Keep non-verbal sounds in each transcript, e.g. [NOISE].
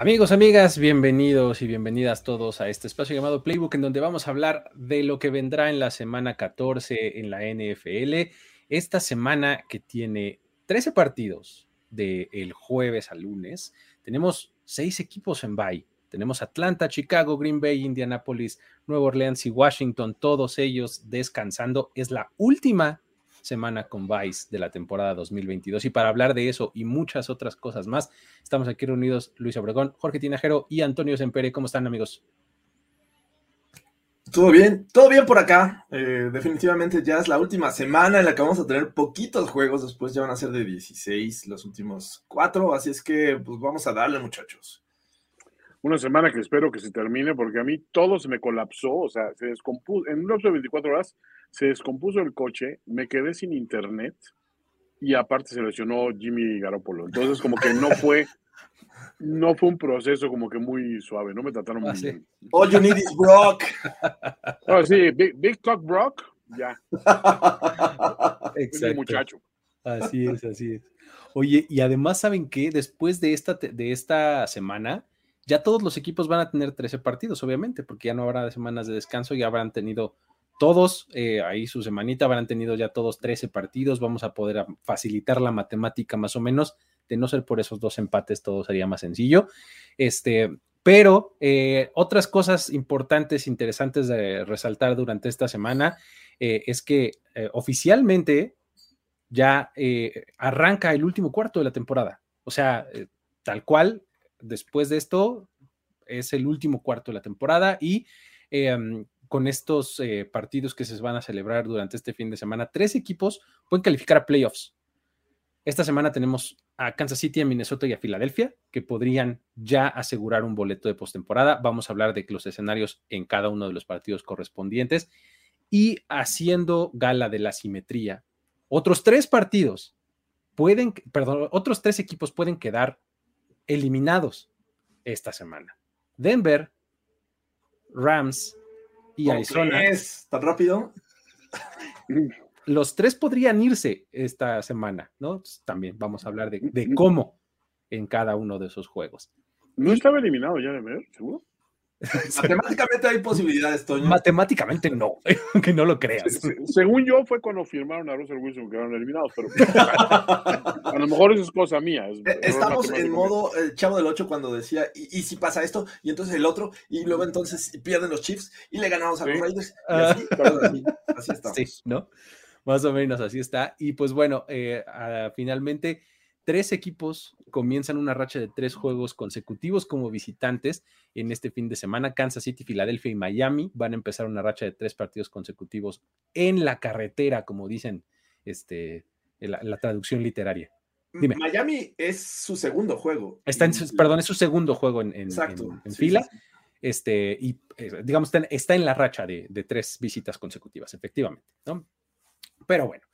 Amigos, amigas, bienvenidos y bienvenidas todos a este espacio llamado Playbook, en donde vamos a hablar de lo que vendrá en la semana 14 en la NFL. Esta semana que tiene 13 partidos del jueves al lunes, tenemos seis equipos en bye. Tenemos Atlanta, Chicago, Green Bay, Indianapolis, Nueva Orleans y Washington, todos ellos descansando. Es la última semana con Vice de la temporada 2022. Y para hablar de eso y muchas otras cosas más, estamos aquí reunidos Luis Obregón, Jorge Tinajero y Antonio Sempere. ¿Cómo están, amigos? Todo bien, todo bien por acá. Eh, definitivamente ya es la última semana en la que vamos a tener poquitos juegos. Después ya van a ser de 16 los últimos cuatro. Así es que, pues vamos a darle, muchachos. Una semana que espero que se termine porque a mí todo se me colapsó. O sea, se descompuso. En un lapso de 24 horas se descompuso el coche, me quedé sin internet y aparte se lesionó Jimmy Garoppolo. Entonces, como que no fue, no fue un proceso como que muy suave, no me trataron muy bien. All you need is Brock. Oh, sí, Big, Talk Brock, ya. Exacto. muchacho. Así es, así es. Oye, y además, ¿saben qué? Después de esta, de esta semana, ya todos los equipos van a tener 13 partidos, obviamente, porque ya no habrá semanas de descanso, ya habrán tenido todos eh, ahí su semanita habrán tenido ya todos 13 partidos, vamos a poder facilitar la matemática más o menos, de no ser por esos dos empates todo sería más sencillo. Este, pero eh, otras cosas importantes, interesantes de resaltar durante esta semana eh, es que oficialmente ya arranca el último cuarto de la temporada. O sea, tal cual, después de esto es el último cuarto de la temporada y con estos eh, partidos que se van a celebrar durante este fin de semana, tres equipos pueden calificar a playoffs. Esta semana tenemos a Kansas City, a Minnesota y a Filadelfia, que podrían ya asegurar un boleto de postemporada. Vamos a hablar de los escenarios en cada uno de los partidos correspondientes. Y haciendo gala de la simetría, otros tres partidos pueden, perdón, otros tres equipos pueden quedar eliminados esta semana. Denver, Rams y Arizona. Es tan rápido? Los tres podrían irse esta semana, ¿no? También vamos a hablar de, de cómo en cada uno de esos juegos. ¿No estaba eliminado ya de ver, seguro? [LAUGHS] Matemáticamente hay posibilidades, Toño. Matemáticamente no, [LAUGHS] que no lo creas. Según yo, fue cuando firmaron a Russell Wilson que quedaron eliminados, pero [LAUGHS] a lo mejor eso es cosa mía. Eh, estamos en modo el chavo del 8 cuando decía, ¿y, si pasa esto? Y entonces el otro, y luego entonces pierden los Chiefs y le ganamos a los Raiders. Y así. Sí, ¿no? Más o menos así está. Y pues bueno, eh, finalmente tres equipos comienzan una racha de tres juegos consecutivos como visitantes en este fin de semana. Kansas City, Filadelfia y Miami van a empezar una racha de tres partidos consecutivos en la carretera, como dicen este, la, la traducción literaria. Dime. Miami es su segundo juego. Está en perdón, es su segundo juego en, en, fila. Este, y eh, digamos, está en, está en la racha de, de, tres visitas consecutivas, efectivamente. ¿no? Pero bueno,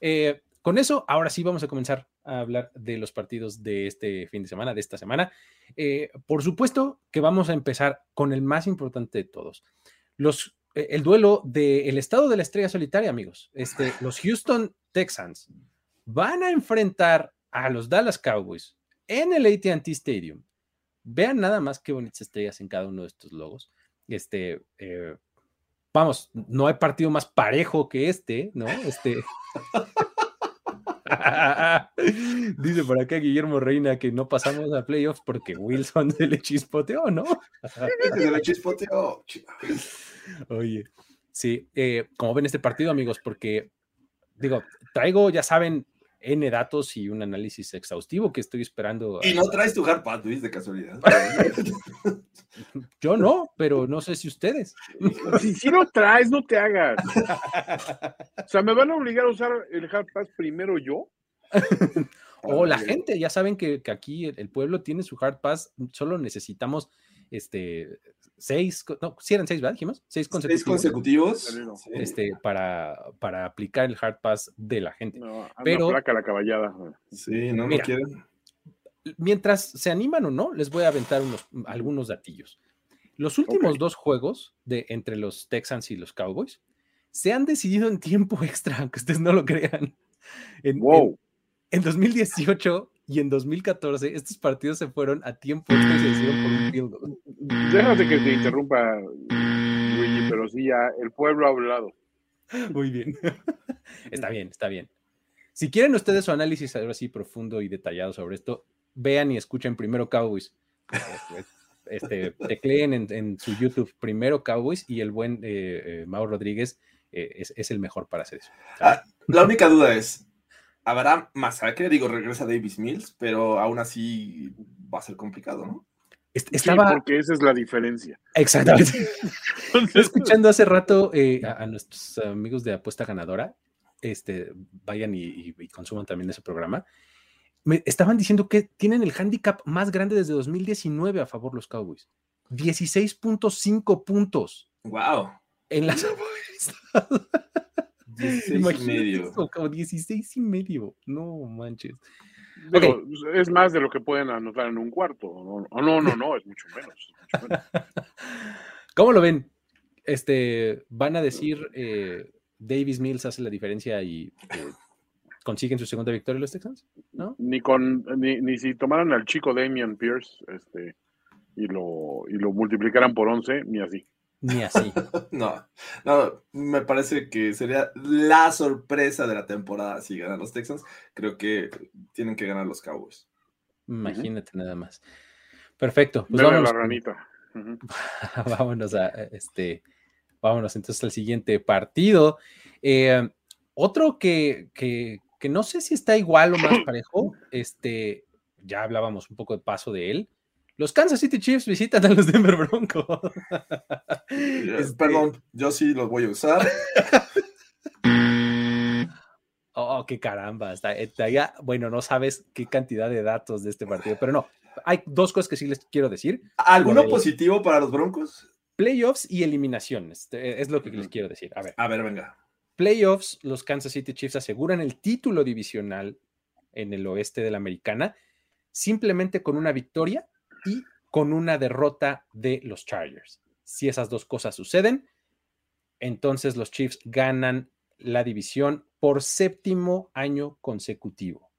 eh, con eso, ahora sí vamos a comenzar a hablar de los partidos de este fin de semana, de esta semana. Eh, por supuesto que vamos a empezar con el más importante de todos. Los, eh, el duelo del estado de la estrella solitaria, amigos. Este, [LAUGHS] los Houston Texans van a enfrentar a los Dallas Cowboys en el ATT Stadium. Vean nada más qué bonitas estrellas en cada uno de estos logos. Este, eh, vamos, no hay partido más parejo que este, ¿no? Este. [LAUGHS] [LAUGHS] Dice por acá Guillermo Reina que no pasamos a playoffs porque Wilson se le chispoteó, ¿no? [LAUGHS] Se le chispoteó. Oye, sí, eh, como ven este partido, amigos, porque digo, traigo, ya saben, N datos y un análisis exhaustivo que estoy esperando. Y no traes tu hardpad, Luis, de casualidad. [LAUGHS] Yo no, pero no sé si ustedes. [LAUGHS] Si, si lo traes, no te hagas. [LAUGHS] O sea, ¿me van a obligar a usar el hardpass primero yo? o la gente, ya saben que, que aquí el, el, pueblo tiene su hard pass, solo necesitamos este seis, no, si eran seis, ¿verdad? Dijimos, seis consecutivos. Seis consecutivos. Este, para, para aplicar el hard pass de la gente. No, Pero- placa la caballada. Sí, no, Mira. quieren. Mientras se animan o no, les voy a aventar unos, algunos datillos. Los últimos dos juegos de entre los Texans y los Cowboys se han decidido en tiempo [LAUGHS] extra, aunque ustedes no lo crean. En, Wow. en 2018 y en 2014, estos partidos se fueron a tiempo extra y se decidieron por un field goal. Déjate que te interrumpa, Luigi, pero sí, ya el pueblo ha hablado. Muy bien. [LAUGHS] está bien, está bien. Si quieren ustedes su análisis ahora sí profundo y detallado sobre esto, vean y escuchen primero Cowboys. [LAUGHS] Este, tecleen en, en su YouTube primero Cowboys y el buen eh, eh, Mau Rodríguez eh, es, es el mejor para hacer eso. Ah, la única duda es, ¿habrá masacre? Digo, regresa Davis Mills, pero aún así va a ser complicado, ¿no? Est- Sí, Estaba porque esa es la diferencia. exactamente. [LAUGHS] Estoy escuchando hace rato eh, a, a nuestros amigos de Apuesta Ganadora. Este, vayan y, y- y consuman también ese programa. Me estaban diciendo que tienen el handicap más grande desde 2019 a favor los Cowboys. 16.5 puntos Wow. en las [LAUGHS] apuestas. 16 y Imagínate medio. eso, como 16 y medio. No manches. Digo, Es más de lo que pueden anotar en un cuarto. O no, no, no, no, es mucho menos. es mucho menos. [LAUGHS] ¿Cómo lo ven? Este, van a decir eh, Davis Mills hace la diferencia y eh, consiguen su segunda victoria los Texans, ¿no? Ni con, ni, ni si tomaran al chico Damian Pierce, este, y lo, y lo multiplicaran por 11, ni así. Ni así. [LAUGHS] No, no, me parece que sería la sorpresa de la temporada si ganan los Texans. Creo que tienen que ganar los Cowboys. Imagínate nada más. Perfecto. Pues vámonos, la ranita. Ujú. [LAUGHS] vámonos a este. Vámonos entonces al siguiente partido. Eh, otro que, que, que no sé si está igual o más [COUGHS] parejo. Este, ya hablábamos un poco de paso de él. Los Kansas City Chiefs visitan a los Denver Broncos. Este, Perdón, yo sí los voy a usar. [LAUGHS] Oh, qué caramba. Está, está ya, bueno, no sabes qué cantidad de datos de este partido, pero no. Hay dos cosas que sí les quiero decir. ¿Alguno el- positivo para los Broncos? Playoffs y eliminaciones. eh, Es lo que les quiero decir. A ver, A ver, venga. playoffs, los Kansas City Chiefs aseguran el título divisional en el oeste de la americana simplemente con una victoria y con una derrota de los Chargers. Si esas dos cosas suceden, entonces los Chiefs ganan la división por séptimo año consecutivo.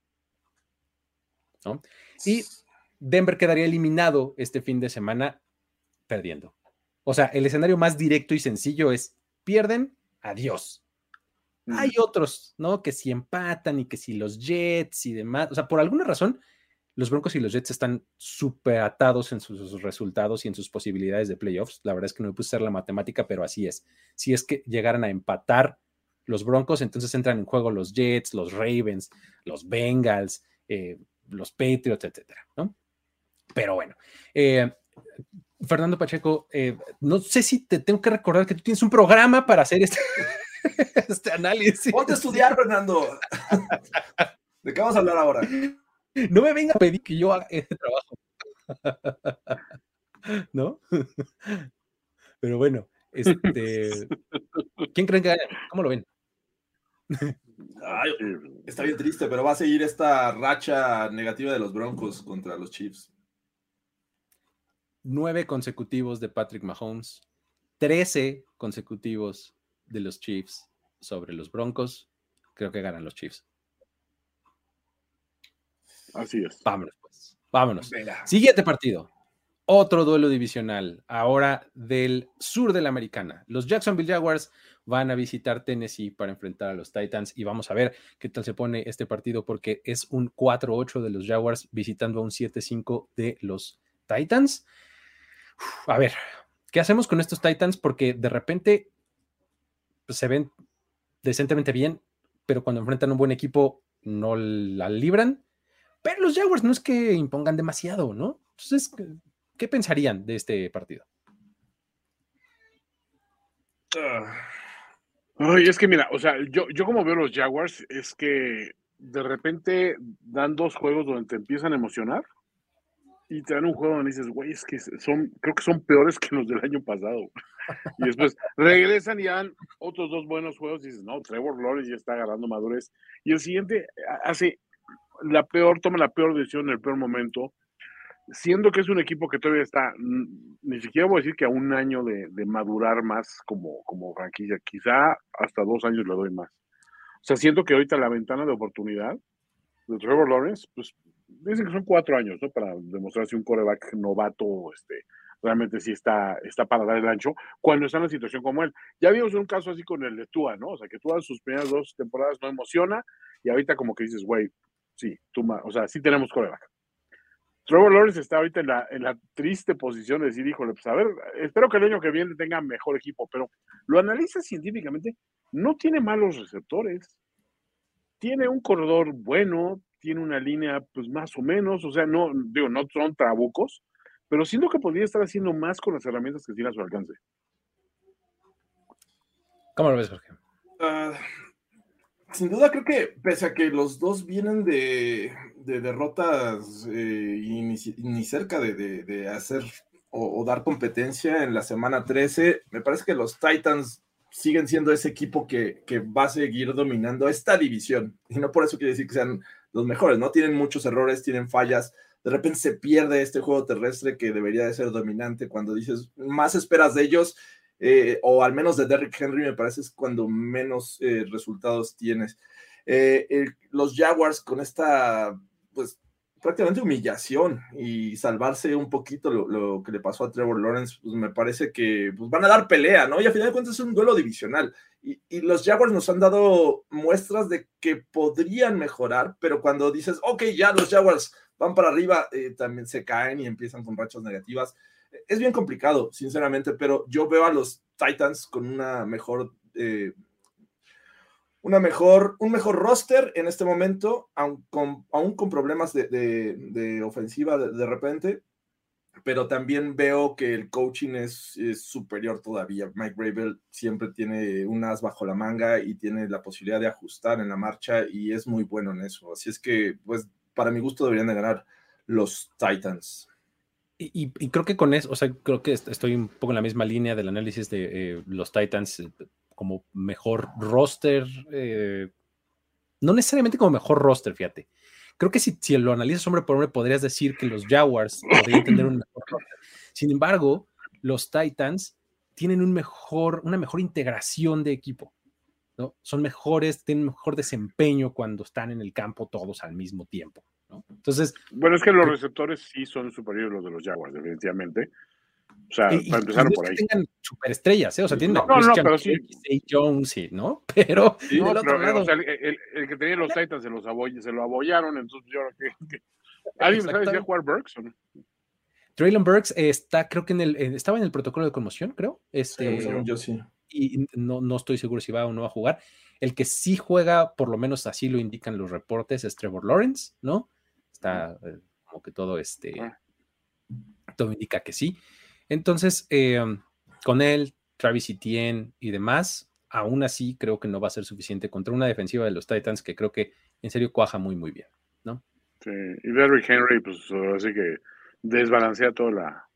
¿no? Y Denver quedaría eliminado este fin de semana perdiendo. O sea, el escenario más directo y sencillo es pierden, adiós. Hay otros, ¿no? Que si empatan y que si los Jets y demás. O sea, por alguna razón, los Broncos y los Jets están súper atados en sus resultados y en sus posibilidades de playoffs. La verdad es que no me puse a hacer la matemática, pero así es. Si es que llegaran a empatar los Broncos, entonces entran en juego los Jets, los Ravens, los Bengals, eh, los Patriots, etcétera, ¿no? Pero bueno, eh, Fernando Pacheco, eh, no sé si te tengo que recordar que tú tienes un programa para hacer este, [LAUGHS] este análisis. Ponte a estudiar, Fernando. ¿De qué vamos a hablar ahora? No me venga a pedir que yo haga ese trabajo. [LAUGHS] ¿No? [LAUGHS] Pero bueno, este, ¿quién creen que? ¿Cómo lo ven? Ay, está bien triste, pero va a seguir esta racha negativa de los Broncos contra los Chiefs. Nueve consecutivos de Patrick Mahomes, trece consecutivos de los Chiefs sobre los Broncos. Creo que ganan los Chiefs. Así es. Vámonos, pues. Vámonos. Venga. Siguiente partido. otro duelo divisional, ahora del sur de la americana. Los Jacksonville Jaguars van a visitar Tennessee para enfrentar a los Titans y vamos a ver qué tal se pone este partido porque es un 4-8 de los Jaguars visitando a un 7-5 de los Titans. a ver, ¿qué hacemos con estos Titans? Porque de repente pues, se ven decentemente bien, pero cuando enfrentan un buen equipo no la libran. Pero los Jaguars no es que impongan demasiado, ¿no? Entonces, ¿qué pensarían de este partido? Ay, es que mira, o sea, yo, yo como veo los Jaguars es que de repente dan dos juegos donde te empiezan a emocionar y te dan un juego donde dices, güey, es que son, creo que son peores que los del año pasado. Y después regresan y dan otros dos buenos juegos y dices, no, Trevor Lawrence ya está agarrando madurez. Y el siguiente hace la peor, toma la peor decisión en el peor momento siendo que es un equipo que todavía está, ni siquiera voy a decir que a un año de, madurar más como, como franquicia, quizá hasta dos años le doy más. O sea, siento que ahorita la ventana de oportunidad de Trevor Lawrence, pues dicen que son cuatro años, ¿no? Para demostrar si un coreback novato, este, realmente sí está, está para dar el ancho, cuando está en una situación como él. Ya vimos un caso así con el de Tua, ¿no? O sea, que Tua sus primeras dos temporadas no emociona y ahorita como que dices, güey, sí, tú, o sea, sí tenemos coreback. Trevor Lawrence está ahorita en la, en la triste posición de decir, híjole, pues a ver, espero que el año que viene tenga mejor equipo, pero lo analiza científicamente, no tiene malos receptores, tiene un corredor bueno, tiene una línea pues más o menos, o sea, no, digo, no son trabucos, pero siento que podría estar haciendo más con las herramientas que tiene a su alcance. ¿Cómo lo ves, Jorge? Uh, sin duda creo que pese a que los dos vienen de, derrotas eh, y ni, cerca de, hacer o, dar competencia en la semana 13, me parece que los Titans siguen siendo ese equipo que, va a seguir dominando esta división. Y no por eso quiere decir que sean los mejores, ¿no? Tienen muchos errores, tienen fallas. De repente se pierde este juego terrestre que debería de ser dominante cuando dices más esperas de ellos eh, o al menos de Derrick Henry, me parece es cuando menos eh, resultados tienes. Eh, los Jaguars con esta, pues prácticamente humillación y salvarse un poquito lo, que le pasó a Trevor Lawrence, pues me parece que pues, van a dar pelea, ¿no? Y a final de cuentas es un duelo divisional. Y, y, los Jaguars nos han dado muestras de que podrían mejorar, pero cuando dices, ok, ya los Jaguars van para arriba, también se caen y empiezan con rachas negativas es bien complicado, sinceramente, pero yo veo a los Titans con una mejor, eh, una mejor, un mejor roster en este momento, aún con, problemas de, ofensiva de, repente, pero también veo que el coaching es, superior todavía. Mike Rabel siempre tiene un as bajo la manga y tiene la posibilidad de ajustar en la marcha y es muy bueno en eso. Así es que, pues, para mi gusto deberían de ganar los Titans. Y, creo que con eso, o sea, creo que estoy un poco en la misma línea del análisis de eh, los Titans eh, como mejor roster, eh, no necesariamente como mejor roster, fíjate. Creo que si, si lo analizas hombre por hombre, podrías decir que los Jaguars [LAUGHS] podrían tener un mejor roster. Sin embargo, los Titans tienen un mejor, una mejor integración de equipo. ¿no? Son mejores, tienen mejor desempeño cuando están en el campo todos al mismo tiempo. Entonces. Bueno, es que los receptores sí son superiores a los de los Jaguars, definitivamente. O sea, para empezar por ahí. Que tengan superestrellas, ¿eh? O sea, tienen no, no, pero sí. Jones, ¿no? Pero, o sea, el, que tenía los Titans se, los se lo abollaron, entonces yo creo que. ¿Alguien sabe si va a jugar Burks o no? Traylon Burks está, creo que en el, estaba en el protocolo de conmoción, creo. Este, yo sí. Y no, no estoy seguro si va o no va a jugar. El que sí juega, por lo menos así lo indican los reportes, es Trevor Lawrence, ¿no? Está eh, como que todo este, todo indica que sí. Entonces, eh, con él, Travis Etienne y demás, aún así creo que no va a ser suficiente contra una defensiva de los Titans que creo que en serio cuaja muy, muy bien, ¿no? Sí, y Derrick Henry, pues así que desbalancea toda la,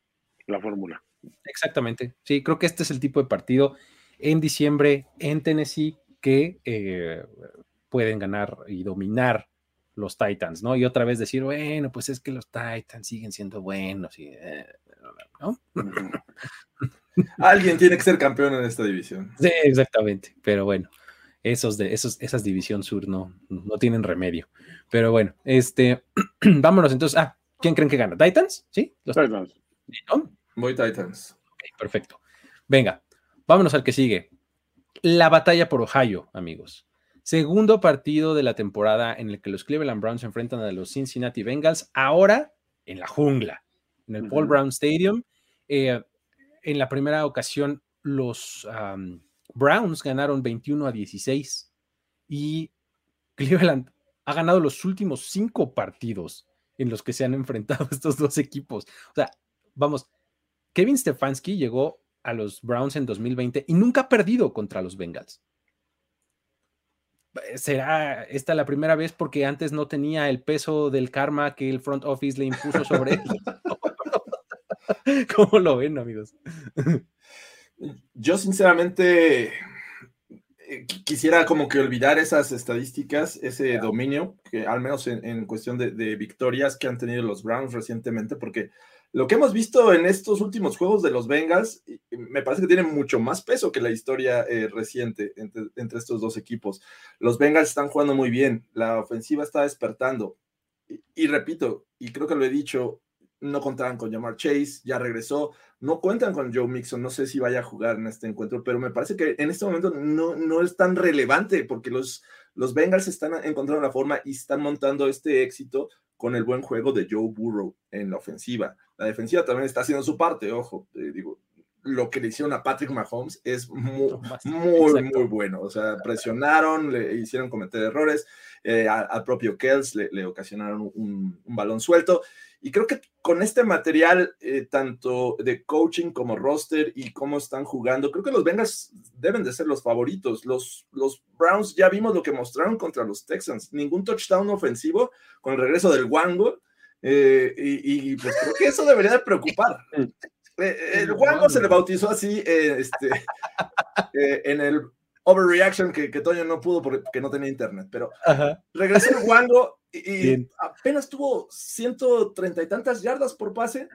la fórmula. Exactamente, sí, creo que este es el tipo de partido en diciembre en Tennessee que eh, pueden ganar y dominar los Titans, ¿no? Y otra vez decir, bueno, pues es que los Titans siguen siendo buenos y, eh, ¿no? Alguien tiene que ser campeón en esta división. Sí, exactamente. Pero bueno, esos de esos, esas división sur no, no tienen remedio. Pero bueno, este, [CLEARS THROAT] vámonos entonces. Ah, ¿quién creen que gana? ¿Titans? ¿Sí? Los Titans. Voy Titans. perfecto. Venga, vámonos al que sigue. La batalla por Ohio, amigos. Segundo partido de la temporada en el que los Cleveland Browns se enfrentan a los Cincinnati Bengals, ahora en la jungla, en el Paul Brown Stadium. Eh, en la primera ocasión, los Browns ganaron 21 a 16 y Cleveland ha ganado los últimos cinco partidos en los que se han [LAUGHS] enfrentado estos dos equipos. O sea, vamos, Kevin Stefanski llegó a los Browns en 2020 y nunca ha perdido contra los Bengals. ¿Será esta la primera vez porque antes no tenía el peso del karma que el front office le impuso sobre él? [LAUGHS] ¿Cómo lo ven, amigos? Yo sinceramente eh, quisiera como que olvidar esas estadísticas, ese dominio, que al menos en, cuestión de, victorias que han tenido los Browns recientemente, porque lo que hemos visto en estos últimos juegos de los Bengals me parece que tiene mucho más peso que la historia eh, reciente entre, estos dos equipos. Los Bengals están jugando muy bien, la ofensiva está despertando. Y, repito, y creo que lo he dicho, no contaban con Jamar Chase, ya regresó, no cuentan con Joe Mixon, no sé si vaya a jugar en este encuentro, pero me parece que en este momento no, no es tan relevante porque los, los Bengals están encontrando la forma y están montando este éxito con el buen juego de Joe Burrow en la ofensiva. La defensiva también está haciendo su parte, ojo, digo, lo que le hicieron a Patrick Mahomes es muy, muy, muy bueno. O sea, presionaron, le hicieron cometer errores, eh, al, propio Kells le, ocasionaron un, balón suelto. Y creo que con este material, eh, tanto de coaching como roster y cómo están jugando, creo que los Bengals deben de ser los favoritos. Los, los Browns ya vimos lo que mostraron contra los Texans. Ningún touchdown ofensivo con el regreso del Wango. Eh, y, pues creo que eso debería de preocupar. [LAUGHS] Eh, el Wango se le bautizó así este, [LAUGHS] en el overreaction que, que Toño no pudo porque no tenía internet, pero regresó el Wango y, apenas tuvo ciento treinta y tantas yardas por pase,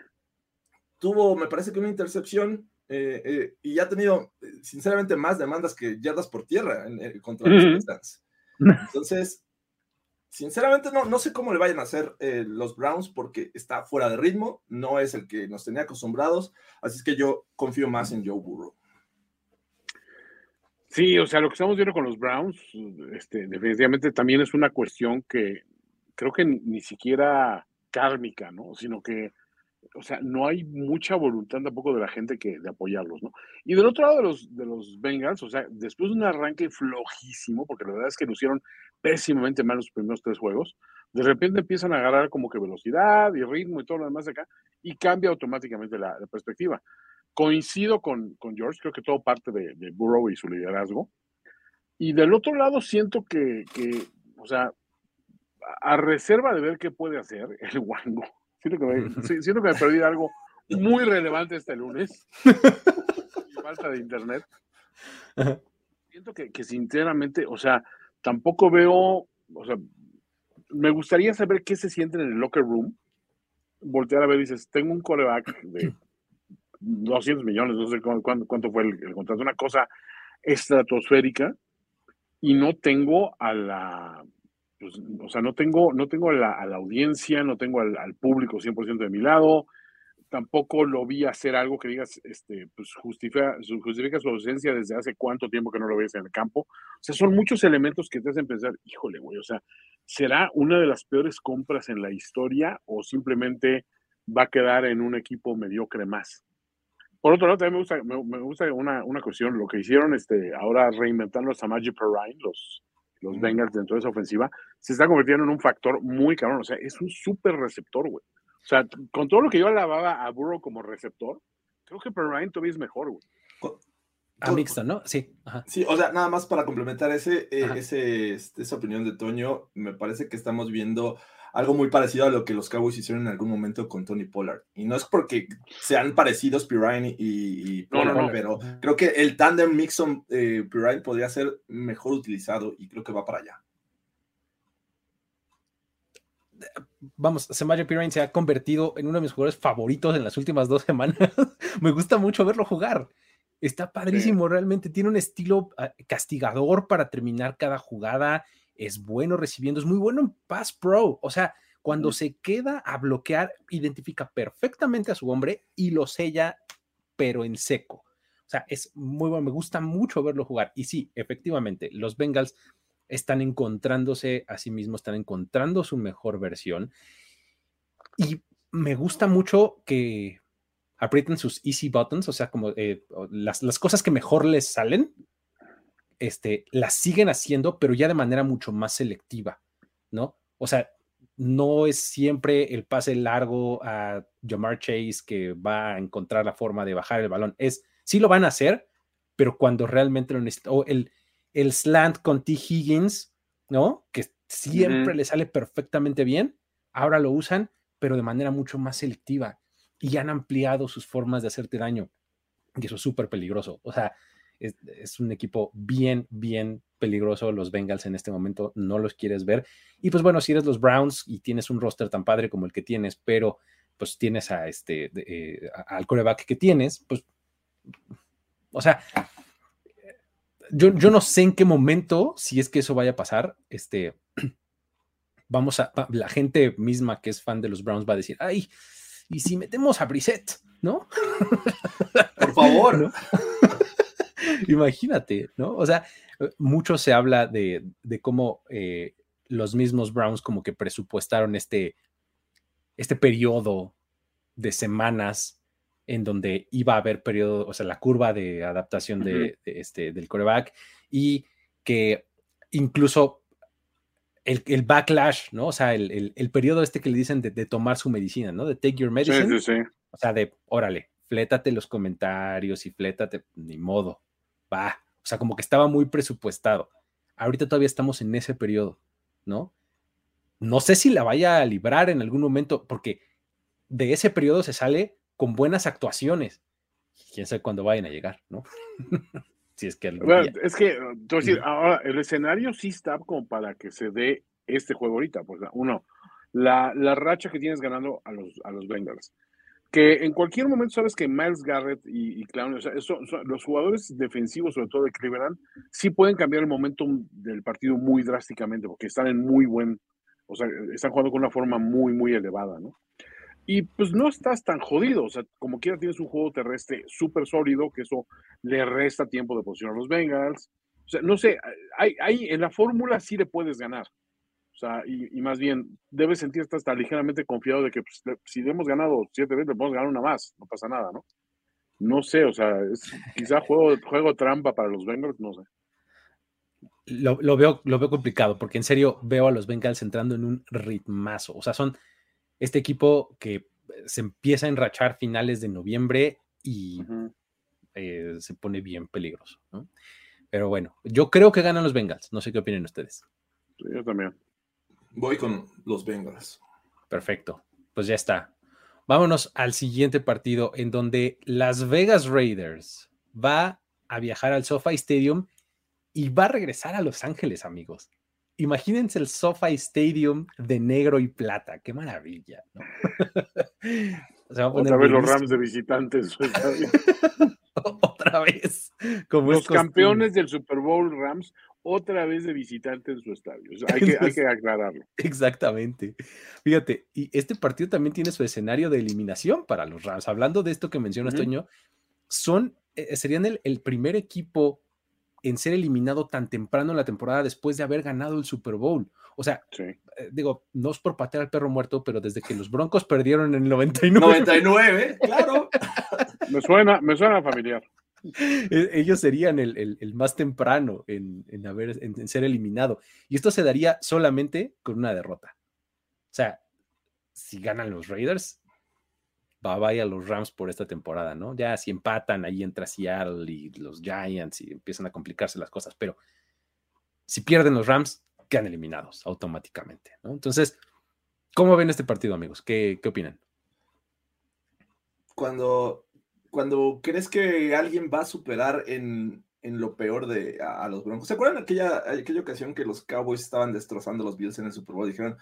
tuvo, me parece que una intercepción eh, eh, y ya ha tenido, sinceramente, más demandas que yardas por tierra contra los Titans. Entonces, sinceramente, no, no sé cómo le vayan a hacer eh, los Browns porque está fuera de ritmo, no es el que nos tenía acostumbrados, así es que yo confío más en Joe Burrow. Sí, o sea, lo que estamos viendo con los Browns, este, definitivamente también es una cuestión que creo que ni, siquiera kármica, ¿no? Sino que, o sea, no hay mucha voluntad tampoco de la gente que, de apoyarlos, ¿no? Y del otro lado de los, de los Bengals, o sea, después de un arranque flojísimo, porque la verdad es que lucieron pésimamente mal los primeros tres juegos, de repente empiezan a agarrar como que velocidad y ritmo y todo lo demás de acá, y cambia automáticamente la perspectiva. Coincido con, George, creo que todo parte de, Burrow y su liderazgo. Y del otro lado siento que, o sea, a reserva de ver qué puede hacer [LAUGHS] el Wango, siento que me, siento que me perdí algo muy relevante este lunes. [LAUGHS] falta de internet. Siento que, que, sinceramente, o sea, tampoco veo, o sea, me gustaría saber qué se siente en el locker room. Voltear a ver dices, tengo un coreback de [CLEARS THROAT] 200 millones, no sé cuánto, cuánto fue el, contrato, una cosa estratosférica, y no tengo a la, pues, o sea, no tengo, no tengo a la, audiencia, no tengo al, al, público 100% de mi lado, tampoco lo vi hacer algo que digas, este, pues justifica, justifica su ausencia desde hace cuánto tiempo que no lo ves en el campo. O sea, son muchos elementos que te hacen pensar, híjole, güey, o sea, ¿será una de las peores compras en la historia o simplemente va a quedar en un equipo mediocre más? Por otro lado, también me gusta, me, gusta una, una, cuestión, lo que hicieron este, ahora reinventando a Samaji Perrine, los, los Bengals dentro de esa ofensiva, se está convirtiendo en un factor muy cabrón. O sea, es un súper receptor, güey. O sea, con todo lo que yo alababa a Burrow como receptor, creo que Perrine todavía es mejor, güey. A mixto, ¿no? Sí. Sí, o sea, nada más para complementar ese, eh, ese, este, esa opinión de Toño, me parece que estamos viendo algo muy parecido a lo que los Cowboys hicieron en algún momento con Tony Pollard. Y no es porque sean parecidos Pirine y, Pollard, pero creo que el tandem Mixon eh, Pirine podría ser mejor utilizado y creo que va para allá. Vamos, Samaje Pirine se ha convertido en uno de mis jugadores favoritos en las últimas dos semanas. [LAUGHS] Me gusta mucho verlo jugar. Está padrísimo, realmente. Tiene un estilo ah, castigador para terminar cada jugada es bueno recibiendo, es muy bueno en Pass Pro. O sea, Cuando se queda a bloquear, identifica perfectamente a su hombre y lo sella, pero en seco. O sea, es muy bueno, me gusta mucho verlo jugar. Y sí, efectivamente, los Bengals están encontrándose a sí mismos, están encontrando su mejor versión. Y me gusta mucho que aprieten sus easy buttons, o sea, como eh, las, las, cosas que mejor les salen, este, las siguen haciendo, pero ya de manera mucho más selectiva, ¿no? O sea, no es siempre el pase largo a Jamar Chase que va a encontrar la forma de bajar el balón. Es, sí lo van a hacer, pero cuando realmente lo necesitan, o el, el slant con T. Higgins, ¿no? Que siempre le sale perfectamente bien, ahora lo usan, pero de manera mucho más selectiva y han ampliado sus formas de hacerte daño. Y eso es súper peligroso. O sea, es, es, un equipo bien, bien peligroso. Los Bengals en este momento no los quieres ver. Y pues bueno, si eres los Browns y tienes un roster tan padre como el que tienes, pero pues tienes a este, eh, al coreback que tienes, pues, o sea, yo, yo no sé en qué momento, si es que eso vaya a pasar, este, [CLEARS THROAT] vamos a, la gente misma que es fan de los Browns va a decir, ay, y si metemos a Brissett, ¿no? Por favor. [LAUGHS] ¿No? [LAUGHS] Imagínate, ¿no? O sea, mucho se habla de, de cómo eh, los mismos Browns como que presupuestaron este, este periodo de semanas en donde iba a haber periodo, o sea, la curva de adaptación de, de este, del coreback y que incluso el, el, backlash, ¿no? O sea, el, el, el, periodo este que le dicen de, de, tomar su medicina, ¿no? De take your medicine. Sí, sí, sí. O sea, de, órale, flétate los comentarios y flétate, ni modo, va. O sea, como que estaba muy presupuestado. Ahorita todavía estamos en ese periodo, ¿no? No sé si la vaya a librar en algún momento, porque de ese periodo se sale con buenas actuaciones. Quién sabe cuándo vayan a llegar, ¿no? [LAUGHS] si es que bueno, es que decir, ahora el escenario sí está como para que se dé este juego ahorita pues uno la, la racha que tienes ganando a los a los Bengals que en cualquier momento sabes que Miles Garrett y, y Clown, o sea, los jugadores defensivos, sobre todo de Cleveland, sí pueden cambiar el momentum del partido muy drásticamente, porque están en muy buen, o sea, están jugando con una forma muy, muy elevada, ¿no? Y pues no estás tan jodido, o sea, como quiera tienes un juego terrestre súper sólido, que eso le resta tiempo de posición a los Bengals. O sea, no sé, hay, hay, en la fórmula sí le puedes ganar. O sea, y, y, más bien, debes sentirte hasta ligeramente confiado de que pues, si hemos ganado siete veces, le podemos ganar una más, no pasa nada, ¿no? No sé, o sea, es [LAUGHS] quizá juego, juego trampa para los Bengals, no sé. Lo, lo, veo, lo veo complicado, porque en serio veo a los Bengals entrando en un ritmazo. O sea, son este equipo que se empieza a enrachar finales de noviembre y uh -huh. eh, se pone bien peligroso, ¿no? Pero bueno, yo creo que ganan los Bengals. No sé qué opinan ustedes. Sí, yo también. Voy con los Bengals. Perfecto. Pues ya está. Vámonos al siguiente partido en donde Las Vegas Raiders va a viajar al SoFi Stadium y va a regresar a Los Ángeles, amigos. Imagínense el SoFi Stadium de negro y plata. Qué maravilla. ¿no? [LAUGHS] o sea, Otra vez los Rams de visitantes. [LAUGHS] Otra vez. Como los campeones del Super Bowl Rams otra vez de visitante en su estadio. O sea, hay, [LAUGHS] que, hay, que, aclararlo. Exactamente. Fíjate, y este partido también tiene su escenario de eliminación para los Rams. Hablando de esto que mencionas, uh -huh. Toño, son, eh, serían el, el, primer equipo en ser eliminado tan temprano en la temporada después de haber ganado el Super Bowl. O sea, sí. eh, digo, no es por patear al perro muerto, pero desde que los Broncos perdieron en el 99. 99, claro. [LAUGHS] me, suena, me suena familiar. Ellos serían el, el, más temprano en, en haber, en, ser eliminado. Y esto se daría solamente con una derrota. O sea, si ganan los Raiders, va vaya los Rams por esta temporada, ¿no? Ya si empatan, ahí entra Seattle y los Giants y empiezan a complicarse las cosas, pero si pierden los Rams, quedan eliminados automáticamente, ¿no? Entonces, ¿cómo ven este partido, amigos? ¿Qué, qué opinan? Cuando cuando crees que alguien va a superar en, en lo peor de a, a, los Broncos. ¿Se acuerdan aquella, aquella ocasión que los Cowboys estaban destrozando a los Bills en el Super Bowl? Dijeron,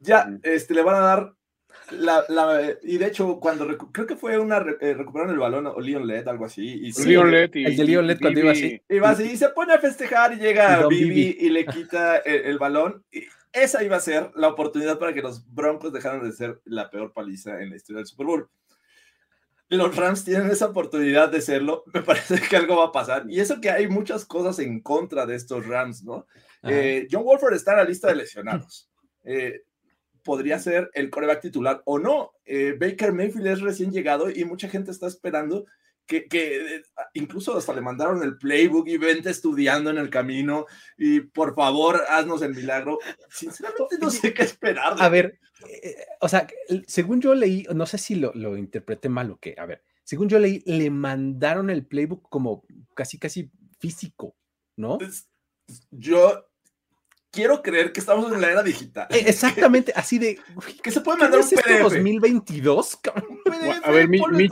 ya, este, le van a dar la, la, y de hecho, cuando creo que fue una eh, recuperaron el balón o Leon Led, algo así. Y sí, Leon Led y, el de Leon Led cuando iba así. Iba así y se pone a festejar y llega y Bibi, Bibi, y le quita el, el balón. Y esa iba a ser la oportunidad para que los Broncos dejaran de ser la peor paliza en la historia del Super Bowl. Los Rams tienen esa oportunidad de serlo, [LAUGHS] me parece que algo va a pasar. Y eso que hay muchas cosas en contra de estos Rams, ¿no? Eh, John Wolford está en la lista de lesionados. Eh, podría ser el coreback titular o no. Eh, Baker Mayfield es recién llegado y mucha gente está esperando que, que, incluso hasta le mandaron el playbook y vente estudiando en el camino y por favor haznos el milagro. Sinceramente no sé qué esperar. A ver, o sea, según yo leí, no sé si lo, lo interpreté mal o qué, a ver, según yo leí, le mandaron el playbook como casi, casi físico, ¿no? Yo quiero creer que estamos en la era digital. Eh, exactamente, así de. [LAUGHS] Que se puede mandar un PDF. 2022? a ver, mi, mi,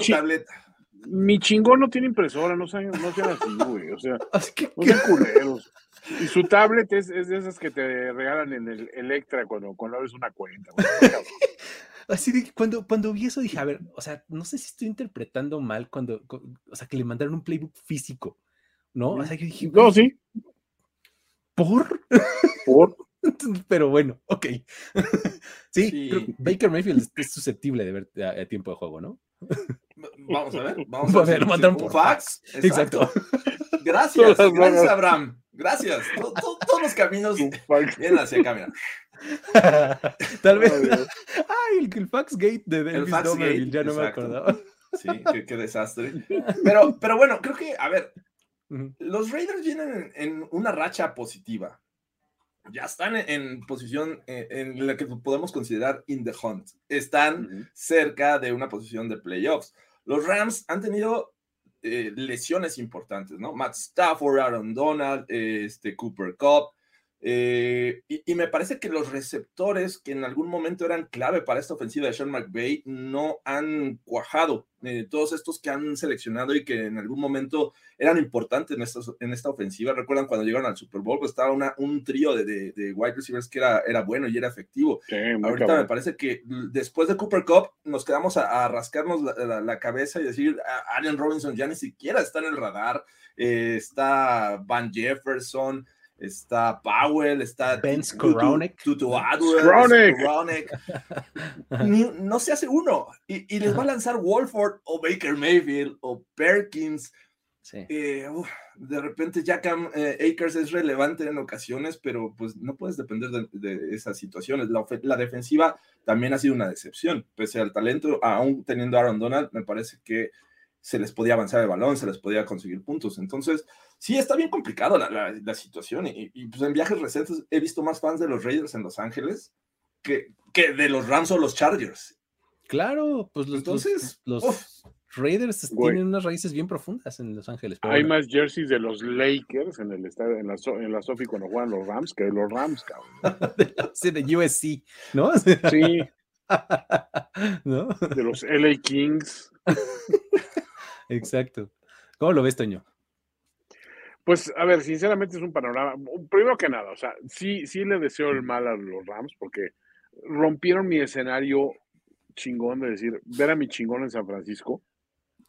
mi, chingón no tiene impresora, no sean, no sean así, güey. O sea, [LAUGHS] así que, no sean culeros. Y su tablet es, es, de esas que te regalan en el Electra cuando, cuando abres una cuenta. [LAUGHS] Así de cuando, cuando vi eso dije, a ver, o sea, no sé si estoy interpretando mal cuando, o sea, que le mandaron un playbook físico, ¿no? O sea, que dije, no, sí. ¿Por? ¿Por? Pero bueno, ok. [LAUGHS] sí, Baker Mayfield es susceptible de ver a, tiempo de juego, ¿no? Vamos a ver, vamos [LAUGHS] a ver. un por fax. Exacto. [LAUGHS] Gracias, gracias, Abraham. Gracias. todos los [LAUGHS] caminos vienen hacia acá, mira. Tal vez. Ay, el, el fax gate de David Domerville, ya no me acordaba. Sí, qué, desastre. Pero, pero bueno, creo que, a ver, los Raiders vienen en, una racha positiva. Ya están en, posición eh, en, la que podemos considerar in the hunt. Están cerca de una posición de playoffs. Los Rams han tenido eh, lesiones importantes, ¿no? Matt Stafford, Aaron Donald, este Cooper Cup, eh, y, me parece que los receptores que en algún momento eran clave para esta ofensiva de Sean McVay no han cuajado. Eh, todos estos que han seleccionado y que en algún momento eran importantes en esta, en esta ofensiva. Recuerdan cuando llegaron al Super Bowl, pues estaba una, un trío de, de, wide receivers que era, era bueno y era efectivo. Ahorita me parece que después de Cooper Cup nos quedamos a, rascarnos la, cabeza y decir, Allen Robinson ya ni siquiera está en el radar. Eh, está Van Jefferson está Powell, está Ben Skoronek, Tutu [LAUGHS] No se hace uno. Y, les va a lanzar Wolford o Baker Mayfield o Perkins. Eh, de repente Jack eh, Akers es relevante en ocasiones, pero pues no puedes depender de, esas situaciones. La, la, defensiva también ha sido una decepción, pese al talento, aún teniendo a Aaron Donald, me parece que se les podía avanzar el balón, se les podía conseguir puntos. Entonces, sí, está bien complicado la, situación. Y, pues en viajes recientes he visto más fans de los Raiders en Los Ángeles que, que de los Rams o los Chargers. Claro, pues los, Entonces, los, Raiders tienen unas raíces bien profundas en Los Ángeles. Hay más jerseys de los Lakers en el estadio, en la, en la Sofi cuando juegan los Rams que de los Rams, cabrón. [LAUGHS] sí, de USC, ¿no? [LAUGHS] Sí. ¿No? De los LA Kings. [LAUGHS] Exacto. ¿Cómo lo ves, Toño? Pues, a ver, sinceramente es un panorama. Primero que nada, o sea, sí, sí le deseo el mal a los Rams porque rompieron mi escenario chingón de decir, ver a mi chingón en San Francisco.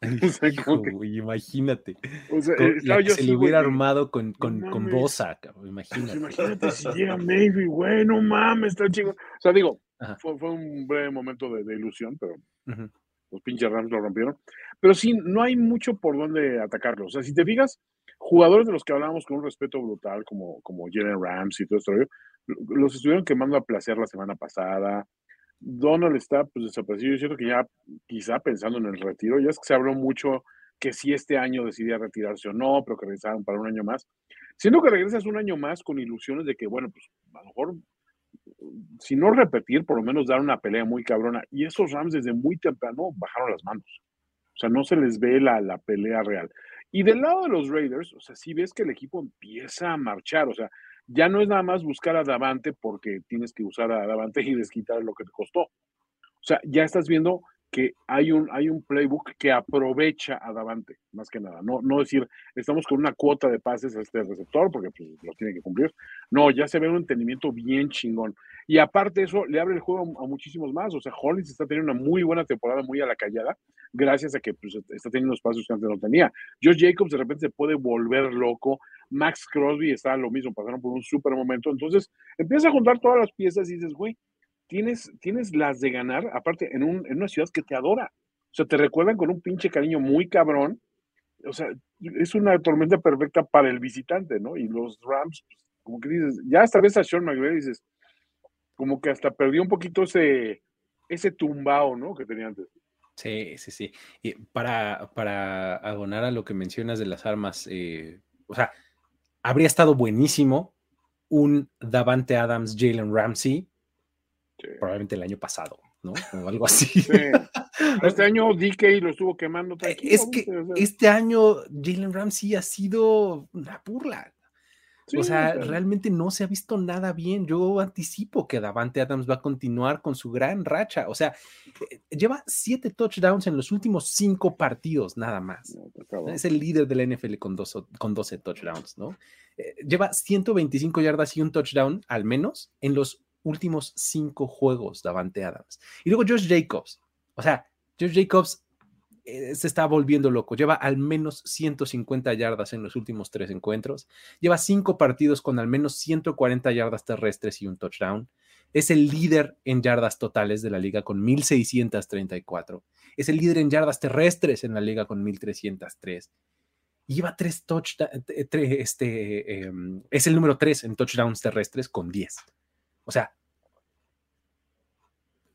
[LAUGHS] [LAUGHS] imagínate. O sea, se le hubiera armado con, con, con Bosa, imagínate. imagínate si llega Maybe, güey, no mames, está chingón. O sea, digo, fue, fue, un breve momento de, ilusión, pero los pinches Rams lo rompieron. Pero sí, no hay mucho por dónde atacarlo. O sea, si te fijas, jugadores de los que hablábamos con un respeto brutal, como, como Jalen Rams y todo esto, los estuvieron quemando a placer la semana pasada. Donald está pues desaparecido. Yo siento que ya quizá pensando en el retiro, ya es que se habló mucho que si este año decidía retirarse o no, pero que regresaron para un año más. Siendo que regresas un año más con ilusiones de que, bueno, pues a lo mejor si no repetir, por lo menos dar una pelea muy cabrona. Y esos Rams desde muy temprano bajaron las manos. O sea, no se les ve la, la pelea real. Y del lado de los Raiders, o sea, si ves que el equipo empieza a marchar, o sea, ya no es nada más buscar a Davante porque tienes que usar a Davante y desquitar lo que te costó. O sea, ya estás viendo que hay un, hay un playbook que aprovecha a Davante, más que nada. No, no decir, estamos con una cuota de pases a este receptor, porque pues, lo tiene que cumplir. No, ya se ve un entendimiento bien chingón. Y aparte eso, le abre el juego a, muchísimos más. O sea, Hollins está teniendo una muy buena temporada, muy a la callada, gracias a que pues, está teniendo espacios que antes no tenía. Josh Jacobs de repente se puede volver loco. Max Crosby está lo mismo, pasaron por un súper momento. Entonces, empiezas a juntar todas las piezas y dices, güey, tienes, tienes las de ganar, aparte, en, un, una ciudad que te adora. O sea, te recuerdan con un pinche cariño muy cabrón. O sea, es una tormenta perfecta para el visitante, ¿no? Y los Rams, pues, como que dices, ya esta vez a Sean McVay dices, como que hasta perdió un poquito ese, ese tumbao, ¿no? Que tenía antes. Sí, sí, sí. Y para, para abonar a lo que mencionas de las armas, eh, o sea, habría estado buenísimo un Davante Adams, Jalen Ramsey, probablemente el año pasado, ¿no? O algo así. [LAUGHS] Este año DK lo estuvo quemando. Eh, es que este año Jalen Ramsey ha sido una burla o sea, realmente no se ha visto nada bien. Yo anticipo que Davante Adams va a continuar con su gran racha. O sea, eh, lleva siete touchdowns en los últimos cinco partidos, nada más. es el líder de la NFL con, con 12 touchdowns, ¿no? Eh, lleva 125 yardas y un touchdown, al menos, en los últimos cinco juegos, Davante Adams. Y luego Josh Jacobs. O sea, Josh Jacobs eh, se está volviendo loco. Lleva al menos 150 yardas en los últimos tres encuentros. Lleva cinco partidos con al menos 140 yardas terrestres y un touchdown. Es el líder en yardas totales de la liga con 1634. Es el líder en yardas terrestres en la liga con 1303. lleva tres touchdowns. Este, em, es el número tres en touchdowns terrestres con 10. O sea,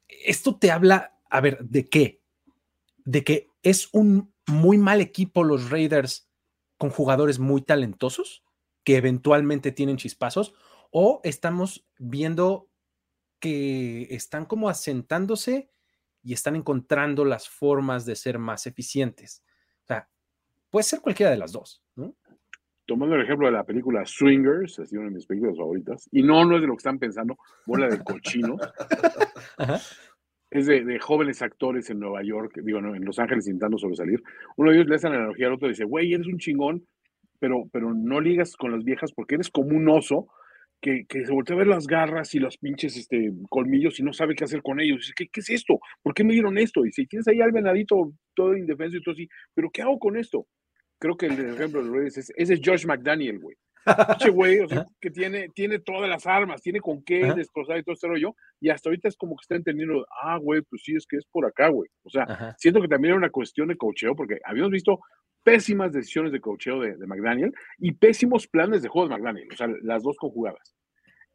esto te habla, a ver, ¿de qué? De que ¿Es un muy mal equipo los Raiders con jugadores muy talentosos que eventualmente tienen chispazos? ¿O estamos viendo que están como asentándose y están encontrando las formas de ser más eficientes? O sea, puede ser cualquiera de las dos, ¿no? Tomando el ejemplo de la película Swingers, es una de mis películas favoritas, y no, no es de lo que están pensando, bola de cochino. [LAUGHS] Ajá es de, jóvenes actores en Nueva York, digo, en Los Ángeles intentando sobresalir. Uno de ellos le hace la analogía al otro y dice, güey, eres un chingón, pero, pero no ligas con las viejas porque eres como un oso que, que, se voltea a ver las garras y los pinches este, colmillos y no sabe qué hacer con ellos. Dice, ¿qué, ¿qué, es esto? ¿Por qué me dieron esto? Y si tienes ahí al venadito todo indefenso y todo así, ¿pero qué hago con esto? Creo que el ejemplo de Reyes es, ese es Josh McDaniel, güey. Che, güey, o sea, [LAUGHS] que tiene, tiene todas las armas, tiene con qué destrozar y todo este rollo, y hasta ahorita es como que está entendiendo, ah, güey, pues sí, es que es por acá, güey. O sea, siento que también era una cuestión de cocheo, porque habíamos visto pésimas decisiones de cocheo de, de, McDaniel y pésimos planes de juego de McDaniel, o sea, las dos conjugadas.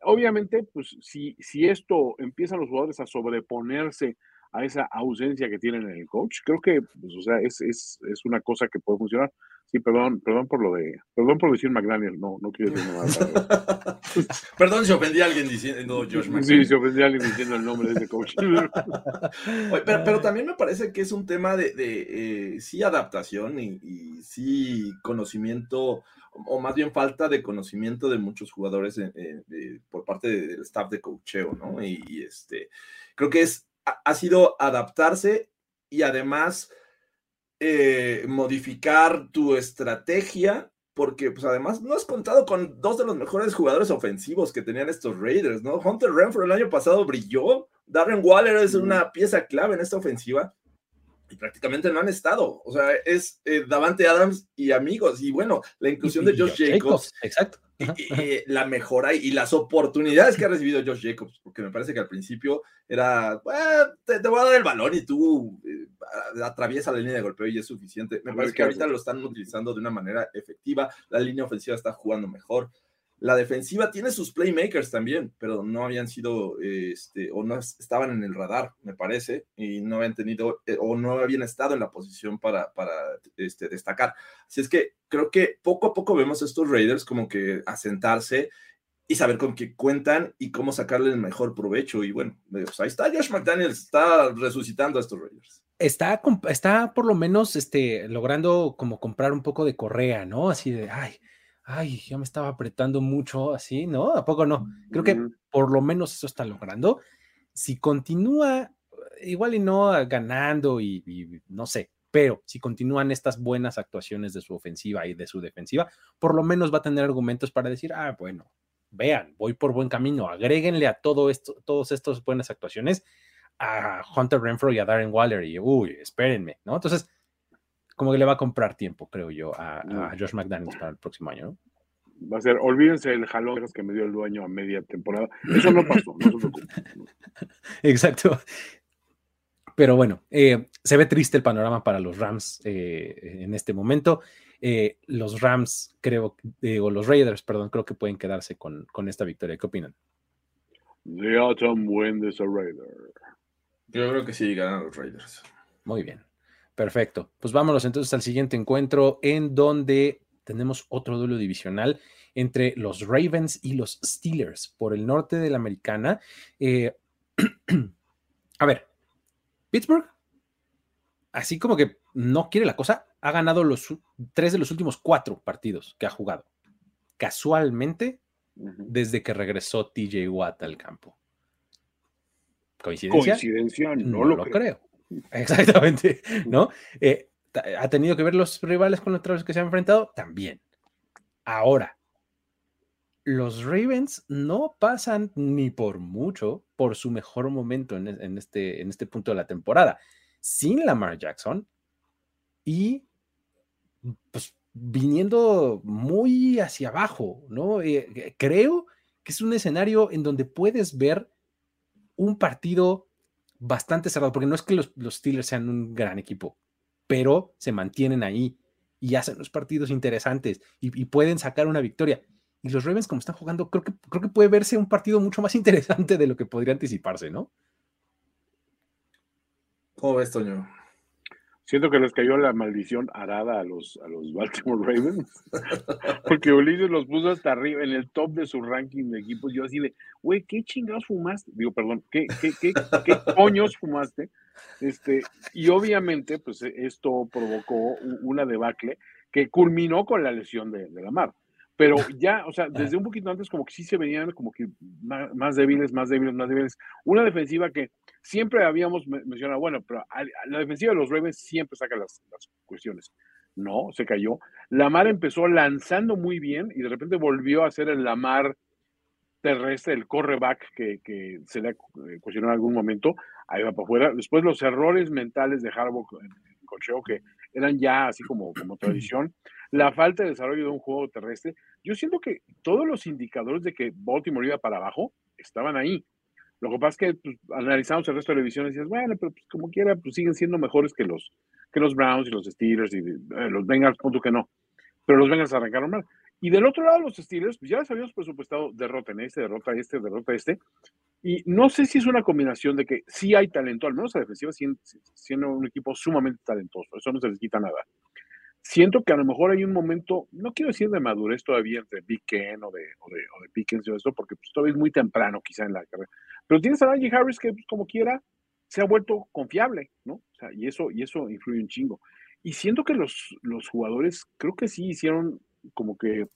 Obviamente, pues si, si esto empiezan los jugadores a sobreponerse a esa ausencia que tienen en el coach, creo que, pues, o sea, es, es, es una cosa que puede funcionar. Sí, perdón, perdón por lo de, perdón por decir McDaniel, no, no quiero decir nada. [LAUGHS] perdón si ofendí a alguien diciendo Josh McDaniel. Sí, si ofendí a alguien diciendo el nombre de ese coach. [LAUGHS] pero, también me parece que es un tema de, de eh, sí adaptación y, y, sí conocimiento, o más bien falta de conocimiento de muchos jugadores eh, eh, por parte del staff de coacheo, ¿no? Y, y este, creo que es, ha sido adaptarse y además eh, modificar tu estrategia, porque pues además no has contado con dos de los mejores jugadores ofensivos que tenían estos Raiders, ¿no? Hunter Renfro el año pasado brilló, Darren Waller es una pieza clave en esta ofensiva y prácticamente no han estado. O sea, es eh, Davante Adams y amigos. Y bueno, la inclusión de Josh Jacobs. Exacto. Y, la mejora y, las oportunidades que ha recibido Josh Jacobs, porque me parece que al principio era, te, voy a dar el balón y tú eh, atraviesa la línea de golpeo y es suficiente. Me parece que ahorita lo están utilizando de una manera efectiva, la línea ofensiva está jugando mejor. La defensiva tiene sus playmakers también, pero no habían sido, este, o no estaban en el radar, me parece, y no habían tenido, eh, o no habían estado en la posición para, para este, destacar. Así es que creo que poco a poco vemos estos Raiders como que asentarse y saber con qué cuentan y cómo sacarle el mejor provecho. Y bueno, pues ahí está Josh McDaniels, está resucitando a estos Raiders. Está, está por lo menos este, logrando como comprar un poco de correa, ¿no? Así de, ay, ay, ya me estaba apretando mucho así, ¿no? ¿A poco no? Creo que por lo menos eso está logrando. Si continúa, igual y no ganando y, no sé, pero si continúan estas buenas actuaciones de su ofensiva y de su defensiva, por lo menos va a tener argumentos para decir, ah, bueno, vean, voy por buen camino, agréguenle a todo esto, todas estas buenas actuaciones a Hunter Renfro y a Darren Waller y, uy, espérenme, ¿no? Entonces, como que le va a comprar tiempo, creo yo, a, Josh McDaniels para el próximo año, ¿no? Va a ser, olvídense el jalón que me dio el dueño a media temporada. Eso no pasó, no se preocupen. [LAUGHS] Exacto. Pero bueno, eh, se ve triste el panorama para los Rams eh, en este momento. Eh, los Rams, creo, o los Raiders, perdón, creo que pueden quedarse con, con esta victoria. ¿Qué opinan? The autumn wind is a Raider. Yo creo que sí ganan los Raiders. Muy bien. Perfecto. Pues vámonos entonces al siguiente encuentro en donde tenemos otro duelo divisional entre los Ravens y los Steelers por el norte de la americana. [CLEARS THROAT] a ver, Pittsburgh, así como que no quiere la cosa, ha ganado los tres de los últimos cuatro partidos que ha jugado. Casualmente, desde que regresó TJ Watt al campo. ¿Coincidencia? Coincidencia, no, lo, creo. [LAUGHS] Exactamente, ¿no? Eh, ¿Ha tenido que ver los rivales con los que se han enfrentado? También. Ahora, los Ravens no pasan ni por mucho por su mejor momento en, este, en este punto de la temporada. Sin Lamar Jackson y pues viniendo muy hacia abajo, ¿no? Eh, creo que es un escenario en donde puedes ver un partido bastante cerrado, porque no es que los, Steelers sean un gran equipo, pero se mantienen ahí y hacen los partidos interesantes y pueden sacar una victoria. Y los Ravens, como están jugando, creo que, creo que puede verse un partido mucho más [LAUGHS] interesante de lo que podría anticiparse, ¿no? ¿Cómo ves, Toño? Siento que les cayó la maldición arada a los, a los Baltimore Ravens. [LAUGHS] Porque Ulises los puso hasta arriba, en el top de su ranking de equipos. Yo así de, güey, ¿qué chingados fumaste? Digo, perdón, ¿qué, qué, qué, qué coños fumaste? Este, y obviamente, pues esto provocó una debacle que culminó con la lesión de, de Lamar. Pero ya, o sea, desde un poquito antes como que sí se venían como que más, débiles, más débiles, más débiles. Una defensiva que siempre habíamos mencionado, bueno, pero la defensiva de los Ravens siempre saca las, cuestiones. No, se cayó. Lamar empezó lanzando muy bien y de repente volvió a ser el Lamar terrestre, el correback que, que se le cuestionó en algún momento. Ahí va para afuera. Después los errores mentales de Harbaugh en el cocheo que eran ya así como, como [CLEARS THROAT] tradición la falta de desarrollo de un juego terrestre. Yo siento que todos los indicadores de que Baltimore iba para abajo estaban ahí. Lo que pasa es que pues, analizamos el resto de la división y decías, bueno, pero pues, como quiera, pues siguen siendo mejores que los, que los Browns y los Steelers y eh, los Bengals, punto que no. Pero los Bengals arrancaron mal. Y del otro lado, los Steelers, pues ya les habíamos presupuestado derrota en este, derrota este, derrota este. Y no sé si es una combinación de que sí hay talento, al menos la defensiva siendo un equipo sumamente talentoso, eso no se les quita nada siento que a lo mejor hay un momento, no quiero decir de madurez todavía entre Big Ken o de, o de, o de Pickens y eso, porque pues, todavía es muy temprano quizá en la carrera. Pero tienes a Najee Harris que, pues, como quiera, se ha vuelto confiable, ¿no? O sea, y eso, y eso influye un chingo. Y siento que los, los jugadores, creo que sí hicieron como que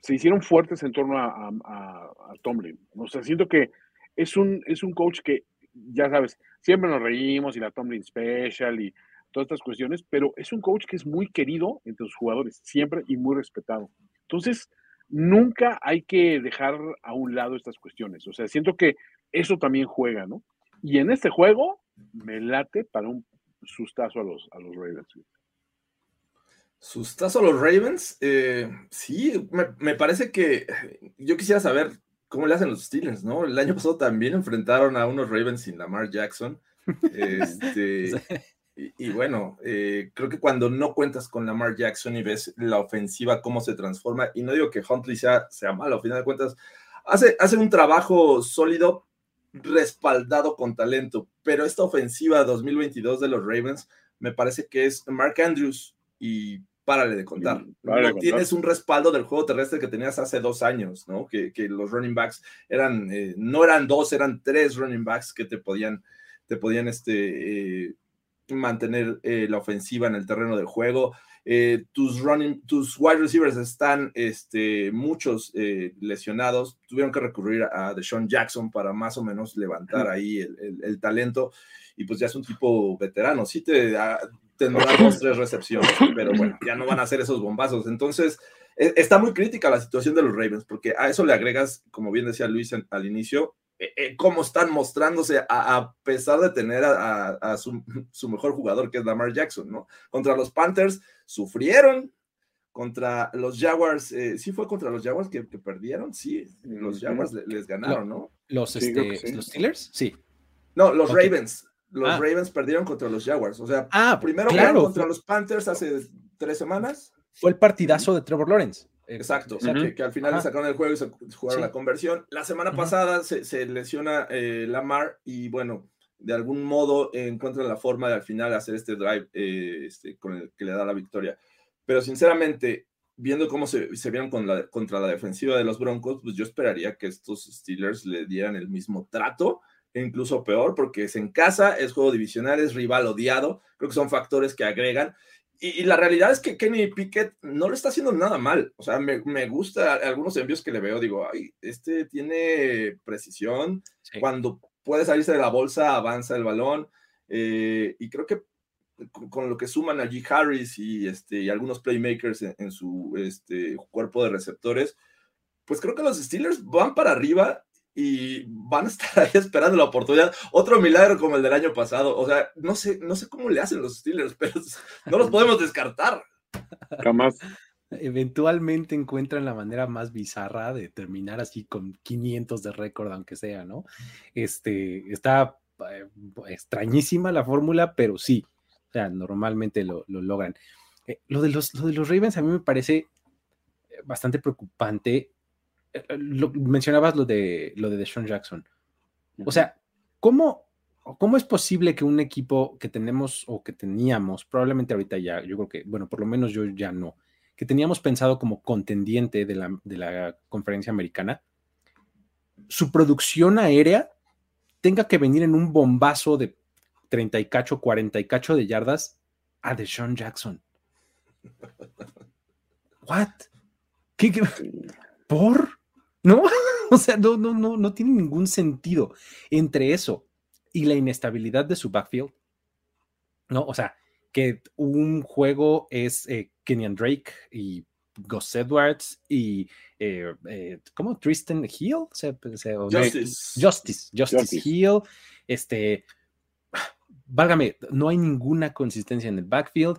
se hicieron fuertes en torno a, a, Tomlin. O sea, siento que es un, es un coach que, ya sabes, siempre nos reímos y la Tomlin Special y todas estas cuestiones, pero es un coach que es muy querido entre los jugadores, siempre y muy respetado. Entonces, nunca hay que dejar a un lado estas cuestiones. O sea, siento que eso también juega, ¿no? Y en este juego me late para un sustazo a los, a los Ravens. Sustazo a los Ravens, eh, sí, me, me, parece que yo quisiera saber cómo le hacen los Steelers, ¿no? El año pasado también enfrentaron a unos Ravens sin Lamar Jackson. [LAUGHS] Este, y, bueno, eh, creo que cuando no cuentas con Lamar Jackson y ves la ofensiva, cómo se transforma, y no digo que Huntley sea, sea malo, al final de cuentas, hace, hace un trabajo sólido, respaldado con talento, pero esta ofensiva 2022 de los Ravens me parece que es Mark Andrews y párale de contar. no tienes un respaldo del juego terrestre que tenías hace dos años, ¿no? Que, que los running backs eran, eh, no eran dos, eran tres running backs que te podían, te podían este, eh, mantener eh, la ofensiva en el terreno de juego. Eh, tus running, tus wide receivers están este, muchos eh, lesionados. Tuvieron que recurrir a Deshaun Jackson para más o menos levantar ahí el, talento. Y pues ya es un tipo veterano. Sí te ah, tendrá dos, tres recepciones, pero bueno, ya no van a hacer esos bombazos. Entonces, e, está muy crítica la situación de los Ravens, porque a eso le agregas, como bien decía Luis al inicio, eh, eh, cómo están mostrándose a, pesar de tener a, su, mejor jugador, que es Lamar Jackson, ¿no? Contra los Panthers sufrieron, contra los Jaguars, eh, sí fue contra los Jaguars que, perdieron, sí, los Jaguars les ganaron, ¿no? Los, este, los Steelers, sí. No, los Ravens. Los ah. Ravens perdieron contra los Jaguars. O sea, ah, primero claro, contra los Panthers hace tres semanas. Fue el partidazo de Trevor Lawrence. Exacto, que, al final le sacaron el juego y se jugaron la conversión. La semana pasada se, lesiona eh, Lamar y bueno, de algún modo encuentra la forma de al final hacer este drive eh, este, con el que le da la victoria. Pero sinceramente, viendo cómo se, se vieron con la, contra la defensiva de los Broncos, pues yo esperaría que estos Steelers le dieran el mismo trato, e incluso peor, porque es en casa, es juego divisional, es rival odiado, creo que son factores que agregan. Y, la realidad es que Kenny Pickett no le está haciendo nada mal. O sea, me, me gusta algunos envíos que le veo. Digo, ay, este tiene precisión. Cuando puede salirse de la bolsa, avanza el balón. Eh, y creo que con, lo que suman a G. Harris y, este, y algunos playmakers en, su este, cuerpo de receptores, pues creo que los Steelers van para arriba y van a estar [LAUGHS] ahí esperando la oportunidad. Otro milagro como el del año pasado. O sea, no sé, no sé cómo le hacen los Steelers, [LAUGHS] pero no los podemos descartar. Jamás. Eventualmente encuentran la manera más bizarra de terminar así con 500 de récord, aunque sea, ¿no? Este, está eh, extrañísima la fórmula, pero sí, o sea, normalmente lo, logran. Eh, lo, de los, de los Ravens a mí me parece eh, bastante preocupante. Mencionabas lo de, lo de Deshaun Jackson. O sea, ¿cómo, ¿cómo es posible que un equipo que tenemos o que teníamos, probablemente ahorita ya, yo creo que, bueno, por lo menos yo ya no, que teníamos pensado como contendiente de la, de la conferencia americana, su producción aérea tenga que venir en un bombazo de 30 y cacho, 40 y cacho de yardas a Deshaun Jackson. [LAUGHS] ¿What? ¿Qué, por ¿No? [LAUGHS] o sea, no, no, no, no tiene ningún sentido entre eso y la inestabilidad de su backfield. ¿No? O sea, que un juego es eh, Kenyan Drake y Gus Edwards y eh, eh, ¿cómo? Tristan Hill, Justice. Justice, Justice, Hill, este, válgame, no hay ninguna consistencia en el backfield,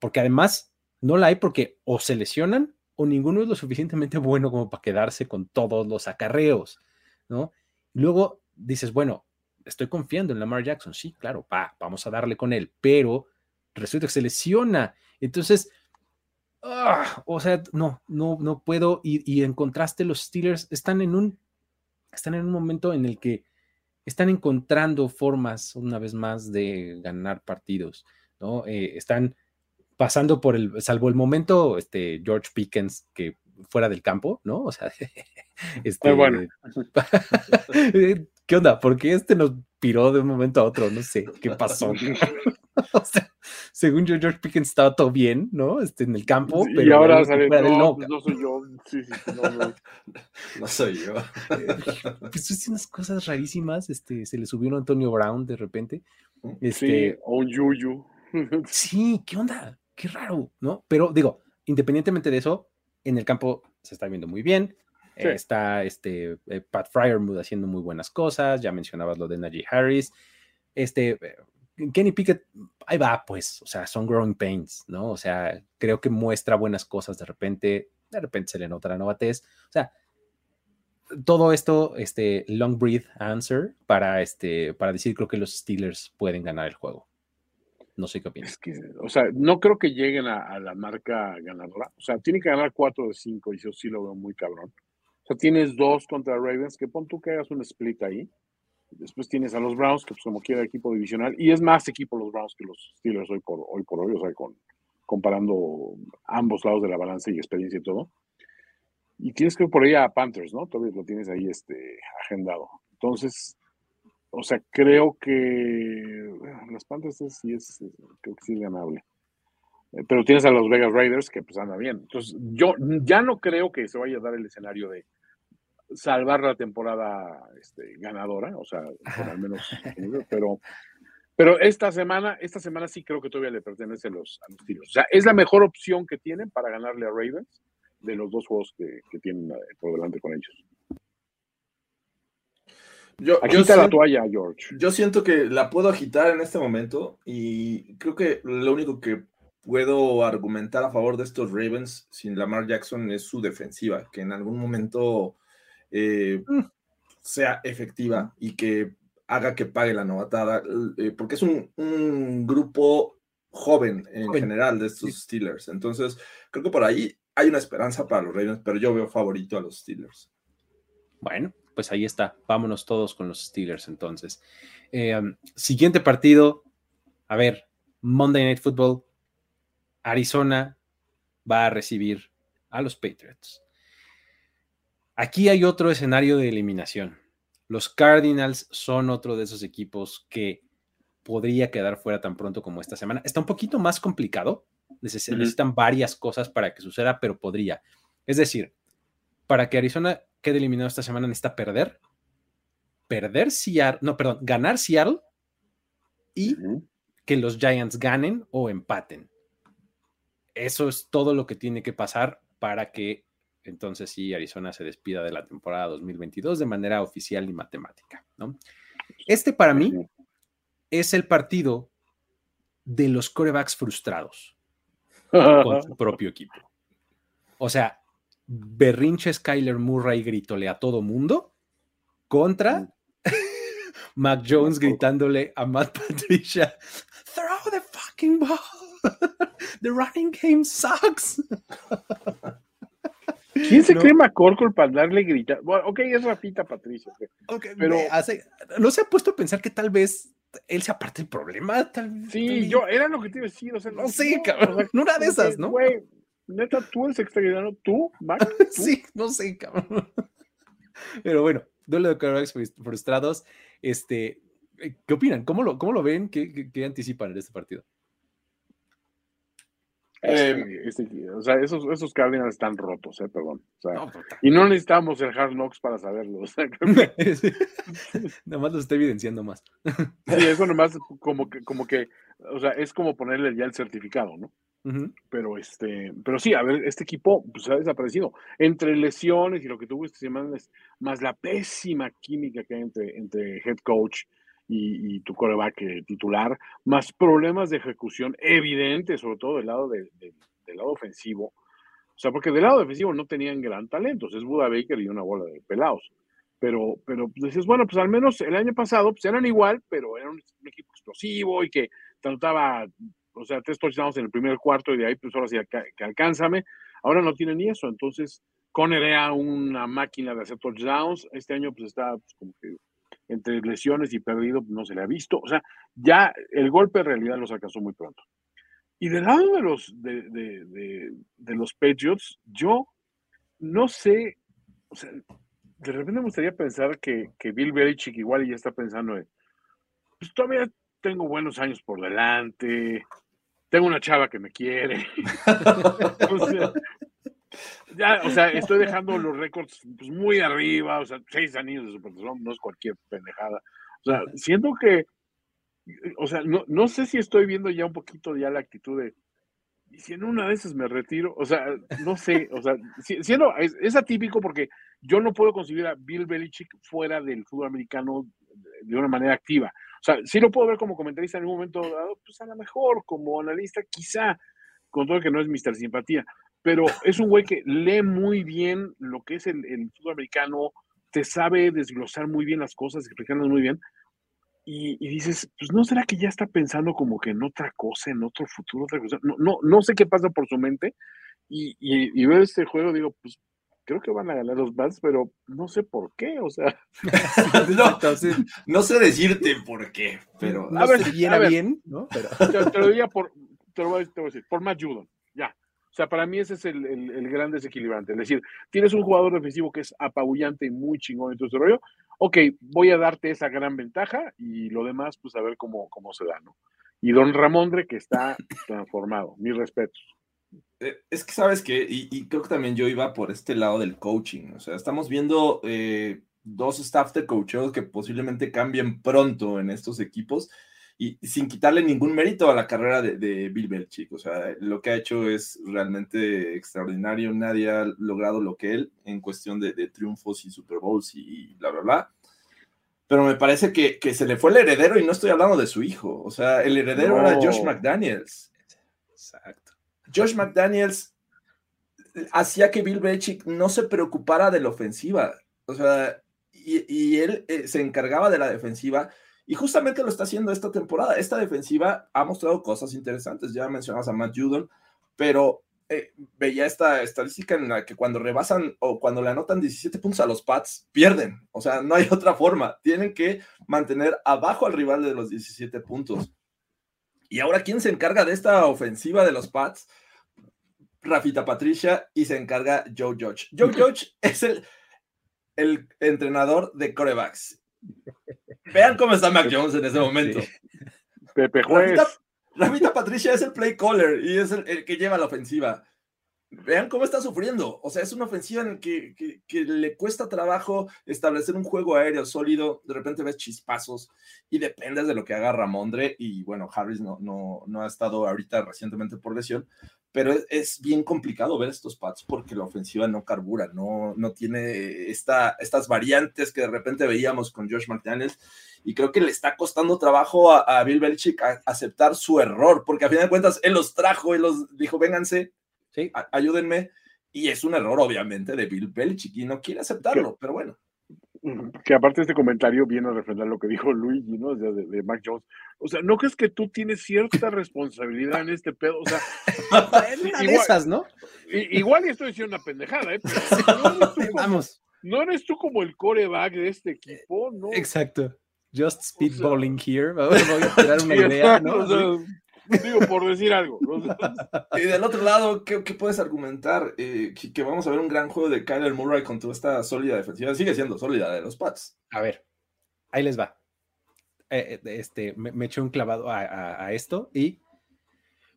porque además no la hay porque o se lesionan o ninguno es lo suficientemente bueno como para quedarse con todos los acarreos, ¿no? Luego dices, bueno, estoy confiando en Lamar Jackson, sí, claro, va, vamos a darle con él, pero resulta que se lesiona, entonces, ah, o sea, no, no, no puedo, y, y en contraste los Steelers están en un, están en un momento en el que están encontrando formas, una vez más, de ganar partidos, ¿no? Eh, están pasando por el, salvo el momento, este, George Pickens, que fuera del campo, ¿no? O sea, [LAUGHS] este, bueno. [LAUGHS] ¿Qué onda? ¿Por qué este nos piró de un momento a otro? No sé, ¿qué pasó? [LAUGHS] o sea, según yo, George Pickens estaba todo bien, ¿no? Este, en el campo. pero y ahora sale, no, pues no, soy yo. Sí, sí, no, no. soy yo. pues es unas cosas rarísimas. Este, se le subió un Antonio Brown de repente. Este, sí, o un Yuyu. sí, ¿qué onda? Qué raro, ¿no? Pero digo, independientemente de eso, en el campo se está viendo muy bien. está este eh, Pat Fryermuth haciendo muy buenas cosas. Ya mencionabas lo de Najee Harris. Este, Kenny Pickett, ahí va, pues, o sea, son growing pains, ¿no? O sea, creo que muestra buenas cosas de repente, de repente se le nota la novatez, o sea, todo esto, este, long breath answer para, este, para decir creo que los Steelers pueden ganar el juego. No sé qué opinas. o sea, no creo que lleguen a, la marca ganadora. O sea, tienen que ganar 4 de 5 y yo sí lo veo muy cabrón. O sea, tienes dos contra Ravens, que pon tú que hagas un split ahí Después tienes a los Browns, que pues como quiera equipo divisional, y es más equipo los Browns que los Steelers hoy por hoy, por hoy o sea, con, comparando ambos lados de la balanza y experiencia y todo. Y tienes que ir por ahí a Panthers, ¿no? Todavía lo tienes ahí este, agendado. Entonces, o sea, creo que las Panthers sí es, creo que sí es ganable. Eh, pero tienes a los Vegas Raiders que pues anda bien. Entonces, yo ya no creo que se vaya a dar el escenario de salvar la temporada este, ganadora, o sea, al menos, [LAUGHS] pero, pero esta semana, esta semana sí creo que todavía le pertenece a los, a O sea, es la mejor opción que tienen para ganarle a Ravens de los dos juegos que, tienen eh, por delante con ellos. Yo, Agita la toalla, George. Yo siento que la puedo agitar en este momento y creo que lo único que puedo argumentar a favor de estos Ravens sin Lamar Jackson es su defensiva, que en algún momento eh, mm. sea efectiva y que haga que pague la novatada, eh, porque es un, grupo joven en general de estos Steelers. Entonces, creo que por ahí hay una esperanza para los Ravens, pero yo veo favorito a los Steelers. Bueno, pues ahí está. Vámonos todos con los Steelers entonces. Eh, um, siguiente partido. A ver, Monday Night Football. Arizona va a recibir a los Patriots. Aquí hay otro escenario de eliminación. Los Cardinals son otro de esos equipos que podría quedar fuera tan pronto como esta semana. Está un poquito más complicado. Necesitan varias cosas para que suceda, pero podría. Es decir, para que Arizona quede eliminado esta semana necesita perder, perder Seattle, no, perdón, ganar Seattle y que los Giants ganen o empaten. Eso es todo lo que tiene que pasar para que entonces sí Arizona se despida de la temporada 2022 de manera oficial y matemática. ¿no? Este para mí es el partido de los corebacks frustrados [LAUGHS] con su propio equipo. O sea, berrinche Skyler Murray gritole a todo mundo contra [LAUGHS] Mac Jones gritándole a Matt Patricia, throw the fucking ball. [LAUGHS] The running game sucks. ¿Quién se cree McCorkle para darle gritar? Bueno, ok, es Rafita Patricia. pero no se ha puesto a pensar que tal vez él sea parte del problema. sí, yo, era lo que te iba a decir. O sea, no, sé, cabrón. no una de esas, ¿no? Güey, neta, tú eres extraordinario, tú, Mac. [LAUGHS] sí, no sé, cabrón. Pero bueno, duelo de quarterbacks frustrados. Este, ¿Qué opinan? ¿Cómo lo, cómo lo ven? ¿Qué, qué anticipan en este partido? Eh, este, o sea, esos, esos Cardinals están rotos, eh, perdón. y no necesitamos el Hard Knocks para saberlo. [LAUGHS] Nada más lo estoy evidenciando más. sí, eso nomás como que, como que, o sea, es como ponerle ya el certificado, ¿no? Pero este, pero sí, a ver, este equipo pues, ha desaparecido. Entre lesiones y lo que tuvo esta semana, más la pésima química que hay entre, entre head coach y, tu coreback eh, titular, más problemas de ejecución evidentes, sobre todo del lado, del lado ofensivo. O sea, porque del lado defensivo no tenían gran talento, es Buda Baker y una bola de pelados. Pero, pero pues, bueno, pues al menos el año pasado pues eran igual, pero era un, equipo explosivo y que trataba, o sea, tres touchdowns en el primer cuarto y de ahí pues ahora sí que alcánzame. Ahora no tienen ni eso, entonces Conner era una máquina de hacer touchdowns, este año pues está pues, como que entre lesiones y perdido no se le ha visto. O sea, ya el golpe en realidad los alcanzó muy pronto. Y del lado de los, de, los Patriots, yo no sé, o sea, de repente me gustaría pensar que, que Bill Belichick igual ya está pensando en, pues todavía tengo buenos años por delante, tengo una chava que me quiere. [LAUGHS] ya, o sea, estoy dejando los récords pues, muy arriba, o sea, seis años de Super no es cualquier pendejada. O sea, siento que, o sea, no, no sé si estoy viendo ya un poquito ya la actitud de, y si en una de esas me retiro, o sea, no sé, o sea, siendo, es, atípico porque yo no puedo concebir a Bill Belichick fuera del fútbol americano de una manera activa. O sea, sí lo puedo ver como comentarista en un momento dado, pues a lo mejor como analista quizá, con todo que no es Mr. Simpatía, pero es un güey que lee muy bien lo que es el, fútbol americano, te sabe desglosar muy bien las cosas, explicarlas muy bien. Y, dices, pues no será que ya está pensando como que en otra cosa, en otro futuro, otra cosa. No, no, no sé qué pasa por su mente. Y, y, veo este juego, digo, pues creo que van a ganar los Bats, pero no sé por qué, o sea. [LAUGHS] no, sé decirte por qué, pero. a ver, bien, ¿no? Pero... Te, lo diría por, te lo voy a decir, por Matt Judon, ya. O sea, para mí ese es el, gran desequilibrante. Es decir, tienes un jugador defensivo que es apabullante y muy chingón en todo ese rollo. Ok, voy a darte esa gran ventaja y lo demás, pues a ver cómo, cómo se da, ¿no? Y Don Ramondre, que está [LAUGHS] transformado. Mis respetos. Eh, es que sabes que, y, creo que también yo iba por este lado del coaching. O sea, estamos viendo eh, dos staff de coaches que posiblemente cambien pronto en estos equipos y sin quitarle ningún mérito a la carrera de, Bill Belichick. O sea, lo que ha hecho es realmente extraordinario. Nadie ha logrado lo que él en cuestión de, triunfos y Super Bowls y bla, bla, bla. Pero me parece que, se le fue el heredero y no estoy hablando de su hijo. O sea, el heredero era Josh McDaniels. Exacto. Josh McDaniels hacía que Bill Belichick no se preocupara de la ofensiva. O sea, y, él eh, se encargaba de la defensiva. Y justamente lo está haciendo esta temporada. Esta defensiva ha mostrado cosas interesantes. Ya mencionabas a Matt Judon, pero eh, veía esta estadística en la que cuando rebasan o cuando le anotan 17 puntos a los Pats, pierden. O sea, no hay [LAUGHS] otra forma. Tienen que mantener abajo al rival de los 17 puntos. Y ahora, ¿quién se encarga de esta ofensiva de los Pats? Rafita Patricia y se encarga Joe Judge. Joe [LAUGHS] Judge es el, el entrenador de corebacks. Vean cómo está Mac Jones en ese momento. Pepe Juez. Rafita, Patricia es el play caller y es el, que lleva la ofensiva. Vean cómo está sufriendo. O sea, es una ofensiva en que, que, le cuesta trabajo establecer un juego aéreo sólido. De repente ves chispazos y dependes de lo que haga Ramondre. Y bueno, Harris no, no, no ha estado ahorita recientemente por lesión, pero es, bien complicado ver estos pads porque la ofensiva no carbura, no, no tiene esta, estas variantes que de repente veíamos con Josh McDaniels y creo que le está costando trabajo a, Bill Belichick aceptar su error, porque a final de cuentas él los trajo, él los dijo, vénganse, ¿sí? ayúdenme, y es un error obviamente de Bill Belichick y no quiere aceptarlo, pero bueno que aparte este comentario viene a refrendar lo que dijo Luigi, ¿no? De, de, Mac Jones. O sea, ¿no crees que tú tienes cierta [LAUGHS] responsabilidad en este pedo? O sea, [LAUGHS] igual, esas, ¿no? Igual y estoy diciendo una pendejada, ¿eh? [LAUGHS] Vamos. No eres tú como el coreback de este equipo, ¿no? Exacto. Just speedballing here. Voy a tirar una idea, ¿no? Digo, por decir algo. [LAUGHS] Y del otro lado, ¿qué, puedes argumentar? Eh, que, vamos a ver un gran juego de Kyler Murray con toda esta sólida defensiva. Sigue siendo sólida de los Pats. A ver, ahí les va. Eh, eh, este, me, eché un clavado a, esto y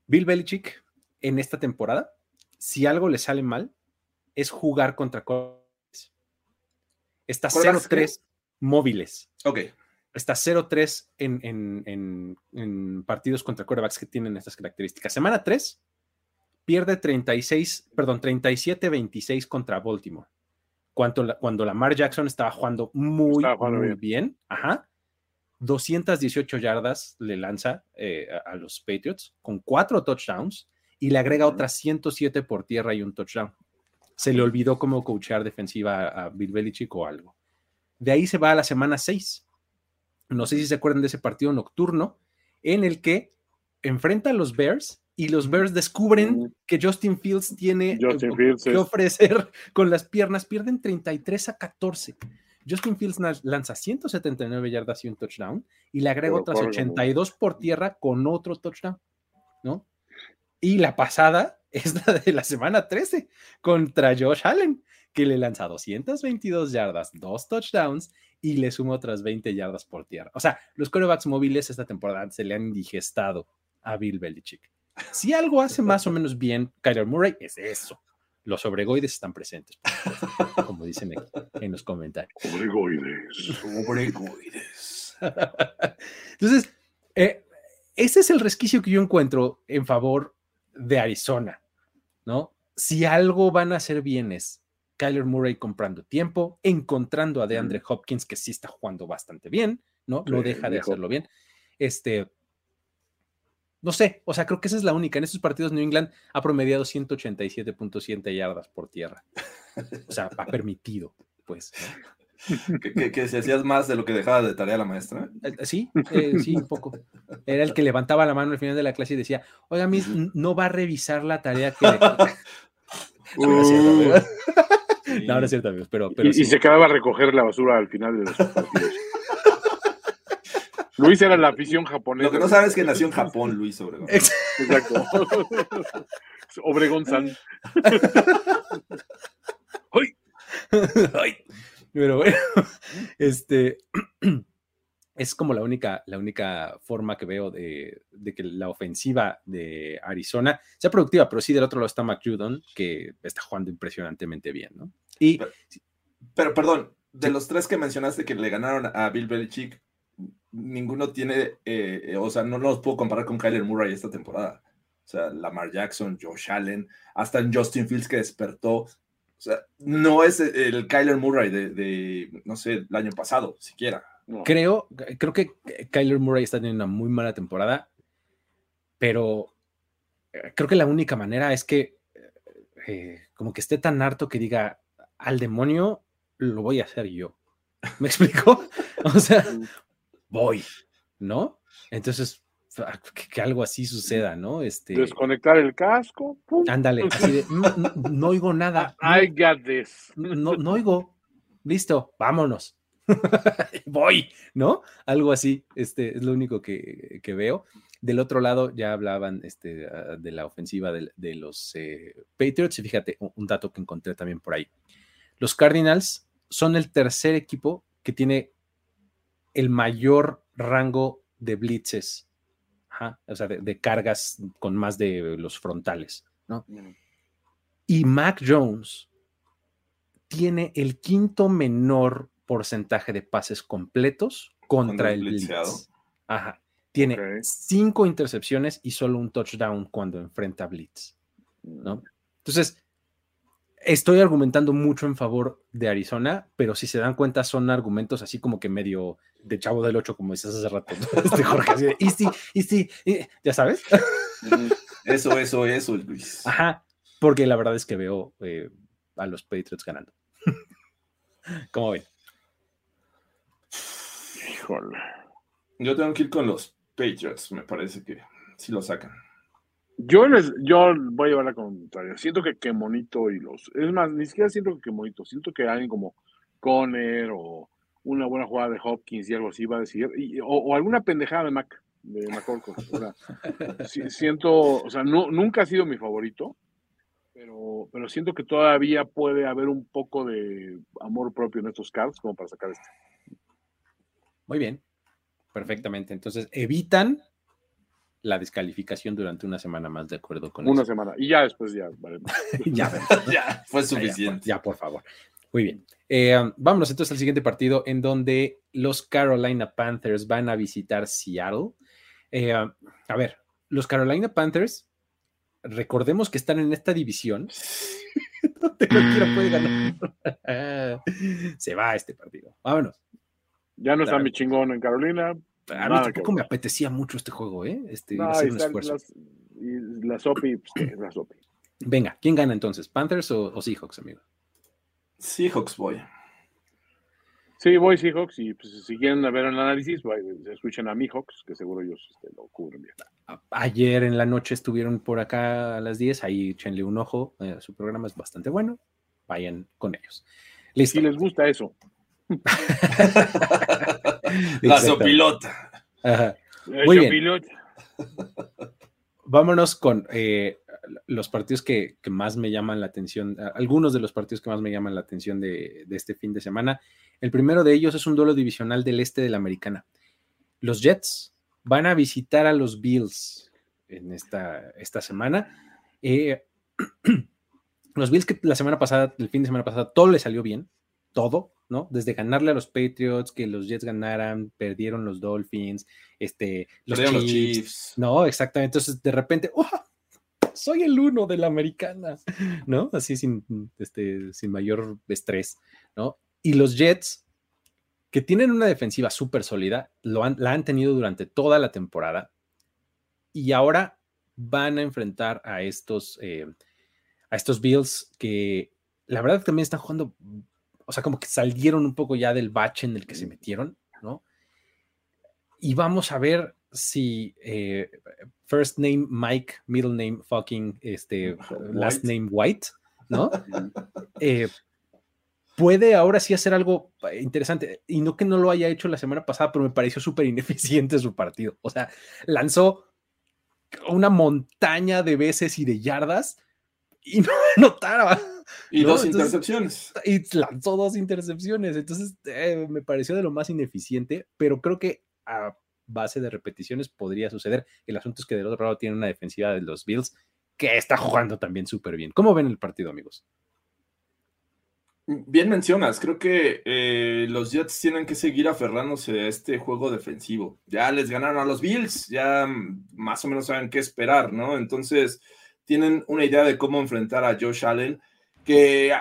Bill Belichick en esta temporada, si algo le sale mal, es jugar contra Está 0-3 móviles. Ok está 0-3 en, partidos contra quarterbacks que tienen estas características. Semana 3 pierde 36, perdón, 37-26 contra Baltimore. Cuando, cuando Lamar Jackson estaba jugando muy, muy bien. Ajá. 218 yardas le lanza eh, a, los Patriots con cuatro touchdowns y le agrega otras 107 por tierra y un touchdown. Se le olvidó cómo coachar defensiva a, a Bill Belichick o algo. De ahí se va a la semana 6 no sé si se acuerdan de ese partido nocturno en el que enfrenta a los Bears y los Bears descubren que Justin Fields tiene eh, que ofrecer [LAUGHS] con las piernas. Pierden 33 a 14. Justin Fields lanza 179 yardas y un touchdown y le agrega otras 82 por tierra con otro touchdown, ¿no? Y la pasada es la de la semana 13 contra Josh Allen, que le lanza 222 yardas, dos touchdowns y le suma otras 20 yardas por tierra. O sea, los corebacks móviles esta temporada se le han indigestado a Bill Belichick. Si algo hace más o menos bien Kyler Murray, es eso. Los obregoides están presentes, como dicen aquí en los comentarios. Obregoides. Obregoides. Entonces, eh, ese es el resquicio que yo encuentro en favor de Arizona, ¿no? Si algo van a hacer bien es Kyler Murray comprando tiempo, encontrando a DeAndre Hopkins, que sí está jugando bastante bien, ¿no? No deja de hacerlo bien. Este, no sé, o sea, creo que esa es la única. En estos partidos New England ha promediado 187.7 yardas por tierra. O sea, ha permitido, pues. ¿Que, si hacías más de lo que dejaba de tarea la maestra. Eh, sí, eh, sí, un poco. Era el que levantaba la mano al final de la clase y decía, oiga, Miss, no va a revisar la tarea que... [LAUGHS] No, no es cierto, amigos, pero, pero y, se quedaba a recoger la basura al final de los partidos. Luis era la afición japonesa. Lo que no sabes es que nació en Japón, Luis Obregón. Exacto. [LAUGHS] Obregón San. ¡Ay! ¡Ay! Pero bueno, este [CLEARS THROAT] es como la única, la única forma que veo de, que la ofensiva de Arizona sea productiva, pero sí del otro lado está Mac Judon, que está jugando impresionantemente bien, ¿no? Y, pero, perdón, de los tres que mencionaste que le ganaron a Bill Belichick, ninguno tiene, eh, o sea, no los puedo comparar con Kyler Murray esta temporada. O sea, Lamar Jackson, Josh Allen, hasta Justin Fields que despertó. O sea, no es el Kyler Murray de, de no sé, el año pasado, siquiera. Creo, creo que Kyler Murray está teniendo una muy mala temporada, pero eh, creo que la única manera es que eh, como que esté tan harto que diga al demonio lo voy a hacer yo. ¿Me [LAUGHS] explico? O sea, voy, ¿no? Entonces, que, algo así suceda, ¿no? Este, Desconectar el casco. Ándale, así de, no, oigo nada. [LAUGHS] I got this. No, no oigo. Listo, vámonos. [LAUGHS] Voy, ¿no? Algo así, este es lo único que, que, veo. Del otro lado, ya hablaban este, ah, de la ofensiva de, los eh, Patriots. Y fíjate, un dato que encontré también por ahí. Los Cardinals son el tercer equipo que tiene el mayor rango de blitzes o sea, de, cargas con más de los frontales, ¿no? Y Mac Jones tiene el quinto menor porcentaje de pases completos contra el blitz. Ajá. Tiene cinco intercepciones y solo un touchdown cuando enfrenta blitz, ¿no? Mm. Entonces, estoy argumentando mucho en favor de Arizona, pero si se dan cuenta son argumentos así como que medio de chavo del 8, como dices hace rato, [LAUGHS] este Jorge, y sí, y sí, ya sabes. Eso, eso, eso, Luis. Ajá, porque la verdad es que veo eh, a los Patriots ganando. [LAUGHS] ¿Cómo ven? Híjole. Yo tengo que ir con los Patriots, me parece que sí lo sacan. Yo les, yo voy a llevar la contraria. Siento que que monito y los. Es más, ni siquiera siento que monito, siento que alguien como Conner o una buena jugada de Hopkins y algo así va a decir, o, alguna pendejada de Mac, de McCorkle. [LAUGHS] siento, o sea, no, nunca ha sido mi favorito, pero, pero siento que todavía puede haber un poco de amor propio en estos cards como para sacar este. Muy bien, perfectamente. Entonces, evitan la descalificación durante una semana más, de acuerdo con Una semana, y ya después ya, [LAUGHS] [LAUGHS] ya, ya, fue suficiente. ya, por favor. Muy bien. Eh, vámonos entonces al siguiente partido en donde los Carolina Panthers van a visitar Seattle. Eh, a ver, los Carolina Panthers, recordemos que están en esta división [LAUGHS] donde cualquiera puede ganar. Se va este partido. Vámonos. Ya no está mi chingón en Carolina. A mí tampoco me apetecía mucho este juego, ¿eh? Este, hacer un esfuerzo. la Sopi, pues, la Sopi. Venga, ¿quién gana entonces? ¿Panthers o, o Seahawks, amigo? Seahawks voy. Sí, voy Seahawks y pues, si quieren ver el análisis, escuchen a mi Hawks, que seguro ellos este, lo cubren bien. Ayer en la noche estuvieron por acá a las 10, ahí échenle un ojo, eh, su programa es bastante bueno, vayan con ellos. Listo. Si les gusta eso. [LAUGHS] la sopilota. Muy bien. Vámonos con eh, los partidos que, más me llaman la atención, algunos de los partidos que más me llaman la atención de, este fin de semana. El primero de ellos es un duelo divisional del este de la americana. Los Jets van a visitar a los Bills en esta, esta semana. Eh, [CLEARS THROAT] los Bills que la semana pasada, el fin de semana pasada, todo le salió bien, todo, ¿no? Desde ganarle a los Patriots, que los Jets ganaran, perdieron los Dolphins, este, los Chiefs, No, exactamente. Entonces, de repente, ¡oh! [LAUGHS] soy el uno de la americana, [LAUGHS] ¿no? Así sin, este, sin mayor estrés, ¿no? Y los Jets, que tienen una defensiva súper sólida, lo han, la han tenido durante toda la temporada y ahora van a enfrentar a estos, eh, a estos Bills que la verdad también están jugando, o sea, como que salieron un poco ya del bache en el que se metieron, ¿no? Y vamos a ver si eh, first name Mike, middle name fucking, este, last name White, ¿no? [LAUGHS] Eh, puede ahora sí hacer algo interesante. Y no que no lo haya hecho la semana pasada, pero me pareció súper ineficiente su partido. O sea, lanzó una montaña de veces y de yardas y [LAUGHS] no notaba. Y dos intercepciones. Y lanzó dos intercepciones. Entonces, eh, me pareció de lo más ineficiente, pero creo que a base de repeticiones podría suceder. El asunto es que del otro lado tiene una defensiva de los Bills que está jugando también súper bien. ¿Cómo ven el partido, amigos? Bien mencionas, creo que eh, los Jets tienen que seguir aferrándose a este juego defensivo. Ya les ganaron a los Bills, ya más o menos saben qué esperar, ¿no? Entonces, tienen una idea de cómo enfrentar a Josh Allen, que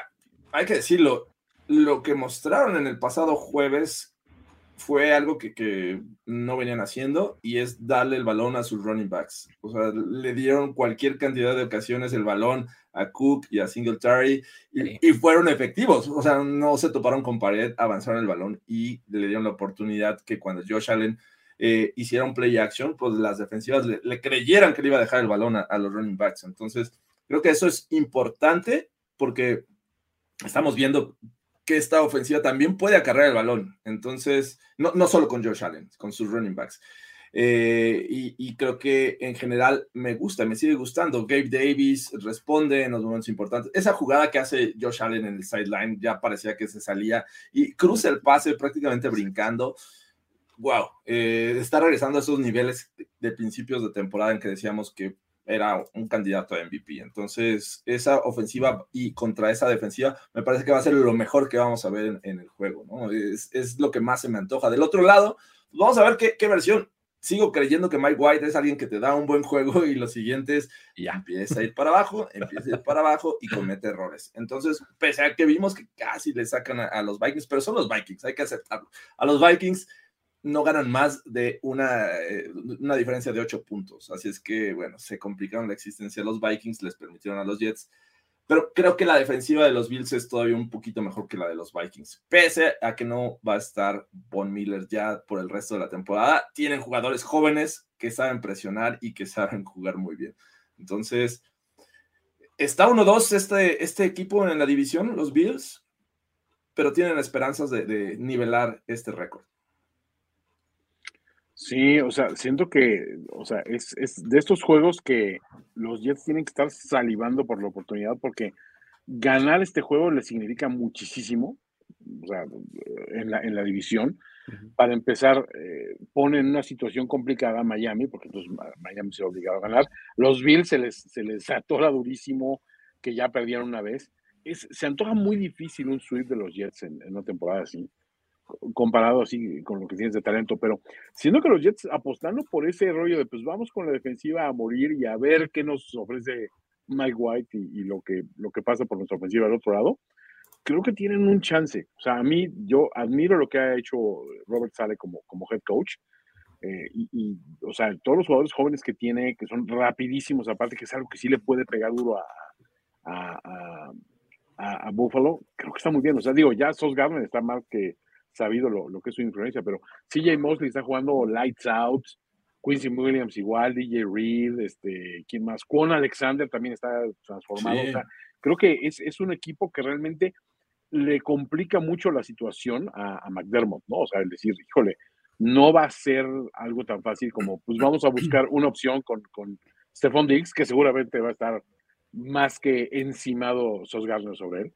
hay que decirlo, lo que mostraron en el pasado jueves fue algo que, no venían haciendo y es darle el balón a sus running backs. O sea, le dieron cualquier cantidad de ocasiones el balón a Cook y a Singletary y, y fueron efectivos. O sea, no se toparon con pared, avanzaron el balón y le dieron la oportunidad que cuando Josh Allen eh, hiciera un play action, pues las defensivas le, creyeran que le iba a dejar el balón a los running backs. Entonces, creo que eso es importante porque estamos viendo que esta ofensiva también puede acarrear el balón. Entonces, no, no solo con Josh Allen, con sus running backs. Eh, y, creo que en general me gusta, me sigue gustando. Gabe Davis responde en los momentos importantes. Esa jugada que hace Josh Allen en el sideline ya parecía que se salía y cruza el pase prácticamente brincando. Wow, eh, está regresando a esos niveles de principios de temporada en que decíamos que era un candidato a MVP. Entonces, esa ofensiva y contra esa defensiva me parece que va a ser lo mejor que vamos a ver en, el juego, ¿no? Es, es, lo que más se me antoja. Del otro lado, vamos a ver qué, qué, versión. Sigo creyendo que Mike White es alguien que te da un buen juego y los siguientes ya empieza a ir para abajo, empieza a ir para abajo y comete errores. Entonces, pese a que vimos que casi le sacan a, a los Vikings, pero son los Vikings, hay que aceptarlo. A los Vikings no ganan más de una, eh, una diferencia de ocho puntos. Así es que, bueno, se complicaron la existencia los Vikings, les permitieron a los Jets. Pero creo que la defensiva de los Bills es todavía un poquito mejor que la de los Vikings. Pese a que no va a estar Von Miller ya por el resto de la temporada, tienen jugadores jóvenes que saben presionar y que saben jugar muy bien. Entonces, está 1-2 este, este equipo en la división, los Bills, pero tienen esperanzas de nivelar este récord. Sí, o sea, siento que, o sea, es, es, de estos juegos que los Jets tienen que estar salivando por la oportunidad porque ganar este juego les significa muchísimo, o sea, en la, en la división. Para empezar, eh, pone en una situación complicada a Miami, porque entonces Miami se ha obligado a ganar. Los Bills se les, se les atora durísimo, que ya perdieron una vez. Es, se antoja muy difícil un sweep de los Jets en, en una temporada así comparado así con lo que tienes de talento, pero siendo que los Jets apostando por ese rollo de pues vamos con la defensiva a morir y a ver qué nos ofrece Mike White y, lo, que, lo que pasa por nuestra ofensiva al otro lado, creo que tienen un chance. O sea, a mí yo admiro lo que ha hecho Robert Sale como, como head coach. Eh, y, o sea, todos los jugadores jóvenes que tiene, que son rapidísimos, aparte que es algo que sí le puede pegar duro a, a, a, Buffalo, creo que está muy bien. O sea, digo, ya Sos Gardner está más que sabido lo, lo, que es su influencia, pero CJ Mosley está jugando Lights Out, Quincy Williams igual, DJ Reed, este, ¿quién más? Quan Alexander también está transformado. creo que es, es, un equipo que realmente le complica mucho la situación a, a, McDermott, ¿no? O sea, el decir, híjole, no va a ser algo tan fácil como, pues vamos a buscar una opción con, con Stephon Diggs, que seguramente va a estar más que encimado Sos Gardner sobre él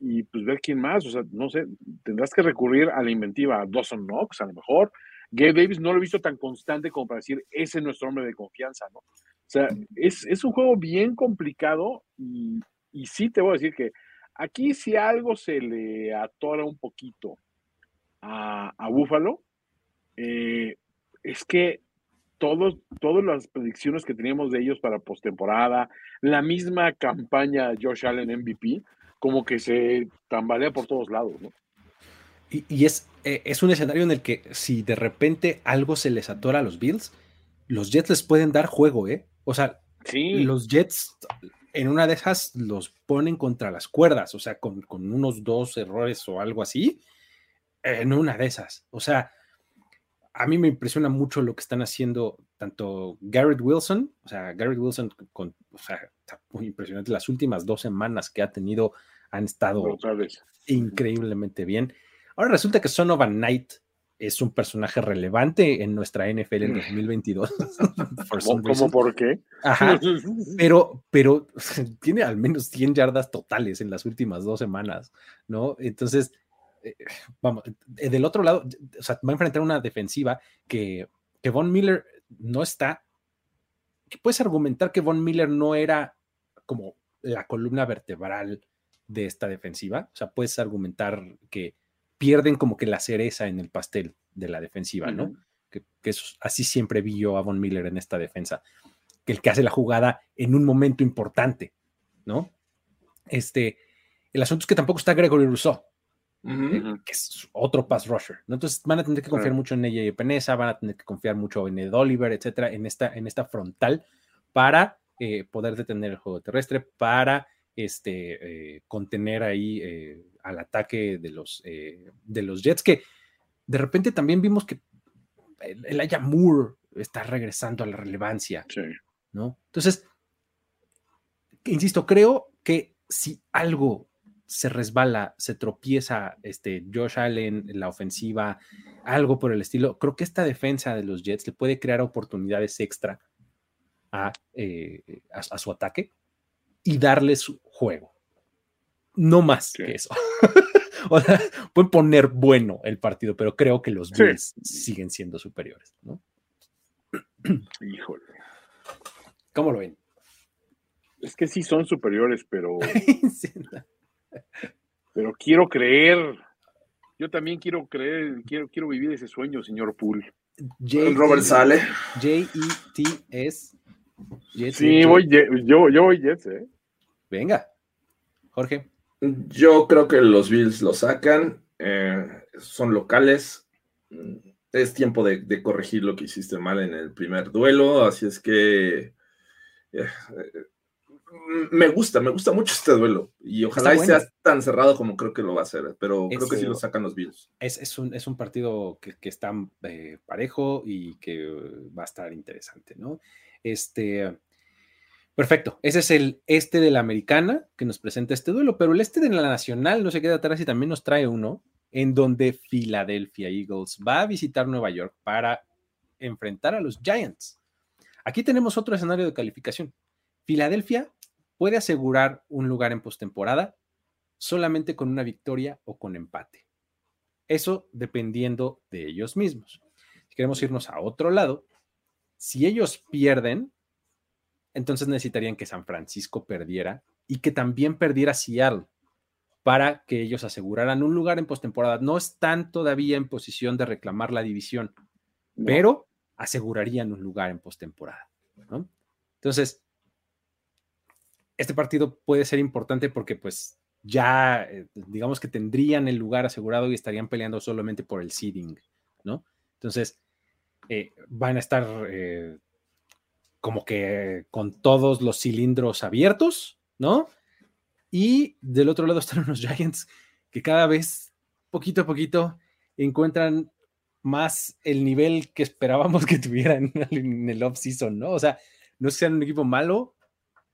y pues ver quién más, o sea, no sé, tendrás que recurrir a la inventiva, a Dawson Knox a lo mejor. Gabe Davis no lo he visto tan constante como para decir, ese es nuestro hombre de confianza, ¿no? O sea, es, es un juego bien complicado y, y, sí te voy a decir que aquí si algo se le atora un poquito a, a Buffalo, eh, es que todos, todas las predicciones que teníamos de ellos para postemporada, la misma campaña Josh Allen MVP, como que se tambalea por todos lados, ¿no? Y, es, eh, es un escenario en el que si de repente algo se les atora a los Bills, los Jets les pueden dar juego, ¿eh? O sea, los Jets en una de esas los ponen contra las cuerdas, o sea, con, con unos dos errores o algo así, en una de esas. O sea, a mí me impresiona mucho lo que están haciendo tanto Garrett Wilson, o sea, Garrett Wilson, con, o sea, está muy impresionante. Las últimas dos semanas que ha tenido han estado increíblemente bien. Ahora resulta que Sonovan Knight es un personaje relevante en nuestra NFL en 2022. [LAUGHS] ¿Cómo por qué? Ajá, [LAUGHS] pero, pero [LAUGHS] tiene al menos 100 yardas totales en las últimas dos semanas, ¿no? Entonces, eh, vamos, eh, del otro lado, o sea, va a enfrentar una defensiva que, que Von Miller no está. Que puedes argumentar que Von Miller no era como la columna vertebral de esta defensiva. O sea, puedes argumentar que pierden como que la cereza en el pastel de la defensiva, ¿no? Que, así siempre vi yo a Von Miller en esta defensa. Que el que hace la jugada en un momento importante, ¿no? Este, el asunto es que tampoco está Gregory Rousseau. que es otro pass rusher. ¿no? Entonces van a tener que confiar mucho en ella y Peneza, van a tener que confiar mucho en Ed Oliver, etcétera, en esta, en esta frontal para eh, poder detener el juego terrestre, para este, eh, contener ahí eh, al ataque de los, de los Jets, que de repente también vimos que el, el Moore está regresando a la relevancia. ¿no? Entonces, insisto, creo que si algo se resbala, se tropieza este, Josh Allen en la ofensiva, algo por el estilo, creo que esta defensa de los Jets le puede crear oportunidades extra a, eh, su ataque y darles juego. No más que eso. [LAUGHS] o sea, pueden poner bueno el partido, pero creo que los Bills siguen siendo superiores. ¿no? [CLEARS THROAT] Híjole. ¿Cómo lo ven? Es que sí son superiores, pero. [LAUGHS] pero quiero creer. Yo también quiero creer, quiero, quiero vivir ese sueño, señor Poole. Robert sale. J-E-T-S. Sí, voy, yo, yo voy Jets, ¿eh? Venga. Jorge. Yo creo que los Bills lo sacan. Eh, son locales. Es tiempo de, de, corregir lo que hiciste mal en el primer duelo. Así es que eh, me gusta, me gusta mucho este duelo. Y ojalá sea tan cerrado como creo que lo va a ser, pero creo que sí lo sacan los Bills. Es, un, es un, partido que, está eh, parejo y que va a estar interesante, ¿no? Este. Perfecto. Ese es el este de la americana que nos presenta este duelo, pero el este de la nacional no se queda atrás y también nos trae uno en donde Philadelphia Eagles va a visitar Nueva York para enfrentar a los Giants. Aquí tenemos otro escenario de calificación. Filadelfia puede asegurar un lugar en postemporada solamente con una victoria o con empate. Eso dependiendo de ellos mismos. Si queremos irnos a otro lado, si ellos pierden, entonces necesitarían que San Francisco perdiera y que también perdiera Seattle para que ellos aseguraran un lugar en postemporada. No están todavía en posición de reclamar la división, pero asegurarían un lugar en postemporada. ¿no? Entonces, este partido puede ser importante porque pues ya, eh, digamos que tendrían el lugar asegurado y estarían peleando solamente por el seeding, ¿no? Entonces, eh, van a estar eh, como que con todos los cilindros abiertos, ¿no? Y del otro lado están [LAUGHS] los Giants que cada vez, poquito a poquito, encuentran más el nivel que esperábamos que [LAUGHS] tuvieran en el off-season, ¿no? O sea, no sean un equipo malo,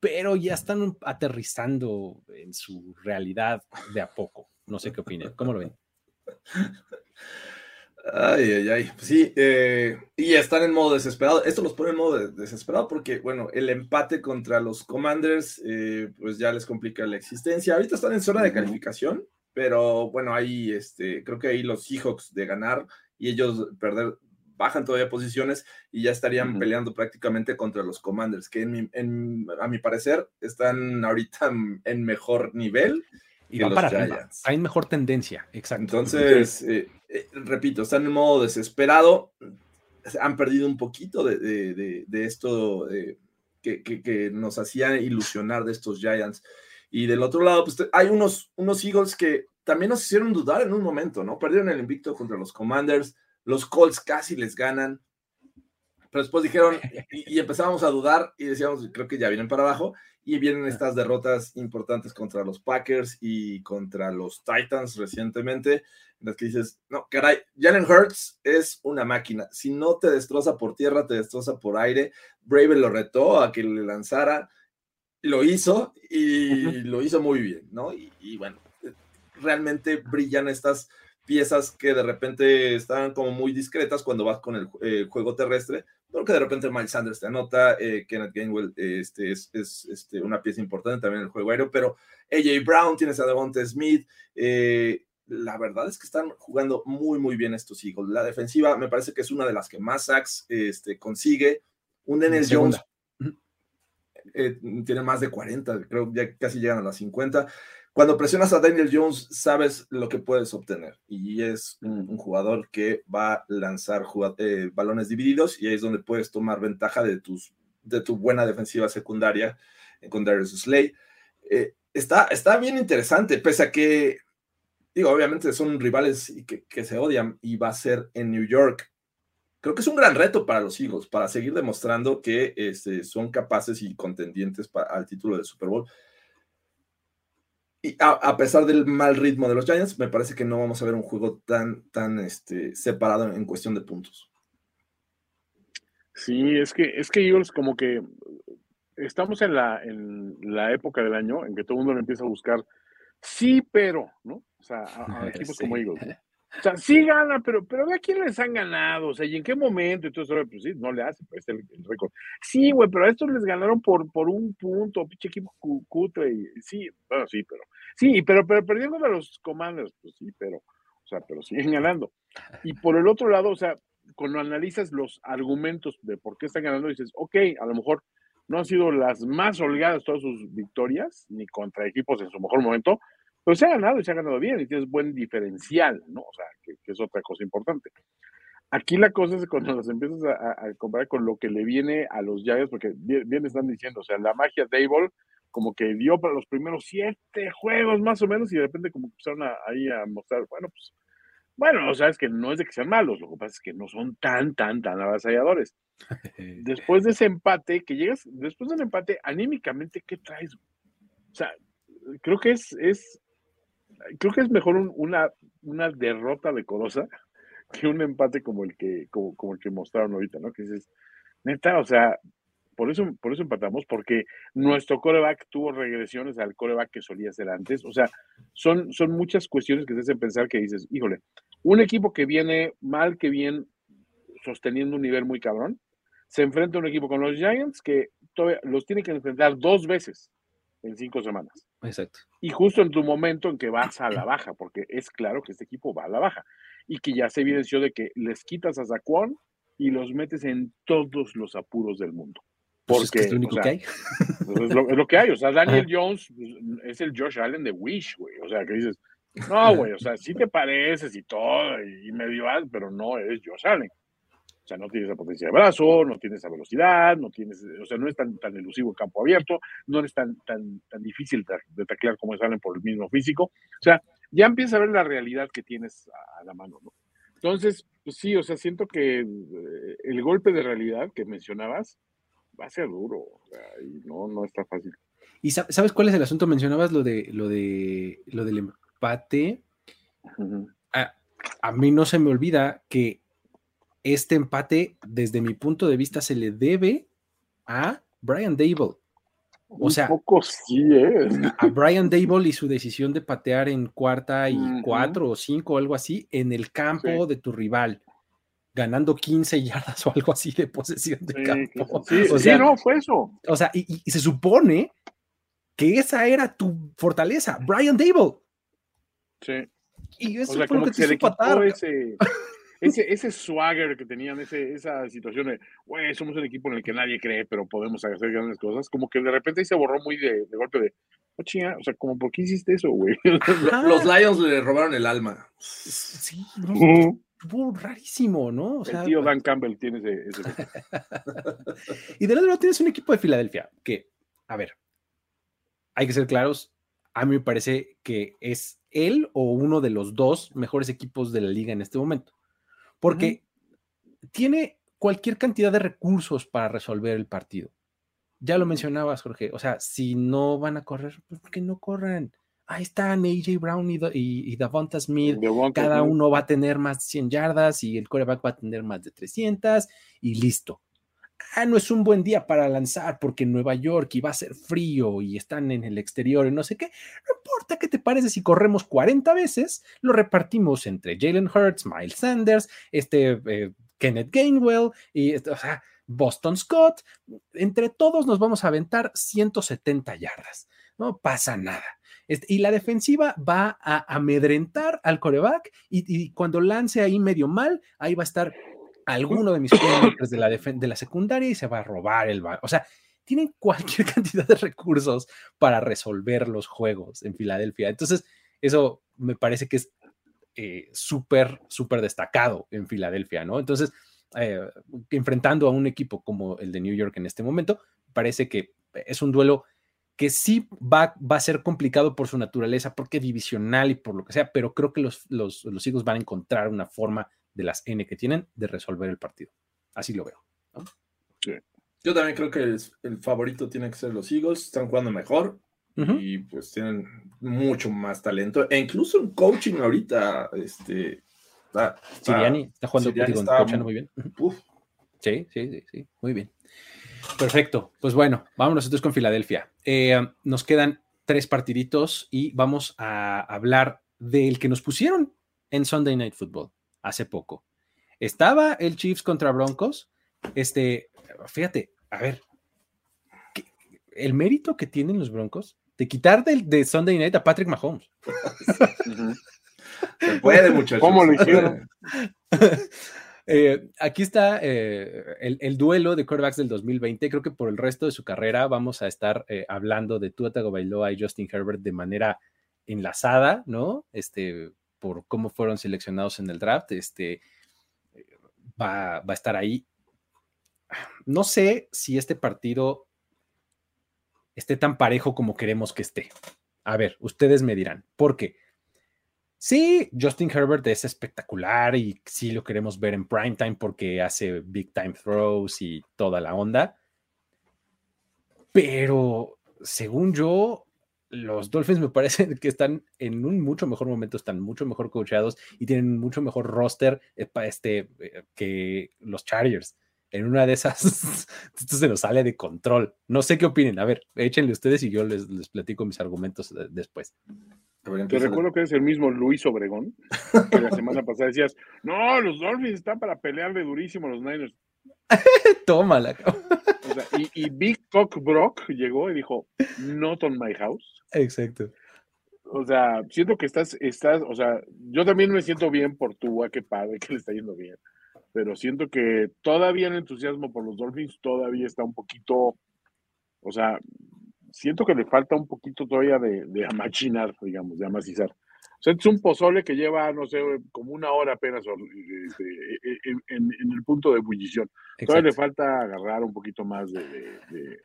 pero ya están aterrizando en su realidad de a poco. No sé qué opinan. ¿Cómo lo ven? [LAUGHS] Ay, ay, ay. Sí, eh, y están en modo desesperado. Esto los pone en modo desesperado porque, bueno, el empate contra los Commanders, eh, pues ya les complica la existencia. Ahorita están en zona de calificación, pero bueno, ahí, este, creo que ahí los Seahawks de ganar y ellos perder, bajan todavía posiciones y ya estarían peleando prácticamente contra los Commanders, que a mi parecer están ahorita en mejor nivel. Y van para arriba. Hay mejor tendencia, exacto. Entonces, eh, eh, repito, están en modo desesperado. Han perdido un poquito de, esto que, que, nos hacía ilusionar de estos Giants. Y del otro lado, pues hay unos, unos Eagles que también nos hicieron dudar en un momento, ¿no? Perdieron el invicto contra los Commanders, los Colts casi les ganan, pero después dijeron, y, empezamos a dudar y decíamos, creo que ya vienen para abajo, y vienen estas derrotas importantes contra los Packers y contra los Titans recientemente, en las que dices, no, caray, Jalen Hurts es una máquina, si no te destroza por tierra, te destroza por aire, Brave lo retó a que le lanzara, lo hizo y lo hizo muy bien, ¿no? y bueno, realmente brillan estas piezas que de repente están como muy discretas cuando vas con el eh, juego terrestre, pero que de repente Miles Sanders te anota, eh, Kenneth Gainwell este, es, este, una pieza importante también en el juego aéreo, pero AJ Brown, tienes a Devonta Smith, eh, la verdad es que están jugando muy, muy bien estos Eagles. La defensiva me parece que es una de las que más sacks este, consigue. Un Dennis Jones tiene más de 40, creo ya casi llegan a las 50. Cuando presionas a Daniel Jones, sabes lo que puedes obtener. Y es un, jugador que va a lanzar eh, balones divididos y ahí es donde puedes tomar ventaja de, tus, de tu buena defensiva secundaria con Darius Slay. Eh, está, está bien interesante, pese a que digo, obviamente son rivales que, que, se odian y va a ser en New York. Creo que es un gran reto para los Eagles, para seguir demostrando que este, son capaces y contendientes al título del Super Bowl. Y a, a, pesar del mal ritmo de los Giants, me parece que no vamos a ver un juego tan, tan este, separado en, cuestión de puntos. Sí, es que, es que Eagles como que estamos en la, en la época del año en que todo el mundo le empieza a buscar sí, pero, ¿no? O sea, a, a [LAUGHS] equipos sí. como Eagles. [LAUGHS] O sea, sí gana, pero, pero ve a quién les han ganado, o sea, y en qué momento, entonces, pues sí, no le hace, pues el, el récord. Sí, güey, pero a estos les ganaron por, por un punto, pinche equipo cutre, y, sí, bueno, sí, pero, sí, pero, pero perdiendo a los commanders, pues sí, pero, o sea, pero siguen ganando. Y por el otro lado, o sea, cuando analizas los argumentos de por qué están ganando, dices, ok, a lo mejor no han sido las más holgadas todas sus victorias, ni contra equipos en su mejor momento, pero se ha ganado y se ha ganado bien y tienes buen diferencial, ¿no? O sea, que, que es otra cosa importante. Aquí la cosa es cuando los empiezas a, a, comparar con lo que le viene a los Giants, porque bien, bien, están diciendo, o sea, la magia Dable como que dio para los primeros siete juegos más o menos y de repente como empezaron a, ahí a mostrar, bueno, pues, bueno, o sea, es que no es de que sean malos, lo que pasa es que no son tan, tan, tan avasalladores. [LAUGHS] Después de ese empate, que llegas, después del empate, anímicamente, ¿qué traes? O sea, creo que es, es creo que es mejor un, una, una derrota decorosa que un empate como el que, como, como, que mostraron ahorita, ¿no? Que dices, neta, o sea, por eso, por eso empatamos, porque nuestro coreback tuvo regresiones al coreback que solía ser antes. O sea, son, son muchas cuestiones que te hacen pensar que dices, híjole, un equipo que viene mal, que bien sosteniendo un nivel muy cabrón, se enfrenta a un equipo con los Giants que todavía los tiene que enfrentar dos veces en cinco semanas. Exacto. Y justo en tu momento en que vas a la baja, porque es claro que este equipo va a la baja y que ya se evidenció de que les quitas a Zaquan y los metes en todos los apuros del mundo. Porque pues es, que es, lo único o sea, que hay. Es lo, es lo, que hay. O sea, Daniel Jones pues, es el Josh Allen de Wish, güey. O sea, que dices, no, güey, o sea, sí te pareces y todo, y medio pero no eres Josh Allen. O sea, no tienes esa potencia de brazo, no tienes esa velocidad, no tienes, o sea, no es tan, tan elusivo el campo abierto, no es tan, tan, tan difícil de, de taclear como es Allen por el mismo físico. O sea, ya empieza a ver la realidad que tienes a, a la mano, ¿no? Entonces, pues sí, o sea, siento que eh, el golpe de realidad que mencionabas va a ser duro, o sea, y no, no está fácil. ¿Y sabes cuál es el asunto? Mencionabas lo de lo de lo del empate. Uh -huh. a, a mí no se me olvida que este empate, desde mi punto de vista, se le debe a Brian Dable. O sea, Un poco sí, ¿eh? a Brian Dable y su decisión de patear en cuarta y uh -huh. cuatro o cinco o algo así en el campo sí. de tu rival, ganando 15 yardas [LAUGHS] o algo así de posesión de sí, campo. Sí, [LAUGHS] o sea, sí, no, fue eso. O sea, y, y, se supone que esa era tu fortaleza, Brian Dable. Sí. Y eso o sea, fue lo que, que te hizo patar. Ese ese, ese swagger que tenían, ese, esa situación de, güey, somos un equipo en el que nadie cree, pero podemos hacer grandes cosas, como que de repente se borró muy de, de golpe de, oh, chinga, o sea, como, ¿por qué hiciste eso, güey? [LAUGHS] Los Lions le robaron el alma. Sí, no, rarísimo, ¿no? O sea, el tío Dan Campbell tiene ese... ese... [LAUGHS] y del otro lado tienes un equipo de Filadelfia que, a ver, hay que ser claros, a mí me parece que es él o uno de los dos mejores equipos de la liga en este momento porque uh -huh. tiene cualquier cantidad de recursos para resolver el partido. Ya lo mencionabas, Jorge. O sea, si no van a correr, pues que no corran. Ahí están AJ Brown y, y, y Davonta Smith. Devonta Cada Smith. uno va a tener más de 100 yardas y el coreback va a tener más de 300 y listo. Ah, no es un buen día para lanzar porque en Nueva York y va a ser frío y están en el exterior y no sé qué. No importa qué te parece si corremos 40 veces, lo repartimos entre Jalen Hurts, Miles Sanders, este eh, Kenneth Gainwell y este, Boston Scott. Entre todos nos vamos a aventar 170 yardas. No pasa nada. Este, y la defensiva va a amedrentar al coreback y cuando lance ahí medio mal, ahí va a estar alguno de mis playmakers de la, de la secundaria y se va a robar el balón. O sea, tienen cualquier [LAUGHS] cantidad de recursos para resolver los juegos en Filadelfia. Entonces, eso me parece que es eh, súper, súper destacado en Filadelfia, ¿no? Entonces, eh, enfrentando a un equipo como el de New York en este momento, parece que es un duelo que sí va, va, a ser complicado por su naturaleza, porque divisional y por lo que sea, pero creo que los, los, los Eagles van a encontrar una forma de las N que tienen de resolver el partido. Así lo veo. ¿no? Sí. Yo también creo que el, el, favorito tiene que ser los Eagles, están jugando mejor uh -huh. y pues tienen mucho más talento, e incluso en coaching ahorita, este... Está, Siriani está jugando Siriani digo, está, muy bien. Uh -huh. Sí, sí, sí, sí, muy bien. Perfecto. Pues bueno, vámonos entonces con Filadelfia. Eh, nos quedan tres partiditos y vamos a hablar del que nos pusieron en Sunday Night Football hace poco. Estaba el Chiefs contra Broncos. Este, fíjate, a ver, el mérito que tienen los Broncos de quitar de, de Sunday Night a Patrick Mahomes. [LAUGHS] Se puede, muchachos. ¿Cómo lo hicieron? [LAUGHS] Eh, aquí está eh, el, el, duelo de quarterbacks del 2020. Creo que por el resto de su carrera vamos a estar eh, hablando de Tua Tagovailoa y Justin Herbert de manera enlazada, ¿no? Este, por cómo fueron seleccionados en el draft. Este, va, va a estar ahí. No sé si este partido esté tan parejo como queremos que esté. A ver, ustedes me dirán. ¿Por qué? Sí, Justin Herbert es espectacular y sí lo queremos ver en primetime porque hace big time throws y toda la onda. Pero según yo, los Dolphins me parece que están en un mucho mejor momento, están mucho mejor coachados y tienen mucho mejor roster este, que los Chargers. En una de esas, [LAUGHS] esto se nos sale de control. No sé qué opinen. A ver, échenle ustedes y yo les, les platico mis argumentos después. Te recuerdo que es el mismo Luis Obregón, que la semana pasada decías, no, los Dolphins están para pelearle durísimo a los Niners. [LAUGHS] Tómala. O sea, y, y, Big Cock Brock llegó y dijo, not on my house. Exacto. O sea, siento que estás, estás, o sea, yo también me siento bien por tu, qué padre, que le está yendo bien. Pero siento que todavía el entusiasmo por los Dolphins todavía está un poquito, o sea, siento que le falta un poquito todavía de, de amachinar, digamos, de amacizar. O sea, es un pozole que lleva, no sé, como una hora apenas este, en, en, en, el punto de ebullición. Exacto. Todavía le falta agarrar un poquito más de, de,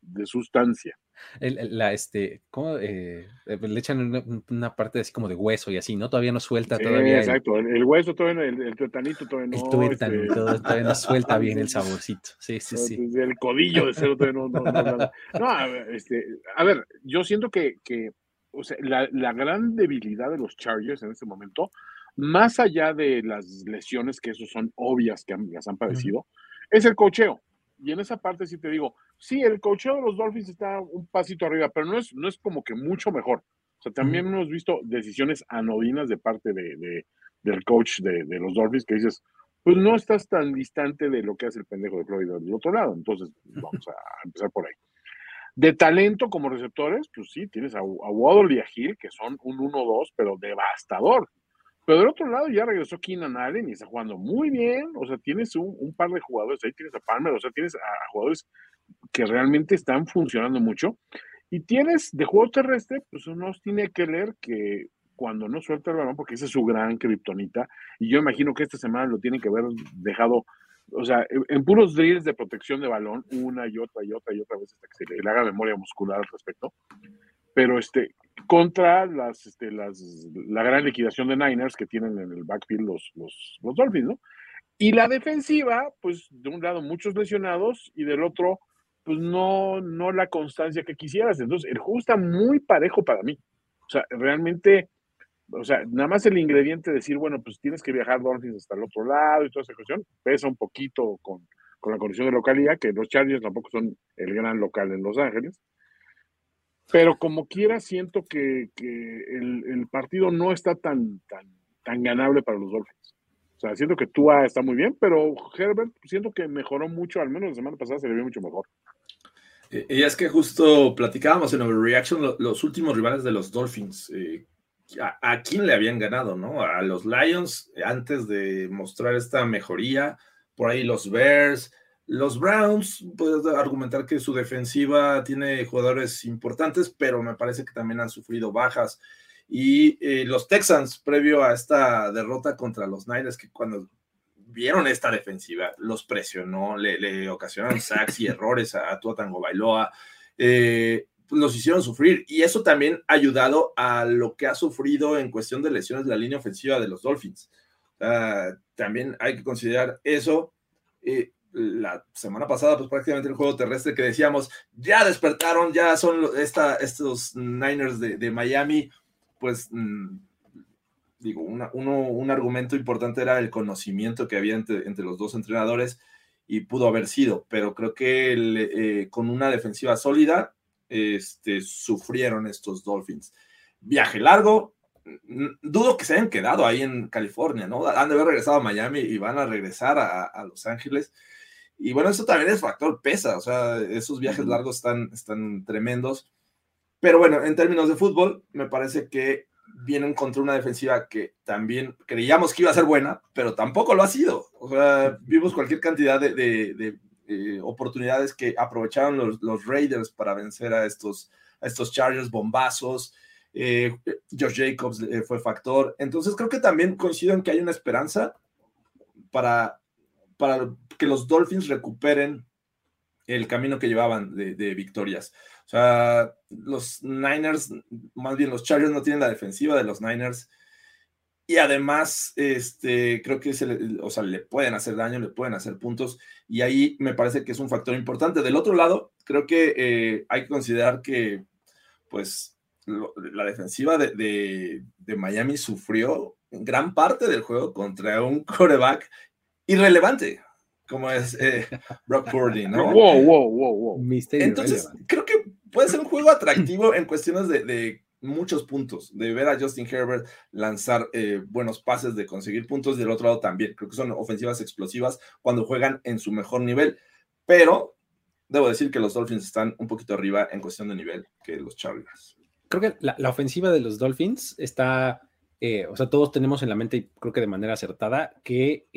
de sustancia. El, la, este, ¿cómo? Eh, le echan una, una, parte así como de hueso y así, ¿no? Todavía no suelta, todavía. Exacto, el, el, hueso todavía, el, el tuetanito todavía no. El tuetanito este... todavía no suelta bien el [LAUGHS] saborcito. Sí, sí, sí. El codillo de cero todavía no. No, no, no, no a, ver, este, a ver, yo siento que, que o sea, la, la gran debilidad de los Chargers en este momento, más allá de las lesiones que eso son obvias que han, las han padecido, uh -huh. es el cocheo. Y en esa parte sí te digo, sí, el cocheo de los Dolphins está un pasito arriba, pero no es, no es como que mucho mejor. O sea, también uh -huh. hemos visto decisiones anodinas de parte de, de del coach de, de, los Dolphins que dices, pues no estás tan distante de lo que hace el pendejo de Florida del otro lado. Entonces, vamos a empezar por ahí. De talento como receptores, pues sí, tienes a, Waddle y a Hill, que son un 1-2, pero devastador. Pero del otro lado ya regresó Keenan Allen y está jugando muy bien. O sea, tienes un, par de jugadores, ahí tienes a Palmer, o sea, tienes a, jugadores que realmente están funcionando mucho. Y tienes de juego terrestre, pues un Austin Eckler que cuando no suelta el balón, porque ese es su gran kriptonita, y yo imagino que esta semana lo tienen que haber dejado, o sea, en, puros drills de protección de balón, una y otra y otra y otra vez hasta que se le, le haga memoria muscular al respecto. Pero este, contra las, este, las, la gran liquidación de Niners que tienen en el backfield los, los, los Dolphins, ¿no? Y la defensiva, pues de un lado muchos lesionados y del otro, pues no, no la constancia que quisieras. Entonces, el juego está muy parejo para mí. O sea, realmente, o sea, nada más el ingrediente de decir, bueno, pues tienes que viajar Dolphins hasta el otro lado y toda esa cuestión, pesa un poquito con, con la condición de localidad, que los Chargers tampoco son el gran local en Los Ángeles. Pero como quiera, siento que, que el, partido no está tan, tan, tan ganable para los Dolphins. O sea, siento que Tua está muy bien, pero Herbert siento que mejoró mucho, al menos la semana pasada se le vio mucho mejor. Y es que justo platicábamos en Overreaction los últimos rivales de los Dolphins. Eh, a, quién le habían ganado, ¿no? A los Lions antes de mostrar esta mejoría, por ahí los Bears, los Browns, puedes argumentar que su defensiva tiene jugadores importantes, pero me parece que también han sufrido bajas. Y eh, los Texans, previo a esta derrota contra los Niners, que cuando vieron esta defensiva, los presionó, le, le ocasionaron sacks y errores a, a Tua Bailoa. Eh, los hicieron sufrir y eso también ha ayudado a lo que ha sufrido en cuestión de lesiones de la línea ofensiva de los Dolphins. también hay que considerar eso. Eh, la semana pasada, pues prácticamente el juego terrestre que decíamos, ya despertaron, ya son esta, estos Niners de, Miami, pues mm, digo, un argumento importante era el conocimiento que había entre, los dos entrenadores y pudo haber sido, pero creo que eh, con una defensiva sólida, este, sufrieron estos Dolphins. Viaje largo, dudo que se hayan quedado ahí en California, ¿no? Han de haber regresado a Miami y van a regresar a Los Ángeles y bueno, eso también es factor pesa, o sea, esos viajes largos están, están tremendos. Pero bueno, en términos de fútbol, me parece que vienen contra una defensiva que también creíamos que iba a ser buena, pero tampoco lo ha sido. O sea, vimos cualquier cantidad de, de, eh, oportunidades que aprovecharon los, Raiders para vencer a estos, a estos Chargers bombazos. Eh, Josh Jacobs eh, fue factor. Entonces creo que también coincido en que hay una esperanza para, para que los Dolphins recuperen el camino que llevaban de, victorias. O sea, los Niners, más bien los Chargers no tienen la defensiva de los Niners. Y además, este, creo que se le, o sea, le pueden hacer daño, le pueden hacer puntos. Y ahí me parece que es un factor importante. Del otro lado, creo que eh, hay que considerar que, pues, la defensiva de, de, Miami sufrió gran parte del juego contra un [LAUGHS] coreback irrelevante como es eh, Brock Purdy, ¿no? Wow, wow, wow, wow. Entonces, creo que puede ser un juego atractivo en cuestiones de, muchos puntos, de ver a Justin Herbert lanzar eh, buenos pases, de conseguir puntos, del otro lado también. Creo que son ofensivas explosivas cuando juegan en su mejor nivel, pero debo decir que los Dolphins están un poquito arriba en cuestión de nivel que los Chargers. Creo que la, ofensiva de los Dolphins está, eh, o sea, todos tenemos en la mente, creo que de manera acertada, que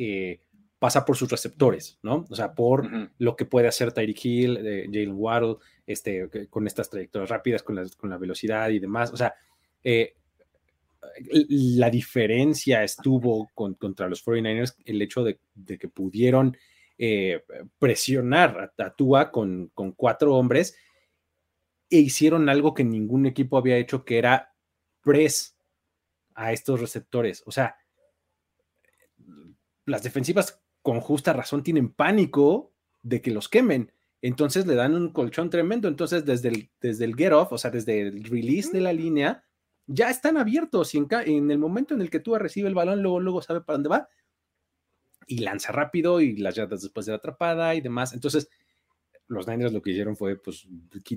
pasa por sus receptores, ¿no? O sea, por lo que puede hacer Tyreek Hill, eh, Jalen Waddle, este, con estas trayectorias rápidas, con la, con la velocidad y demás. O sea, eh, la diferencia estuvo contra los 49ers el hecho de, que pudieron eh, presionar a, Tua con, con cuatro hombres e hicieron algo que ningún equipo había hecho, que era press a estos receptores. O sea, las defensivas con justa razón tienen pánico de que los quemen. Entonces le dan un colchón tremendo. Entonces, desde el, desde el get off, o sea, desde el release de la línea, ya están abiertos. Y en, el momento en el que tú recibe el balón, luego, luego sabe para dónde va y lanza rápido y las yardas después de la atrapada y demás. Entonces, los Niners lo que hicieron fue pues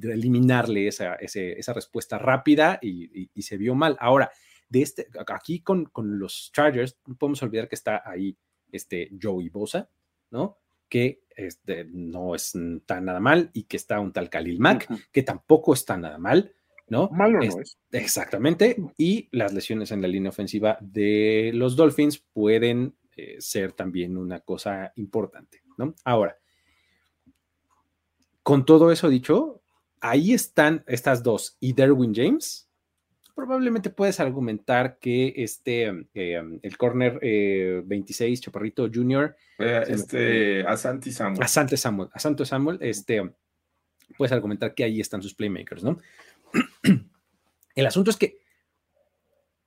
eliminarle esa, esa respuesta rápida y, se vio mal. Ahora, de este, aquí con, con los Chargers, no podemos olvidar que está ahí este Joey Bosa, ¿no? Que este, no es tan nada mal y que está un tal Khalil Mack, que tampoco está nada mal, ¿no? Malo no es. Exactamente. Y las lesiones en la línea ofensiva de los Dolphins pueden eh, ser también una cosa importante, ¿no? Ahora, con todo eso dicho, ahí están estas dos y Derwin James probablemente puedes argumentar que este, em, el corner 26, eh, Chaparrito Junior, eh, este, Asante Samuel. Asante Samuel, Asante Samuel, este, puedes argumentar que ahí están sus playmakers, ¿no? [CLEARS THROAT] el asunto es que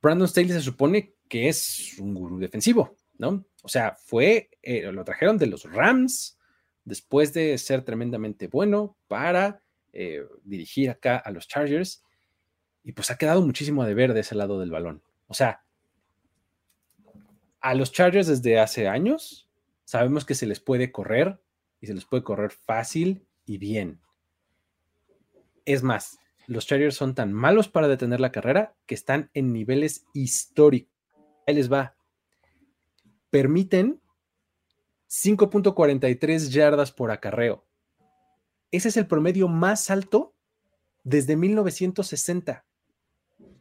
Brandon Staley se supone que es un gurú defensivo, ¿no? O sea, fue, eh, lo trajeron de los Rams después de ser tremendamente bueno para dirigir acá a los Chargers y pues ha quedado muchísimo a deber de ese lado del balón. O sea, a los Chargers desde hace años sabemos que se les puede correr y se les puede correr fácil y bien. Es más, los Chargers son tan malos para detener la carrera que están en niveles históricos. Ahí les va. Permiten 5.43 yardas por acarreo. Ese es el promedio más alto desde 1960.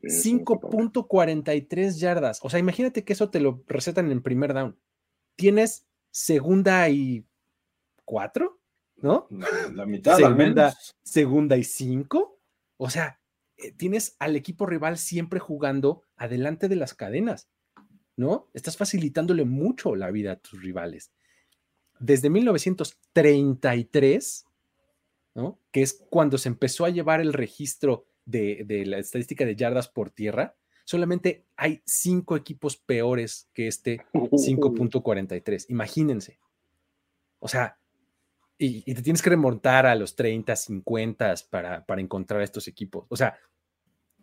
5.43 yardas. O sea, imagínate que eso te lo recetan en primer down. Tienes segunda y cuatro, ¿no? La, mitad. Segunda, segunda y cinco. O sea, eh, tienes al equipo rival siempre jugando adelante de las cadenas, ¿no? Estás facilitándole mucho la vida a tus rivales. Desde 1933, ¿no? Que es cuando se empezó a llevar el registro de, de la estadística de yardas por tierra, solamente hay cinco equipos peores que este [LAUGHS] 5.43. Imagínense. O sea, y, y, te tienes que remontar a los 30, 50 para, para encontrar estos equipos. O sea,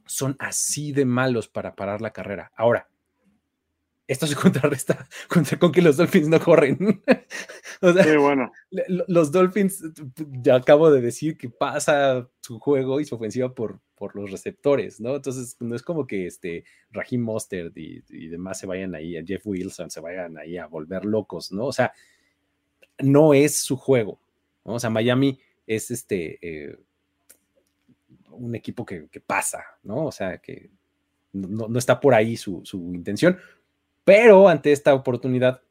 son así de malos para parar la carrera. Ahora, esto se [LAUGHS] contrarresta contra, con que los Dolphins no corren. [LAUGHS] o sea, sí, bueno. Los Dolphins, ya acabo de decir que pasa su juego y su ofensiva por, por los receptores, ¿no? Entonces, no es como que este Raheem Mostert y, y, demás se vayan ahí, a Jeff Wilson se vayan ahí a volver locos, ¿no? O sea, no es su juego, ¿no? O sea, Miami es este eh, un equipo que, que, pasa, ¿no? O sea, que no, no está por ahí su, su intención pero ante esta oportunidad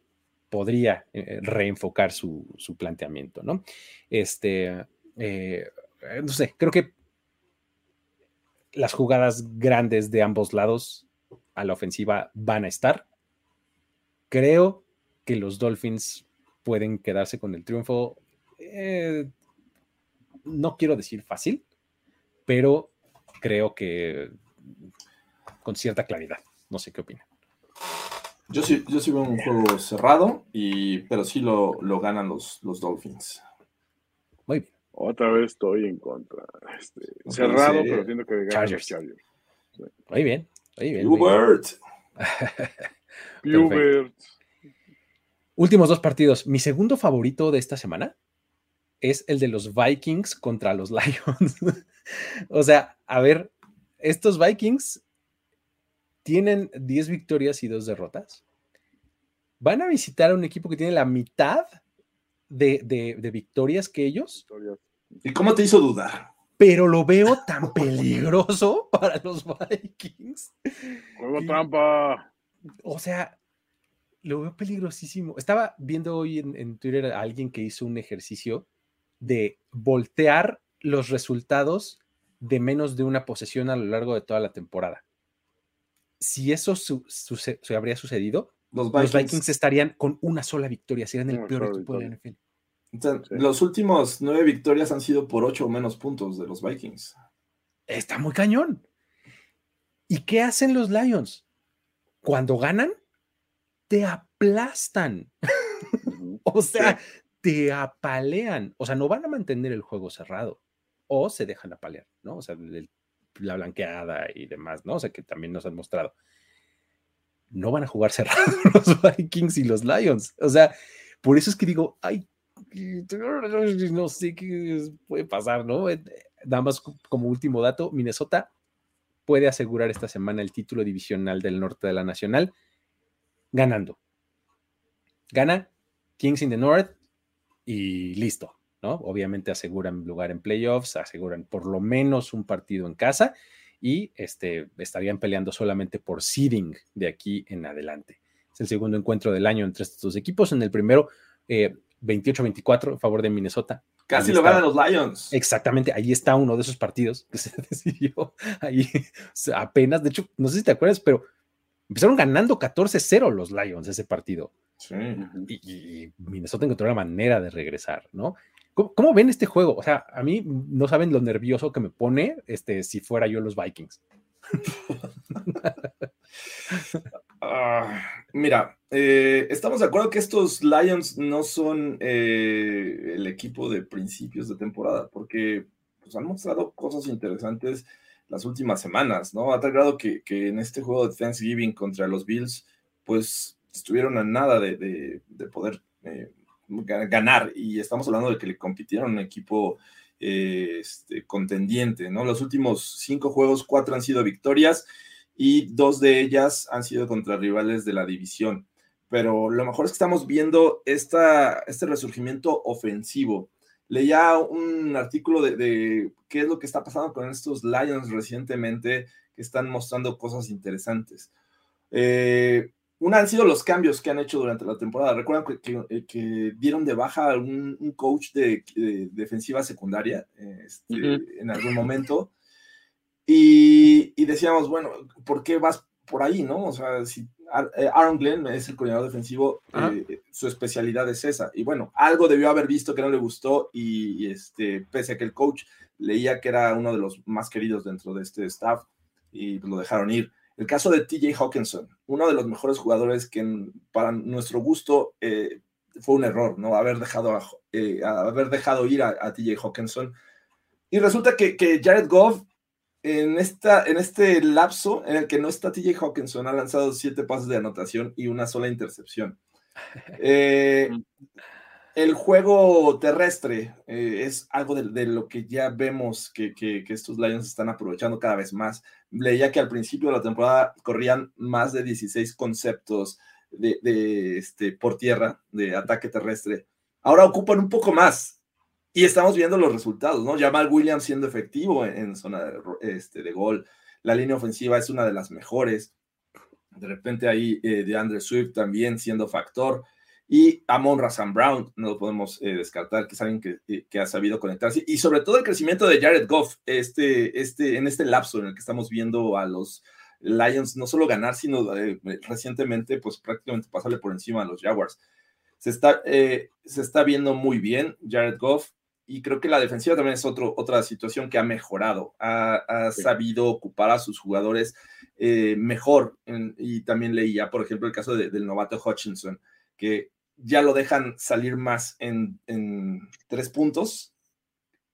podría eh, reenfocar su, su, planteamiento, ¿no? Este, eh, no sé, creo que las jugadas grandes de ambos lados a la ofensiva van a estar. Creo que los Dolphins pueden quedarse con el triunfo. Eh, no quiero decir fácil, pero creo que con cierta claridad. No sé qué opinan. Yo sí, yo sí veo un juego cerrado, y, pero sí lo, lo ganan los, los Dolphins. Muy bien. Otra vez estoy en contra. Este, cerrado, pero siento que ganan Chargers. Chargers. Sí. Muy bien, muy bien. Hubert. [LAUGHS] Hubert. Últimos dos partidos. Mi segundo favorito de esta semana es el de los Vikings contra los [LAUGHS] Lions. o sea, a ver, estos Vikings tienen 10 victorias y 2 derrotas. Van a visitar a un equipo que tiene la mitad de, de, de victorias que ellos. ¿Y cómo te hizo dudar? Pero lo veo [LAUGHS] tan peligroso para los Vikings. Juego trampa. O sea, lo veo peligrosísimo. Estaba viendo hoy en, en Twitter a alguien que hizo un ejercicio de voltear los resultados de menos de una posesión a lo largo de toda la temporada si eso su, su, se habría sucedido, los Vikings. los Vikings. estarían con una sola victoria, serían el peor equipo de la NFL. Entonces, sí. Los últimos nueve victorias han sido por ocho o menos puntos de los Vikings. Está muy cañón. ¿Y qué hacen los Lions? Cuando ganan, te aplastan. [LAUGHS] o sea, sí. te apalean. O sea, no van a mantener el juego cerrado. O se dejan apalear, ¿no? O sea, el la blanqueada y demás, ¿no? O sea, que también nos han mostrado. No van a jugar cerrado [LAUGHS] los Vikings y los Lions. O sea, por eso es que digo, ay, [LAUGHS] no sé qué puede pasar, ¿no? Eh, nada más como último dato, Minnesota puede asegurar esta semana el título divisional del norte de la nacional ganando. Gana Kings in the North y listo. ¿No? Obviamente aseguran lugar en playoffs, aseguran por lo menos un partido en casa y este, estarían peleando solamente por seeding de aquí en adelante. Es el segundo encuentro del año entre estos dos equipos. En el primero, eh, 28-24 a favor de Minnesota. Casi ahí lo ganan los Lions. Exactamente, ahí está uno de esos partidos que [LAUGHS] se decidió ahí apenas. De hecho, no sé si te acuerdas, pero empezaron ganando 14-0 los Lions ese partido. Sí. Y, y, Minnesota encontró la manera de regresar, ¿no? ¿Cómo, ¿Cómo, ven este juego? O sea, a mí no saben lo nervioso que me pone este, si fuera yo los Vikings. uh, [LAUGHS] mira, eh, estamos de acuerdo que estos Lions no son eh, el equipo de principios de temporada, porque pues, han mostrado cosas interesantes las últimas semanas, ¿no? A tal grado que, que en este juego de Thanksgiving contra los Bills, pues estuvieron a nada de, de, de poder eh, ganar. Y estamos hablando de que le compitieron un equipo eh, este, contendiente, ¿no? Los últimos cinco juegos, cuatro han sido victorias y dos de ellas han sido contra rivales de la división. Pero lo mejor es que estamos viendo esta, este resurgimiento ofensivo. Leía un artículo de, de qué es lo que está pasando con estos Lions recientemente que están mostrando cosas interesantes. Eh, una han sido los cambios que han hecho durante la temporada. Recuerdan que, que, eh, que dieron de baja a un, un coach de, de, defensiva secundaria este, uh -huh. en algún momento. Y, y, decíamos, bueno, ¿por qué vas por ahí, ¿no? O sea, si eh, Aaron Glenn es el coordinador defensivo, eh, su especialidad es esa. Y bueno, algo debió haber visto que no le gustó y, este, pese a que el coach leía que era uno de los más queridos dentro de este staff y pues, lo dejaron ir. El caso de TJ Hawkinson, uno de los mejores jugadores que para nuestro gusto eh, fue un error, ¿no? Haber dejado, haber dejado ir a, TJ Hawkinson. Y resulta que, que Jared Goff en, esta, en este lapso en el que no está TJ Hawkinson, ha lanzado siete pases de anotación y una sola intercepción. [LAUGHS] Eh, el juego terrestre eh, es algo de, lo que ya vemos que, estos Lions están aprovechando cada vez más. Leía que al principio de la temporada corrían más de 16 conceptos de, este, por tierra de ataque terrestre. Ahora ocupan un poco más, y estamos viendo los resultados, ¿no? Jamal Williams siendo efectivo en, zona de, este, de, gol. La línea ofensiva es una de las mejores. De repente ahí eh, de Andre Swift también siendo factor. Y Amon Razan Brown, no lo podemos eh, descartar, que es alguien que, eh, que, ha sabido conectarse. Y sobre todo el crecimiento de Jared Goff este, este, en este lapso en el que estamos viendo a los Lions no solo ganar, sino recientemente, pues prácticamente pasarle por encima a los Jaguars. Se está, se está viendo muy bien Jared Goff y creo que la defensiva también es otro, otra situación que ha mejorado, ha, sabido ocupar a sus jugadores eh, mejor. y también leía, por ejemplo, el caso del novato Hutchinson, que ya lo dejan salir más en, tres puntos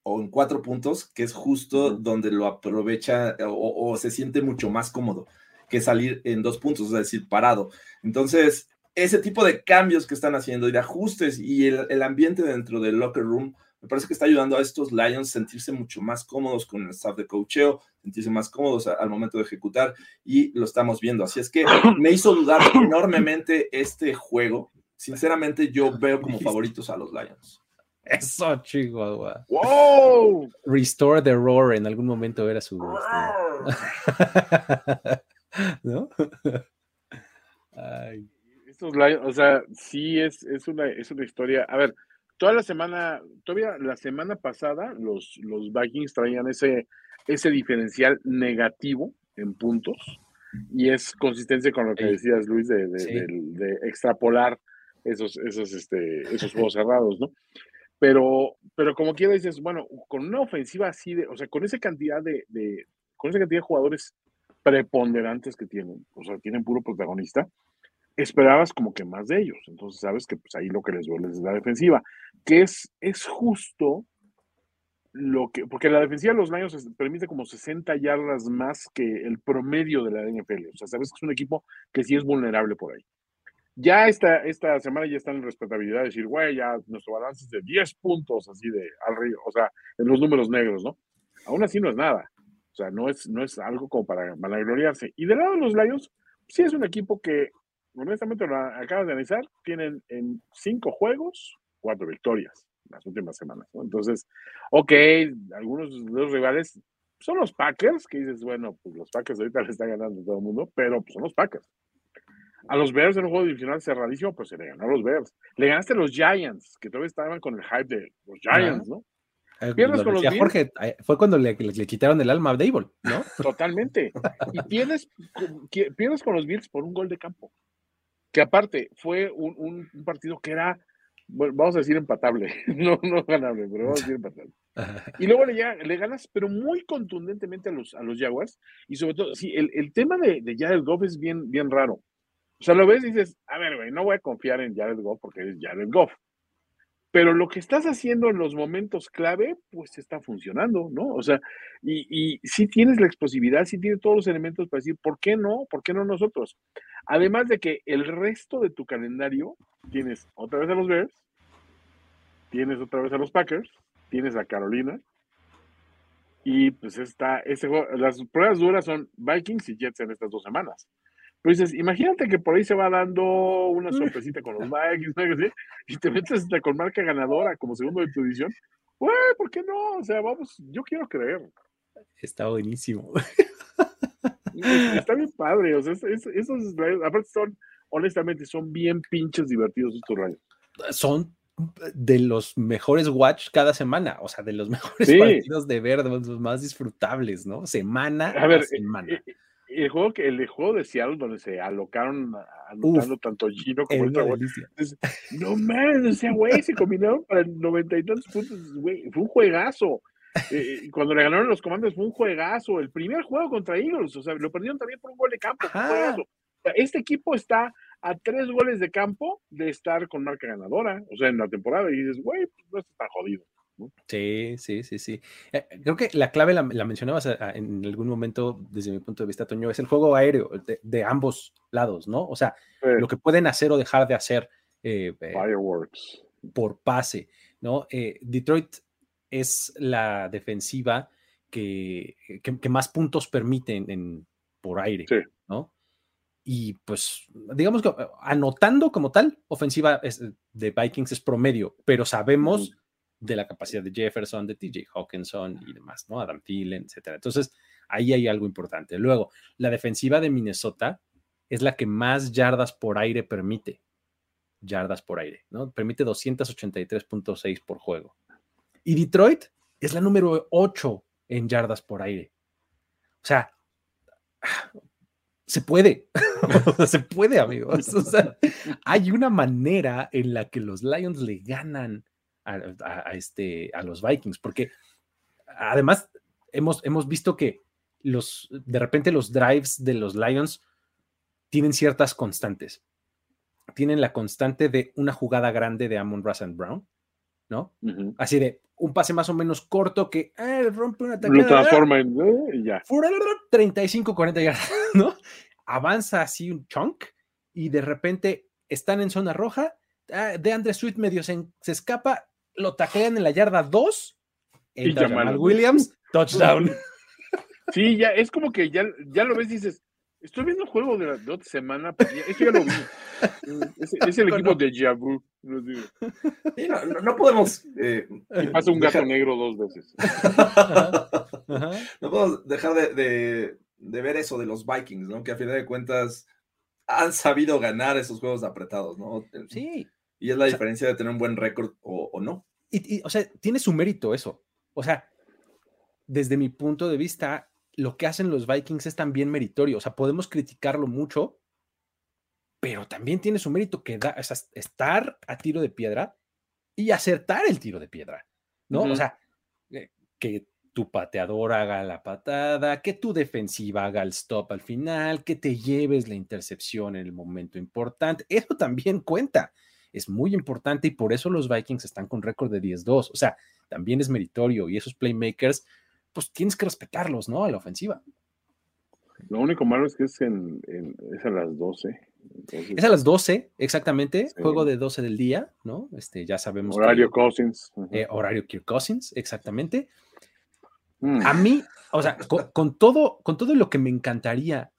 o en cuatro puntos, que es justo donde lo aprovecha o, se siente mucho más cómodo que salir en dos puntos, es decir, parado. Entonces, ese tipo de cambios que están haciendo y de ajustes y el, el ambiente dentro del locker room me parece que está ayudando a estos Lions a sentirse mucho más cómodos con el staff de coacheo, sentirse más cómodos al momento de ejecutar y lo estamos viendo. Así es que me hizo dudar [COUGHS] enormemente este juego. Sinceramente, yo veo como favoritos a los Lions. Eso, Chihuahua. ¡Wow! Restore the Roar en algún momento era su. Este, [LAUGHS] ¿No? Estos Lions, o sea, sí es, es, una, es una historia. A ver, toda la semana, todavía la semana pasada, los, los Vikings traían ese, ese diferencial negativo en puntos y es consistencia con lo que decías, Luis, de, de, extrapolar esos, esos, este, esos juegos cerrados, ¿no? Pero, pero como quiera dices, bueno, con una ofensiva así de, o sea, con esa cantidad de, con esa cantidad de jugadores preponderantes que tienen, o sea, tienen puro protagonista, esperabas como que más de ellos. Entonces sabes que pues ahí lo que les duele es la defensiva, que es, es justo lo que, porque la defensiva de los Lions permite como 60 yardas más que el promedio de la NFL. O sea, sabes que es un equipo que sí es vulnerable por ahí. Ya esta, esta semana ya están en respetabilidad de decir, güey, ya nuestro balance es de 10 puntos, así de al río, o sea, en los números negros, ¿no? Aún así no es nada. O sea, no es, no es algo como para gloriarse. Y del lado de los Lions, sí es un equipo que honestamente lo acabas de analizar, tienen en cinco juegos, cuatro victorias las últimas semanas. Entonces, ok, algunos de los rivales son los Packers, que dices, bueno, pues los Packers ahorita le están ganando todo el mundo, pero pues son los Packers. A los Bears en un juego divisional cerradísimo, pues se le ganó a los Bears. Le ganaste a los Giants, que todavía estaban con el hype de los Giants, ¿no? Eh, pierdes con los Jorge, eh, fue cuando le, quitaron el alma a Dable, ¿no? [LAUGHS] Totalmente. Y pierdes, pierdes con los Bills por un gol de campo que aparte fue un, partido que era, vamos a decir empatable, [LAUGHS] no, no ganable, pero vamos a decir empatable. [LAUGHS] Y luego le, le ganas, pero muy contundentemente a los, a los Jaguars, y sobre todo, sí, el, el tema de, de Jared Goff es bien, bien raro. O sea, lo ves y dices, a ver, güey, no voy a confiar en Jared Goff porque es Jared Goff. Pero lo que estás haciendo en los momentos clave, pues está funcionando, ¿no? O sea, y, y sí tienes la explosividad, sí tienes todos los elementos para decir, ¿por qué no? ¿Por qué no nosotros? Además de que el resto de tu calendario tienes otra vez a los Bears, tienes otra vez a los Packers, tienes a Carolina, y pues está, ese las pruebas duras son Vikings y Jets en estas dos semanas. Pero dices, imagínate que por ahí se va dando una sorpresita con los Vikings, y te metes hasta con marca ganadora como segundo de tu. Güey, ¿por qué no? O sea, vamos, yo quiero creer. Está buenísimo. Está bien padre. O sea, esos, aparte son, honestamente, son bien pinches divertidos estos rayos. Son de los mejores watch cada semana, o sea, de los [LAUGHS] mejores partidos de ver, de los más disfrutables, ¿no? Semana a, ver, semana. Eh, el juego, que, el juego de Seattle donde se alocaron anotando tanto Gino como el otro No mames, o sea, güey, se combinaron para noventa y tantos puntos, güey. Fue un juegazo. Eh, eh cuando le ganaron los comandos fue un juegazo. El primer juego contra Eagles, o sea, lo perdieron también por un gol de campo. este equipo está a tres goles de campo de estar con marca ganadora, o sea, en la temporada, y dices, güey, pues no está tan jodido. Sí, sí, sí, sí. Eh, creo que la clave la, mencionabas eh, en algún momento, desde mi punto de vista, Toño, es el juego aéreo de, ambos lados, ¿no? O sea, lo que pueden hacer o dejar de hacer eh, Fireworks. por pase, ¿no? Detroit es la defensiva que, que, más puntos permiten en, por aire, ¿no? Y pues, digamos que anotando como tal, ofensiva de Vikings es promedio, pero sabemos de la capacidad de Jefferson, de TJ Hawkinson y demás, ¿no? Adam Thielen, etcétera. Entonces, ahí hay algo importante. Luego, la defensiva de Minnesota es la que más yardas por aire permite. Yardas por aire, ¿no? Permite 283.6 por juego. Y Detroit es la número 8 en yardas por aire. O sea, se puede, [LAUGHS] se puede, amigos. O sea, hay una manera en la que los Lions le ganan a, este, a los Vikings, porque además hemos, hemos visto que los, de repente los drives de los Lions tienen ciertas constantes. Tienen la constante de una jugada grande de Amon Russ Brown, ¿no? Así de un pase más o menos corto que eh, rompe una Lo transforma en eh, ya. 35, 40 yardas, [LAUGHS] ¿no? Avanza así un chunk y de repente están en zona roja. Ah, de Andre Sweet medio se, se, escapa lo taclean en la yarda 2. Y Jamal Williams, touchdown. Sí, ya es como que ya, ya lo ves y dices, estoy viendo el juego de la otra semana, pues ya, ya lo vi. [LAUGHS] Es, el equipo de Jabu. no, podemos. Eh, pasa un gato negro dos veces. [LAUGHS] No podemos dejar de, de, ver eso de los Vikings, ¿no? Que a final de cuentas han sabido ganar esos juegos apretados, ¿no? Sí. Y es la diferencia de tener un buen récord o, no. Y, o sea, tiene su mérito eso. O sea, desde mi punto de vista, lo que hacen los Vikings es también meritorio. O sea, podemos criticarlo mucho, pero también tiene su mérito que da, estar a tiro de piedra y acertar el tiro de piedra, ¿no? O sea, eh, que tu pateador haga la patada, que tu defensiva haga el stop al final, que te lleves la intercepción en el momento importante. Eso también cuenta es muy importante y por eso los Vikings están con récord de 10-2. O sea, también es meritorio y esos playmakers, pues tienes que respetarlos, ¿no? A la ofensiva. Lo único malo es que es, en, es a las 12. es a las 12, exactamente. Juego de 12 del día, ¿no? Este, ya sabemos. Horario Cousins. Eh, horario Kirk Cousins, exactamente. Mm. A mí, o sea, con, todo, con todo lo que me encantaría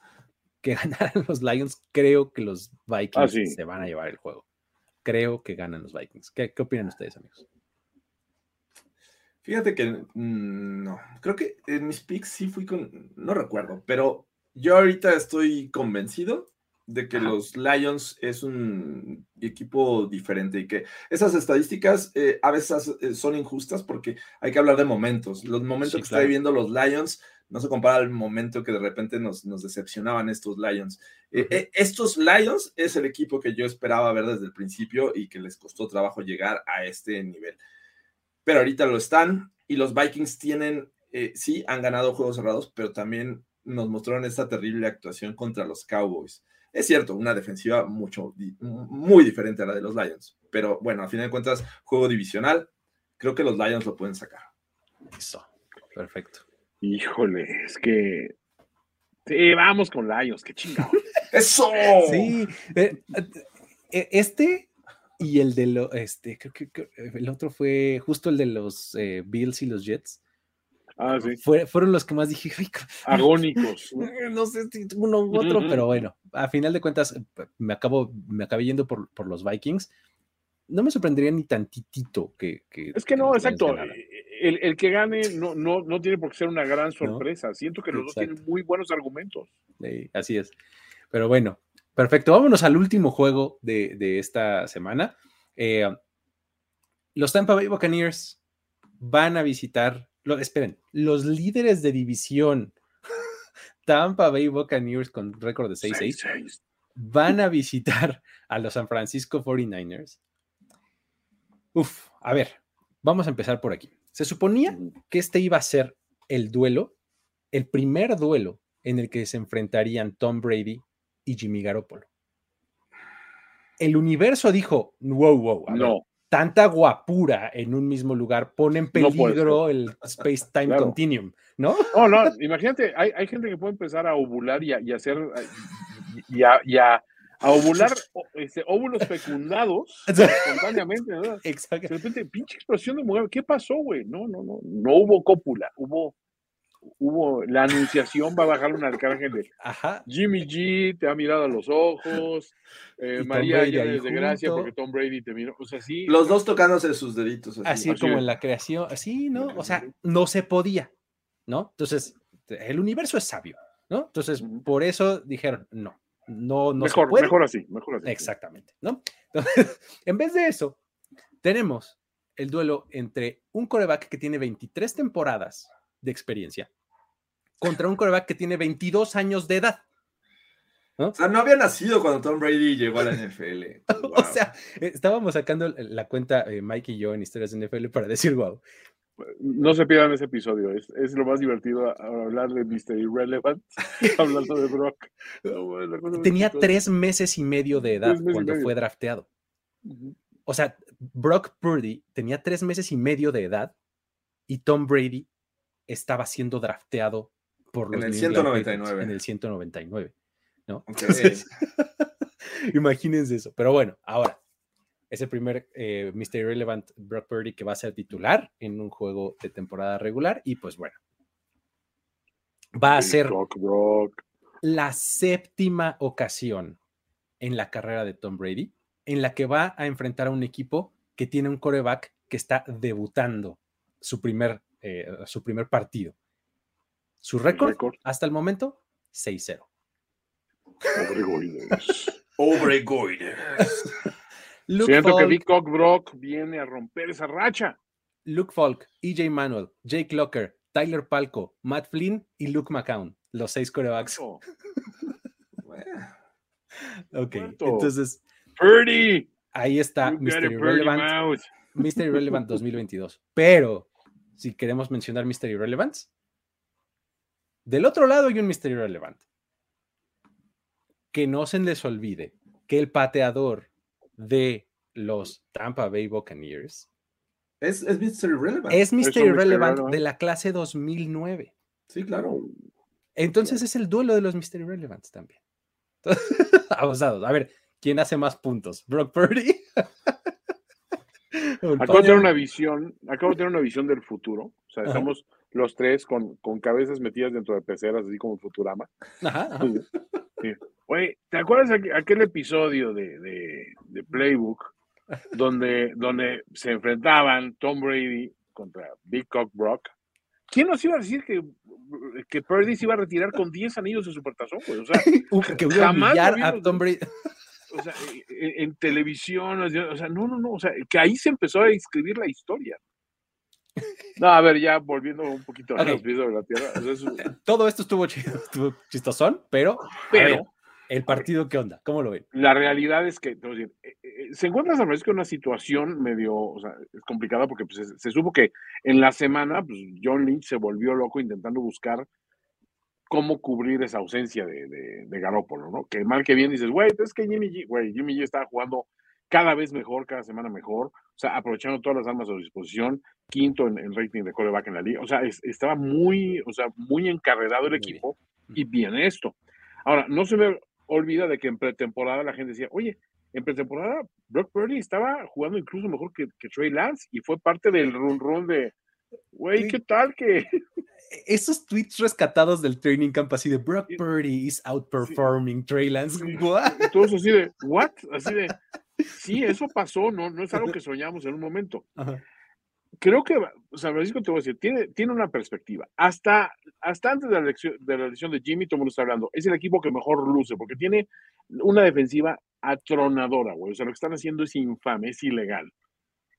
que [LAUGHS] ganaran los Lions, creo que los Vikings ah, se van a llevar el juego creo que ganan los Vikings. ¿Qué, opinan ustedes, amigos? Fíjate que mm, no, creo que en mis picks sí fui con, no recuerdo, pero yo ahorita estoy convencido de que los Lions es un equipo diferente y que esas estadísticas eh, a veces eh, son injustas porque hay que hablar de momentos. Los momentos que está viviendo los Lions no se compara al momento que de repente nos, decepcionaban estos Lions. Eh, eh, estos Lions es el equipo que yo esperaba ver desde el principio y que les costó trabajo llegar a este nivel. Pero ahorita lo están y los Vikings tienen, eh, sí, han ganado juegos cerrados, pero también nos mostraron esta terrible actuación contra los Cowboys. Es cierto, una defensiva mucho, muy diferente a la de los Lions, pero bueno, a fin de cuentas, juego divisional, creo que los Lions lo pueden sacar. Eso, perfecto. Híjole, es que. Sí, vamos con Lions, qué chingado. [LAUGHS] ¡Eso! Sí, eh, eh, este y el de lo, este, creo que, el otro fue justo el de los eh, Bills y los Jets. Ah, sí. fueron los que más dije, agónicos. [LAUGHS] No sé si uno u otro, pero bueno, a final de cuentas me acabo, me acabé yendo por, por los Vikings. No me sorprendería ni tantitito que. que es que no, exacto el, que gane no, no, no, tiene por qué ser una gran sorpresa. Siento que los dos tienen muy buenos argumentos. así es. Pero bueno, perfecto. Vámonos al último juego de, esta semana. Eh, los Tampa Bay Buccaneers van a visitar, lo, esperen, los líderes de división [LAUGHS] Tampa Bay Buccaneers con récord de 6-6 6-6. van a visitar a los San Francisco 49ers. Uf, a ver, vamos a empezar por aquí. Se suponía que este iba a ser el duelo, el primer duelo en el que se enfrentarían Tom Brady y Jimmy Garoppolo. El universo dijo, wow, wow, a ver, No, tanta guapura en un mismo lugar pone en No peligro el space-time Claro. continuum, ¿no? no, no, imagínate, hay, hay gente que puede empezar a ovular y a, y a hacer y a, y a- a ovular este, óvulos fecundados [LAUGHS] espontáneamente, ¿no? Exacto. De repente, pinche explosión de mujer, ¿qué pasó, güey? No, no, no, no hubo cópula, hubo, hubo, la anunciación va a bajar un arcángel de Ajá. Jimmy G te ha mirado a los ojos, eh, María ya desde gracia porque Tom Brady te miró, o sea, sí, Los dos tocándose sus deditos. Así. Así Así como es. en la creación, así, ¿no? O sea, no se podía, ¿no? Entonces, el universo es sabio, ¿no? Entonces, por eso dijeron, no, no, no se mejor, puede. mejor así, mejor así. Exactamente, ¿no? Entonces, [LAUGHS] en vez de eso, tenemos el duelo entre un coreback que tiene 23 temporadas de experiencia contra un coreback que tiene 22 años de edad. O sea, no había nacido cuando Tom Brady llegó a la NFL. [LAUGHS] O sea, estábamos sacando la cuenta eh, Mike y yo en Historias de NFL para decir, wow, No se pierdan ese episodio, es, es lo más divertido a- a hablar de Mr. Irrelevant, [LAUGHS] hablando de Brock. Tenía tres meses y medio de edad cuando fue drafteado. O sea, Brock Purdy tenía tres meses y medio de edad y Tom Brady estaba siendo drafteado por los En el New England Patriots 199. En el 199, ¿no? [LAUGHS] Entonces, [LAUGHS] imagínense eso. Pero bueno, ahora es el primer eh, Mr. Irrelevant Brock Purdy que va a ser titular en un juego de temporada regular y pues bueno. Va a ser Brock, Brock. la séptima ocasión en la carrera de Tom Brady en la que va a enfrentar a un equipo que tiene un coreback que está debutando su primer, eh, su primer partido. Su récord hasta el momento, 6-0. Oregoides. Obregoides. Luke Siento que Big Cock Brock viene a romper esa racha. Luke Falk, EJ Manuel, Jake Locker, Tyler Palco, Matt Flynn y Luke McCown, los seis corebacks. Oh, [LAUGHS] Ok, entonces Purdy. ahí está Mr. Irrelevant. Mr. [LAUGHS] Irrelevant [LAUGHS] 2022. Pero, si queremos mencionar Mr. Irrelevant, del otro lado hay un Mr. Irrelevant. Que no se les olvide que el pateador de los Tampa Bay Buccaneers es, es Mr. Irrelevant. es Mr. Irrelevant Irrelevant. de la clase 2009. Sí, claro. Entonces es el duelo de los Mr. Irrelevants también. [LAUGHS] Abusados. A ver, ¿quién hace más puntos? ¿Brock Purdy? [LAUGHS] ¿O el Acabo de tener una visión, acabo de tener una visión del futuro. O sea, Ajá. estamos los tres con, con cabezas metidas dentro de peceras, así como Futurama. Ajá, ajá. Sí. Oye, ¿te acuerdas aqu- aquel episodio de, de- de Playbook donde, donde se enfrentaban Tom Brady contra Big Cock Brock? ¿Quién nos iba a decir que, que Purdy se iba a retirar con 10 anillos de supertazón? güey? O sea, [LAUGHS] que Jamás lo a vimos, Tom. Brady. o sea, en, en televisión, o sea, no, no, no, o sea, que ahí se empezó a escribir la historia. No, a ver, ya volviendo un poquito a los pies sobre la tierra. [LAUGHS] Todo esto estuvo chido, estuvo chistosón, pero, a pero ver, el partido, ¿qué onda? ¿Cómo lo ven? la realidad es que, decir, eh, eh, se encuentra San Francisco en una situación medio, o sea, es complicada porque pues, se, se supo que en la semana, pues, John Lynch se volvió loco intentando buscar cómo cubrir esa ausencia de, de, de Garoppolo, ¿no? Que mal que bien dices, güey, es que Jimmy G, güey, Jimmy G estaba jugando cada vez mejor, cada semana mejor, o sea, aprovechando todas las armas a su disposición, quinto en, en rating de coreback en la liga, o sea, es- estaba muy, o sea, muy encarrerado el equipo y bien esto. Ahora, no se me olvida de que en pretemporada la gente decía, oye, en pretemporada Brock Purdy estaba jugando incluso mejor que, que Trey Lance y fue parte del run run de, güey. ¿qué tal que Esos tweets rescatados del training camp así de Brock Purdy is outperforming Trey Lance. [LAUGHS] What? Todos así de, ¿what? Así de, sí, eso pasó, no, no es algo que soñamos en un momento. [LAUGHS] Ajá. Creo que San Francisco, te voy a decir, tiene, tiene una perspectiva. Hasta, hasta antes de la, elección, de la elección de Jimmy, todo el mundo está hablando, es el equipo que mejor luce, porque tiene una defensiva atronadora, güey. O sea, lo que están haciendo es infame, es ilegal.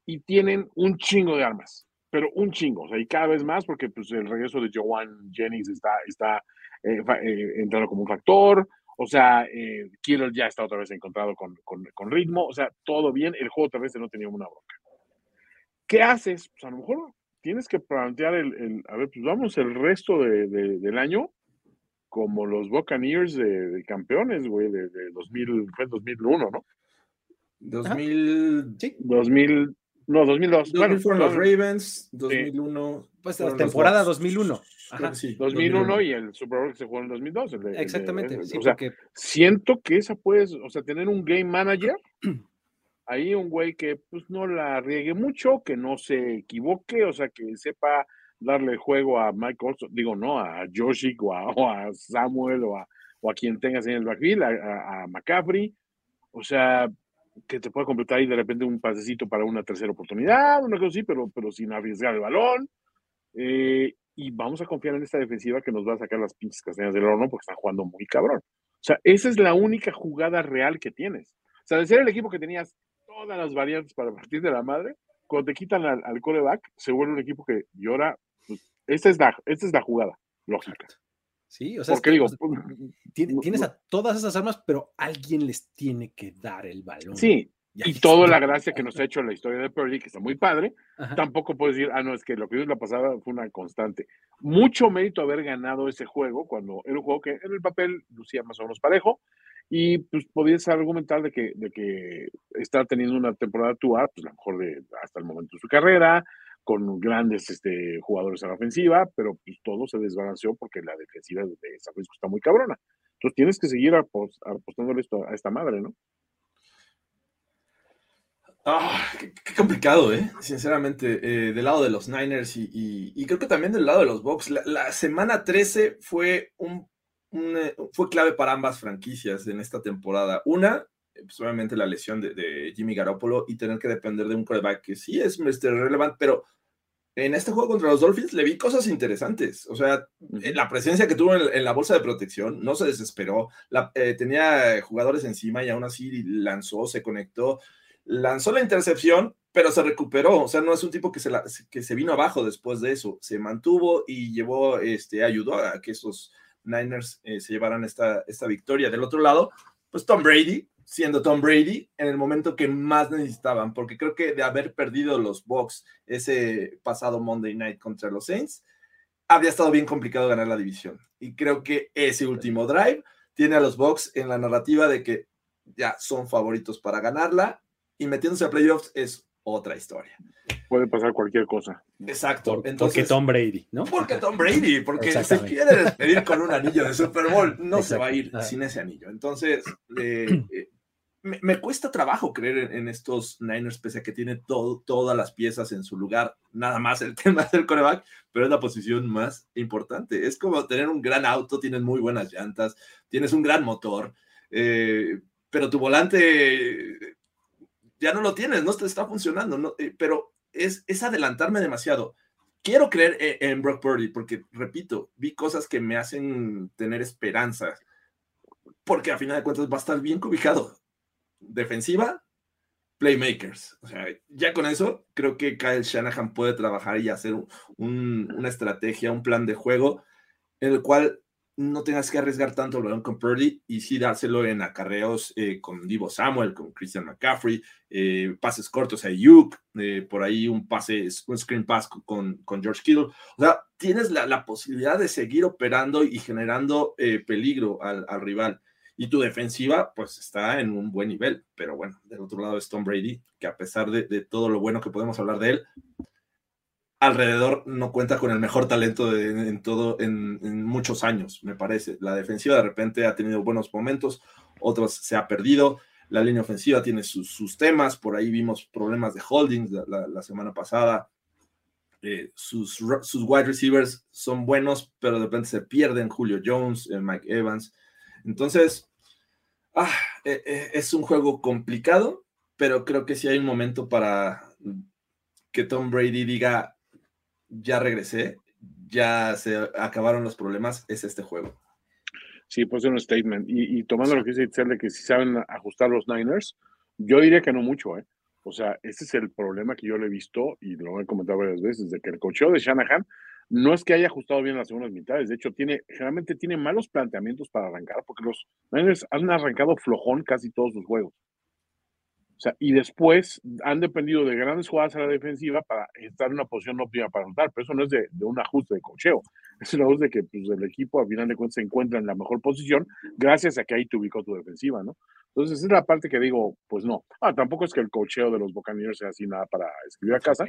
Y tienen un chingo de armas, pero un chingo. O sea, y cada vez más, porque pues, el regreso de Joan Jennings está, está eh, entrando como un factor. O sea, eh, Killer ya está otra vez encontrado con, con, ritmo. O sea, todo bien. El juego terrestre no tenía una bronca. ¿Qué haces? Pues a lo mejor tienes que plantear el, a ver, pues vamos el resto de, del año como los Buccaneers de, campeones, güey, de, 2000, fue 2001, ¿no? 2000, sí. 2000, no, 2002. 2000 fueron los Ravens, 2001. Pues la temporada 2001. Ajá. Sí, 2001, y el Super Bowl que se jugó en 2002. Exactamente. o sea, siento que esa puedes, o sea, tener un game manager, [CLEARS THROAT] ahí un güey que pues no la riegue mucho, que no se equivoque, o sea, que sepa darle juego a Mike Olson, digo, no, a Joshi o a, Samuel o a, o a, quien tengas en el backfield, a, a McCaffrey, o sea, que te pueda completar ahí de repente un pasecito para una tercera oportunidad, una cosa así, pero, pero sin arriesgar el balón. Eh, y vamos a confiar en esta defensiva que nos va a sacar las pinches castañas del horno porque están jugando muy cabrón. O sea, esa es la única jugada real que tienes. O sea, de ser el equipo que tenías todas las variantes para partir de la madre, cuando te quitan al, al coreback, se vuelve un equipo que llora. Pues, esta, es la, esta es la jugada lógica. Sí, o sea, digo, pues, tienes a todas esas armas, pero alguien les tiene que dar el balón. Sí, y toda la gracia que nos ha hecho la historia de Purdy, que está muy padre, tampoco puedes decir, ah, no, es que lo que vimos la pasada fue una constante. Mucho mérito haber ganado ese juego, cuando era un juego que en el papel lucía más o menos parejo, y pues podías argumentar de que, de que está teniendo una temporada tuya, pues la mejor de hasta el momento de su carrera, con grandes este, jugadores a la ofensiva, pero pues todo se desbalanceó porque la defensiva de San Francisco está muy cabrona. Entonces tienes que seguir apostándole esto a esta madre, ¿no? Ah, qué, complicado, ¿eh? Sinceramente, eh, del lado de los Niners y, creo que también del lado de los Bucks. La, semana 13 fue, un, eh, clave para ambas franquicias en esta temporada. Una, pues obviamente la lesión de, Jimmy Garoppolo y tener que depender de un quarterback que sí es este, relevante, pero en este juego contra los Dolphins le vi cosas interesantes. O sea, la presencia que tuvo en, la bolsa de protección, no se desesperó, la, eh, tenía jugadores encima y aún así lanzó, se conectó lanzó la intercepción, pero se recuperó. O sea, no es un tipo que se, que se vino abajo después de eso. Se mantuvo y llevó, este, ayudó a que esos Niners eh, se llevaran esta, esta victoria. Del otro lado, pues Tom Brady, siendo Tom Brady, en el momento que más necesitaban, porque creo que de haber perdido los Bucks ese pasado Monday Night contra los Saints, habría estado bien complicado ganar la división. Y creo que ese último drive tiene a los Bucks en la narrativa de que ya son favoritos para ganarla y metiéndose a playoffs es otra historia. Puede pasar cualquier cosa. Exacto. porque Tom Brady, ¿no? Porque Tom Brady, porque se quiere despedir con un anillo de Super Bowl, no se va a ir sin ese anillo. Entonces, eh, eh, me, cuesta trabajo creer en, estos Niners, pese a que tiene todo, todas las piezas en su lugar, nada más el [LAUGHS] tema del coreback, pero es la posición más importante. Es como tener un gran auto, tienes muy buenas llantas, tienes un gran motor, eh, pero tu volante ya no lo tienes, no te está funcionando, eh, pero es, es adelantarme demasiado. Quiero creer e, en, Brock Purdy porque, repito, vi cosas que me hacen tener esperanza, porque a final de cuentas va a estar bien cubicado. Defensiva, playmakers. O sea, ya con eso, creo que Kyle Shanahan puede trabajar y hacer una estrategia, un plan de juego en el cual no tengas que arriesgar tanto el balón con Purdy y sí dárselo en acarreos eh, con Divo Samuel, con Christian McCaffrey, eh, pases cortos a Yuk, eh, por ahí un pase, un screen pass con, con George Kittle. O sea, tienes la, posibilidad de seguir operando y generando peligro al, rival. Y tu defensiva, pues está en un buen nivel. Pero bueno, del otro lado es Tom Brady, que a pesar de, todo lo bueno que podemos hablar de él, alrededor no cuenta con el mejor talento en todo en, muchos años, me parece. La defensiva de repente ha tenido buenos momentos, otros se ha perdido. La línea ofensiva tiene sus, temas, por ahí vimos problemas de holdings la, semana pasada. Eh, sus, sus, wide receivers son buenos, pero de repente se pierden. Julio Jones, eh, Mike Evans. Entonces, ah, eh, es un juego complicado, pero creo que sí hay un momento para que Tom Brady diga, ya regresé, ya se acabaron los problemas, es este juego. Sí, pues es un statement. Y, tomando lo que dice Itzel de que si saben ajustar los Niners, yo diría que no mucho, ¿eh? O sea, ese es el problema que yo le he visto y lo he comentado varias veces, de que el cocheo de Shanahan no es que haya ajustado bien las segundas mitades, de hecho, tiene, generalmente tiene malos planteamientos para arrancar, porque los Niners han arrancado flojón casi todos sus juegos. O sea, y después han dependido de grandes jugadas a la defensiva para estar en una posición óptima para anotar, pero eso no es de, un ajuste de cocheo, [LAUGHS] es una voz de que pues, el equipo a final de cuentas se encuentra en la mejor posición gracias a que ahí te ubicó tu defensiva, ¿no? Entonces, esa es la parte que digo, pues no. Ah, tampoco es que el cocheo de los Buccaneers sea así nada para escribir a casa.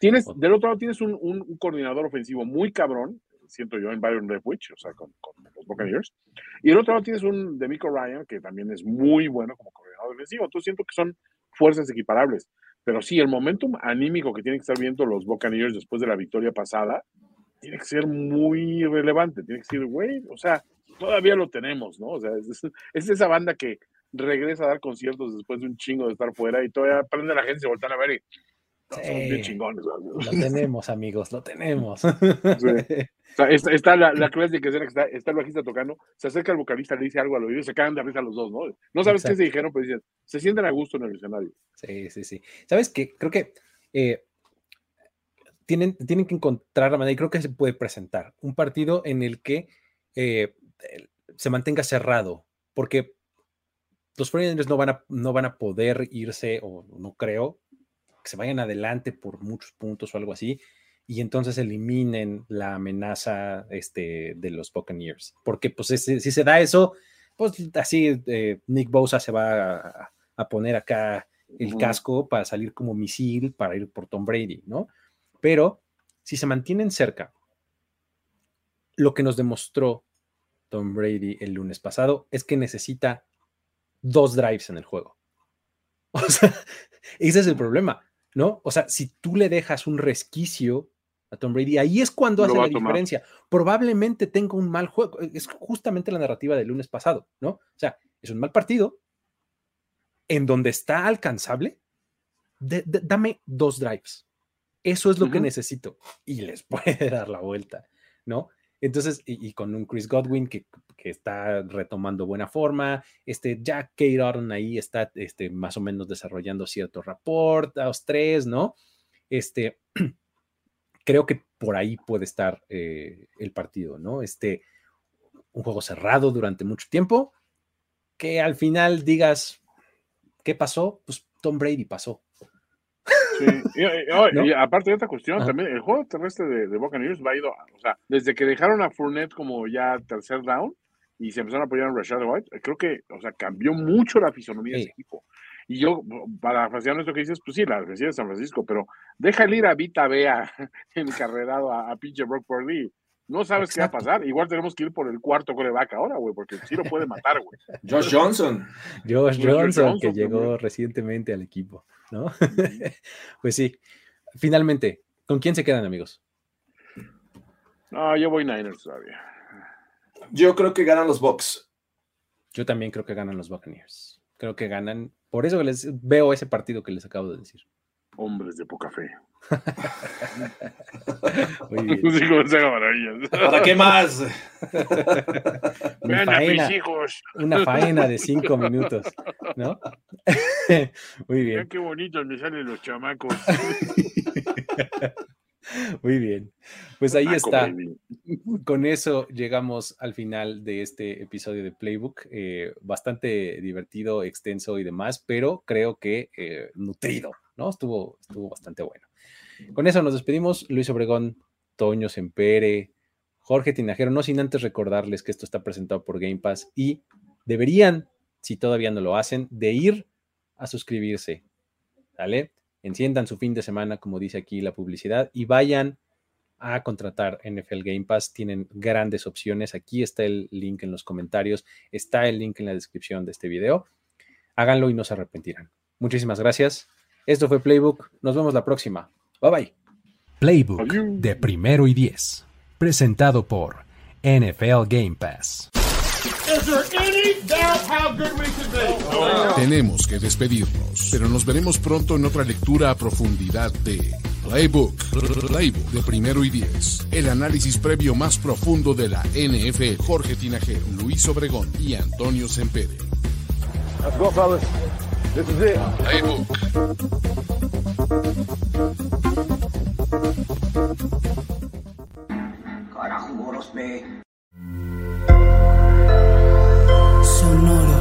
Tienes, del otro lado tienes un, un, coordinador ofensivo muy cabrón, siento yo, en Byron Leftwich, o sea, con, los Buccaneers. Y del otro lado tienes un Demico Ryan, que también es muy bueno como coordinador defensivo. Entonces siento que son fuerzas equiparables. Pero sí, el momentum anímico que tienen que estar viendo los Buccaneers después de la victoria pasada, tiene que ser muy relevante. Tiene que ser, güey, o sea, todavía lo tenemos, ¿no? O sea, es, es, esa banda que regresa a dar conciertos después de un chingo de estar fuera y todavía prende la gente se voltean a ver y bien chingones. Lo tenemos, amigos, lo tenemos. [LAUGHS] está, la, la clásica escena que está, está el bajista tocando, se acerca el vocalista, le dice algo al oído y se caen de risa los dos, ¿no? No sabes qué se dijeron, pero dicen, se sienten a gusto en el escenario. Sí, sí, sí. ¿Sabes qué? Creo que eh, tienen, tienen que encontrar la manera, y creo que se puede presentar, un partido en el que eh, se mantenga cerrado, porque los 49 no van a, no van a poder irse, o no creo, que se vayan adelante por muchos puntos o algo así, y entonces eliminen la amenaza este, de los Buccaneers. Porque pues si, se da eso, pues así eh, Nick Bosa se va a, poner acá el casco para salir como misil para ir por Tom Brady, ¿no? Pero si se mantienen cerca, lo que nos demostró Tom Brady el lunes pasado es que necesita dos drives en el juego. [LAUGHS] O sea, ese es el problema, ¿no? O sea, si tú le dejas un resquicio a Tom Brady, ahí es cuando hace la diferencia. Probablemente tenga un mal juego. Es justamente la narrativa del lunes pasado, ¿no? O sea, es un mal partido en donde está alcanzable. dame dos drives. Eso es lo que necesito. Y les [LAUGHS] puede dar la vuelta, ¿no? Entonces, y, con un Chris Godwin que, está retomando buena forma, este Jack Caton ahí está este, más o menos desarrollando cierto rapport, a los tres, ¿no? Este, [CLEARS THROAT] creo que por ahí puede estar eh, el partido, ¿no? Este, un juego cerrado durante mucho tiempo, que al final digas, ¿qué pasó? Pues Tom Brady pasó. Sí, y, aparte de esta cuestión, también el juego terrestre de, de Buccaneers va a ido, o sea, desde que dejaron a Fournette como ya tercer down y se empezaron a apoyar a Rashad White, creo que, o sea, cambió mucho la fisonomía de ese equipo. Y yo, para fascinar esto que dices, pues sí, la defensiva de San Francisco, pero deja ir a Vita Bea [LAUGHS] encarrerado a, a pinche Brock Purdy. No sabes qué va a pasar. Igual tenemos que ir por el cuarto coreback ahora, güey, porque sí lo puede matar, güey. Josh Johnson. Josh Johnson, que llegó recientemente al equipo. ¿No? [LAUGHS] pues sí, finalmente, ¿con quién se quedan, amigos? No, yo voy Niners todavía. Yo creo que ganan los Bucks. Yo también creo que ganan los Buccaneers. Creo que ganan. Por eso les veo ese partido que les acabo de decir. Hombres de poca fe. [LAUGHS] ¿Para qué más? [LAUGHS] una, faena, una faena de cinco minutos, ¿no? [LAUGHS] Muy bien. qué bonitos me salen los chamacos. Muy bien. Pues ahí está. Con eso llegamos al final de este episodio de Playbook. Eh, bastante divertido, extenso y demás, pero creo que eh, nutrido, ¿no? Estuvo, estuvo bastante bueno. Con eso nos despedimos. Luis Obregón, Toño Sempere, Jorge Tinajero, no sin antes recordarles que esto está presentado por Game Pass y deberían, si todavía no lo hacen, de ir a suscribirse. ¿Vale? Enciendan su fin de semana, como dice aquí la publicidad, y vayan a contratar NFL Game Pass. Tienen grandes opciones. Aquí está el link en los comentarios, está el link en la descripción de este video. Háganlo y no se arrepentirán. Muchísimas gracias. Esto fue Playbook. Nos vemos la próxima. Bye bye. Playbook de primero y diez. Presentado por NFL Game Pass. Tenemos que despedirnos, pero nos veremos pronto en otra lectura a profundidad de Playbook, Playbook de primero y diez. El análisis previo más profundo de la NFL. Jorge Tinajero, Luis Obregón y Antonio Sempere. Let's go, fellas. This is it. Playbook. Carajo, Boros Sonoro.